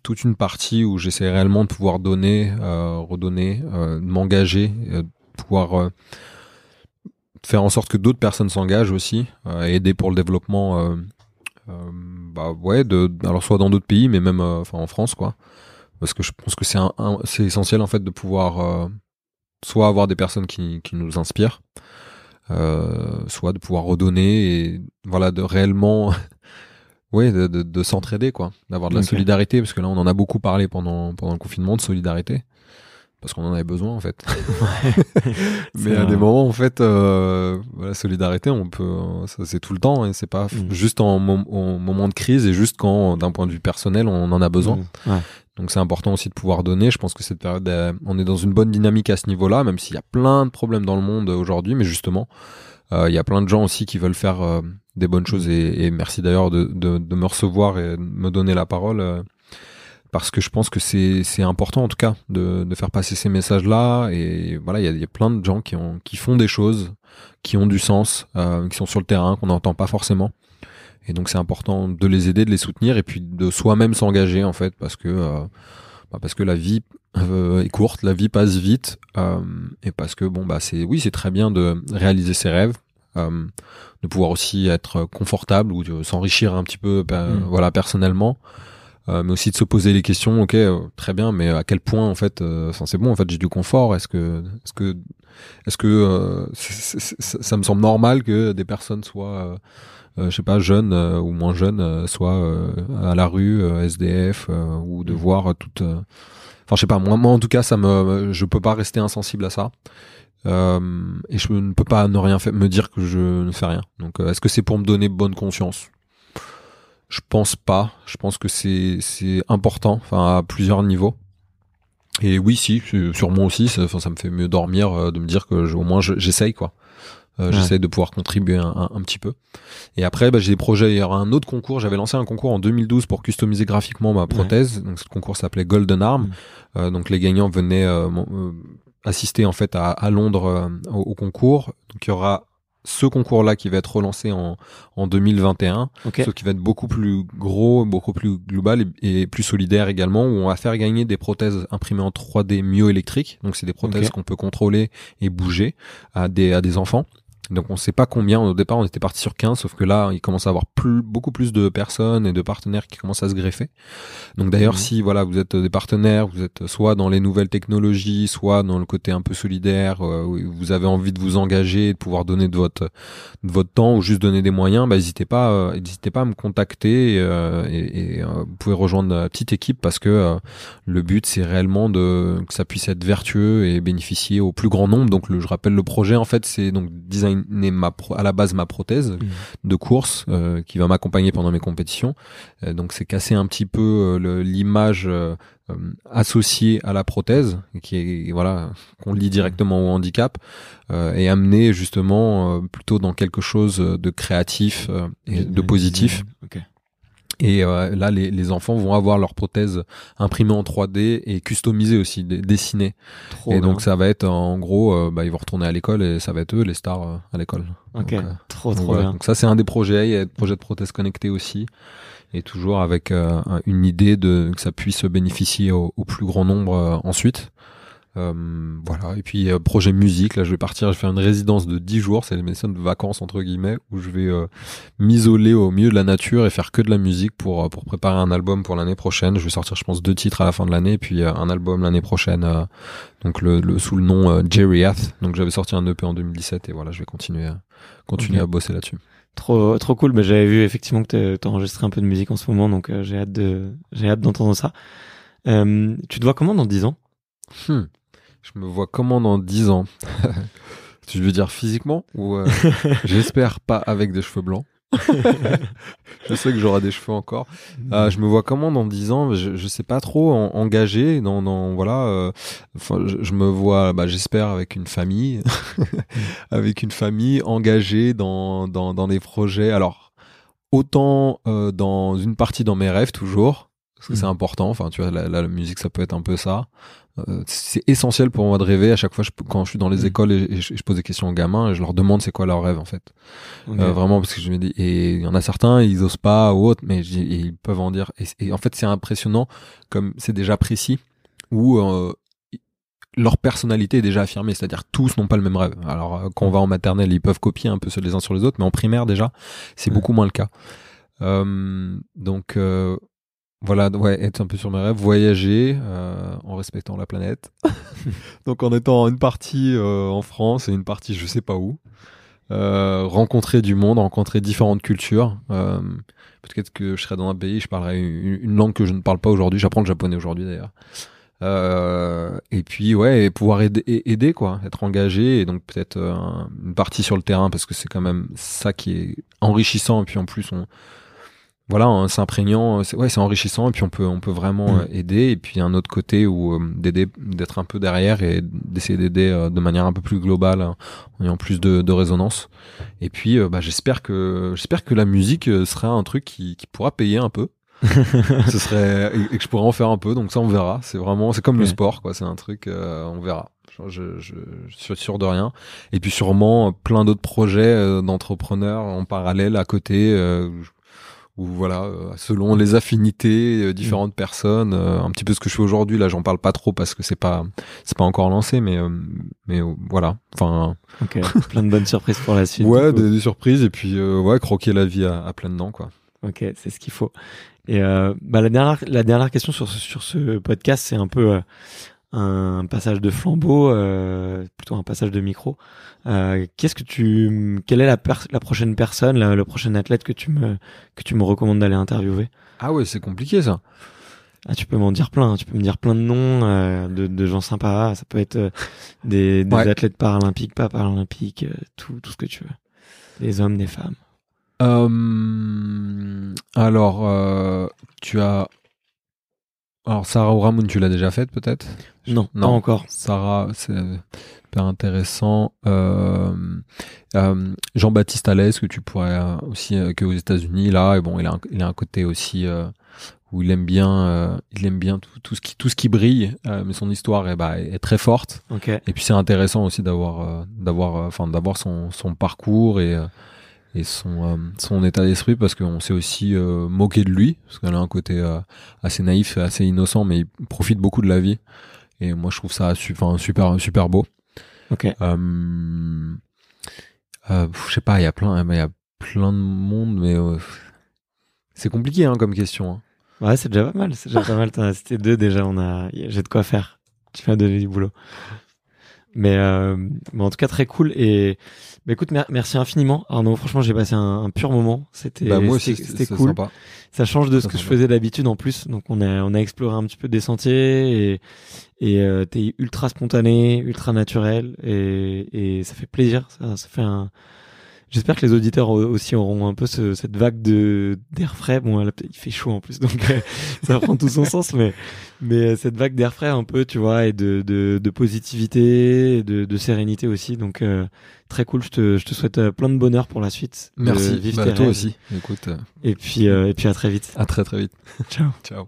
toute une partie où j'essaie réellement de pouvoir donner, euh, redonner, euh, m'engager, euh, pouvoir euh, faire en sorte que d'autres personnes s'engagent aussi, et aider pour le développement, bah ouais, de, alors soit dans d'autres pays, mais même enfin en France quoi, parce que je pense que c'est essentiel en fait de pouvoir soit avoir des personnes qui, qui nous inspirent, soit de pouvoir redonner et voilà de réellement Oui, de, de, de s'entraider, quoi, d'avoir de la solidarité, parce que là, on en a beaucoup parlé pendant pendant le confinement de solidarité, parce qu'on en avait besoin en fait. Mais à des moments, en fait, euh, la solidarité, on peut, ça c'est tout le temps, et c'est pas mm. juste en, moment de crise, et juste quand, d'un point de vue personnel, on en a besoin. Mm. Ouais. Donc c'est important aussi de pouvoir donner. Je pense que cette période, euh, on est dans une bonne dynamique à ce niveau-là, même s'il y a plein de problèmes dans le monde aujourd'hui, mais justement, euh, il y a plein de gens aussi qui veulent faire euh, des bonnes choses et, et merci d'ailleurs de, de, de, me recevoir et de me donner la parole euh, parce que je pense que c'est important en tout cas de, de faire passer ces messages là et voilà il y a, y a, plein de gens qui ont qui font des choses qui ont du sens euh, qui sont sur le terrain qu'on n'entend pas forcément. Et donc c'est important de les aider de les soutenir et puis de soi-même s'engager en fait parce que euh, bah parce que la vie est courte la vie passe vite et parce que bon bah c'est oui c'est très bien de réaliser ses rêves euh, de pouvoir aussi être confortable ou de s'enrichir un petit peu mm. voilà personnellement euh, mais aussi de se poser les questions ok euh, très bien mais à quel point en fait enfin c'est bon en fait j'ai du confort est-ce que est-ce que est-ce que ça me semble normal que des personnes soient je sais pas jeunes ou moins jeunes soient à la rue SDF ou de mm. voir toute enfin je sais pas moi, moi en tout cas ça me je peux pas rester insensible à ça euh, et je ne peux pas ne rien faire, me dire que je ne fais rien. Donc, euh, est-ce que c'est pour me donner bonne conscience? Je pense pas. Je pense que c'est c'est important, enfin à plusieurs niveaux. Et oui, si, sur moi aussi, ça, ça me fait mieux dormir euh, de me dire que au moins j'essaye quoi. J'essaie de pouvoir contribuer un, un, petit peu. Et après, bah, j'ai des projets. Il y aura un autre concours. J'avais lancé un concours en 2012 pour customiser graphiquement ma prothèse. Donc, ce concours s'appelait Golden Arm. Mm. Donc, les gagnants venaient euh, assister en fait à, à Londres euh, au, concours. Donc il y aura ce concours-là qui va être relancé en, en 2021, ce qui va être beaucoup plus gros, beaucoup plus global et, plus solidaire également, où on va faire gagner des prothèses imprimées en 3D myoélectriques. Donc c'est des prothèses qu'on peut contrôler et bouger à des, à des enfants. Donc on sait pas combien. Au départ, on était parti sur 15, sauf que là, il commence à avoir plus, beaucoup plus de personnes et de partenaires qui commencent à se greffer. Donc d'ailleurs, mhm. si voilà, vous êtes des partenaires, vous êtes soit dans les nouvelles technologies, soit dans le côté un peu solidaire, euh, vous avez envie de vous engager, de pouvoir donner de votre de votre temps ou juste donner des moyens, bah n'hésitez pas, euh, n'hésitez pas à me contacter euh, et, et vous pouvez rejoindre la petite équipe parce que le but c'est réellement de que ça puisse être vertueux et bénéficier au plus grand nombre. Donc le, je rappelle le projet en fait, c'est donc design ma à la base ma prothèse mmh. de course euh, qui va m'accompagner pendant mes compétitions. Euh, donc c'est casser un petit peu euh, l'image associée à la prothèse qui est voilà qu'on lie directement au handicap et amener justement plutôt dans quelque chose de créatif et de positif. Et euh, là, les, les, enfants vont avoir leur prothèse imprimée en 3D et customisée aussi, dessinée. et donc ça va être en gros, euh, bah, ils vont retourner à l'école et ça va être eux les stars euh, à l'école. Ok, trop trop bien. Donc ça c'est un des projets. Il y a des projets de prothèses connectées aussi, et toujours avec une idée de que ça puisse bénéficier au, au plus grand nombre ensuite. Euh, voilà. Et puis projet musique, là je vais partir, je vais faire une résidence de 10 jours, c'est mes de vacances entre guillemets, où je vais m'isoler au milieu de la nature et faire que de la musique pour pour préparer un album pour l'année prochaine. Je vais sortir, je pense, deux titres à la fin de l'année, puis un album l'année prochaine, donc le, le, sous le nom Jerry Hath. Donc j'avais sorti un EP en 2017 et voilà, je vais continuer continuer à bosser là-dessus. Trop, trop cool. Bah, j'avais vu effectivement que tu enregistré un peu de musique en ce moment, donc euh, j'ai hâte de, j'ai hâte d'entendre ça. Euh, tu te vois comment dans 10 ans? Hmm. Je me vois comment dans 10 ans Tu veux dire physiquement ou euh, j'espère pas avec des cheveux blancs? Je sais que j'aurai des cheveux encore. Euh, je me vois comment dans 10 ans je, je sais pas trop, engagé dans, dans voilà. Euh, enfin, je, me vois, bah, j'espère avec une famille, avec une famille engagée dans dans dans des projets. Alors autant euh, dans une partie dans mes rêves toujours, parce que c'est mm. important. Enfin, tu vois, la, la, musique, ça peut être un peu ça. Euh, c'est essentiel pour moi de rêver. À chaque fois, je, quand je suis dans les mm. écoles et, je, pose des questions aux gamins, et je leur demande c'est quoi leur rêve en fait. Euh, vraiment, parce que je me dis, et il y en a certains, ils osent pas ou autre, mais ils peuvent en dire. Et, en fait, c'est impressionnant comme c'est déjà précis où euh, leur personnalité est déjà affirmée, c'est-à-dire tous n'ont pas le même rêve. Alors quand on va en maternelle, ils peuvent copier un peu les uns sur les autres, mais en primaire déjà, c'est beaucoup moins le cas. donc voilà, ouais, être un peu sur mes rêves, voyager euh, en respectant la planète. Donc en étant une partie euh, en France et une partie je sais pas où. Euh, rencontrer du monde, rencontrer différentes cultures. Euh, peut-être que je serai dans un pays, je parlerai une, langue que je ne parle pas aujourd'hui. J'apprends le japonais aujourd'hui d'ailleurs. Euh, et puis ouais, et pouvoir aider, aider quoi, être engagé et donc peut-être une partie sur le terrain parce que c'est quand même ça qui est enrichissant et puis en plus on voilà, c'est imprégnant, c'est ouais, c'est enrichissant et puis on peut on peut vraiment mm. euh, aider et puis un autre côté où euh, d'aider d'être un peu derrière et d'essayer d'aider euh, de manière un peu plus globale en ayant plus de, de résonance. Et puis bah j'espère que j'espère que la musique sera un truc qui, qui pourra payer un peu. Ce serait et que je pourrais en faire un peu donc ça on verra, c'est vraiment c'est comme le sport quoi, c'est un truc on verra. Je, je, je, suis sûr de rien. Et puis sûrement plein d'autres projets d'entrepreneurs en parallèle à côté ou voilà, euh, selon les affinités, euh, différentes mm. personnes, euh, un petit peu ce que je fais aujourd'hui. Là, j'en parle pas trop parce que c'est pas, c'est pas encore lancé, mais mais voilà. Enfin. Ok. Plein de bonnes surprises pour la suite. Ouais, des, surprises et puis ouais, croquer la vie à, à plein dedans, quoi. Ok, c'est ce qu'il faut. Et bah la dernière la dernière question sur ce, sur ce podcast, c'est un peu un passage de flambeau, euh, plutôt un passage de micro. Euh, Qu'est-ce que tu, quelle est la, la prochaine personne, le prochain athlète que tu me que tu me recommandes d'aller interviewer? Ah ouais, c'est compliqué ça. Ah, tu peux m'en dire plein. Tu peux me dire plein de noms euh, de, de, gens sympas. Ça peut être euh, des, des athlètes paralympiques, pas paralympiques, euh, tout tout ce que tu veux. Des hommes, des femmes. alors, tu as alors Sarah Ramoun, tu l'as déjà faite peut-être? Non, non, pas encore. Sarah, c'est super intéressant. Euh, euh, Jean-Baptiste Alès, que tu pourrais euh, aussi euh, que aux États-Unis là, et bon, il a un, il a un côté aussi euh, où il aime bien, il aime bien tout, tout, ce qui tout ce qui brille, mais son histoire est, bah, est très forte. Okay. Et puis c'est intéressant aussi d'avoir d'avoir enfin d'avoir son son parcours et et son, euh, son état d'esprit parce qu'on s'est aussi euh, moqué de lui parce qu'elle a un côté euh, assez naïf, assez innocent, mais il profite beaucoup de la vie. Et moi, je trouve ça super, super, super beau. Ok. Je sais pas, il y a plein, il y a plein de monde, mais c'est compliqué hein, comme question. Hein. Ouais, c'est déjà pas mal. C'est déjà pas mal. T'en as cité deux déjà. On a, j'ai de quoi faire. Tu vas donner du boulot. Mais, mais en tout cas très cool et bah, écoute merci infiniment Arnaud. Franchement j'ai passé un, un, pur moment. C'était bah, c'était cool. sympa. ça change de ce que je faisais d'habitude en plus. Donc on a on a exploré un petit peu des sentiers et et euh, t'es ultra spontané ultra naturel et et ça fait plaisir. Ça ça fait un J'espère que les auditeurs aussi auront un peu ce, cette vague de d'air frais. Bon, là, il fait chaud en plus, donc euh, ça prend tout son sens, mais mais euh, cette vague d'air frais un peu, tu vois, et de de, de positivité, et de, de sérénité aussi. Donc euh, très cool. Je te je te souhaite plein de bonheur pour la suite. Merci. Bah, toi aussi. Écoute. Et puis et puis à très vite. À très très vite. Ciao. Ciao.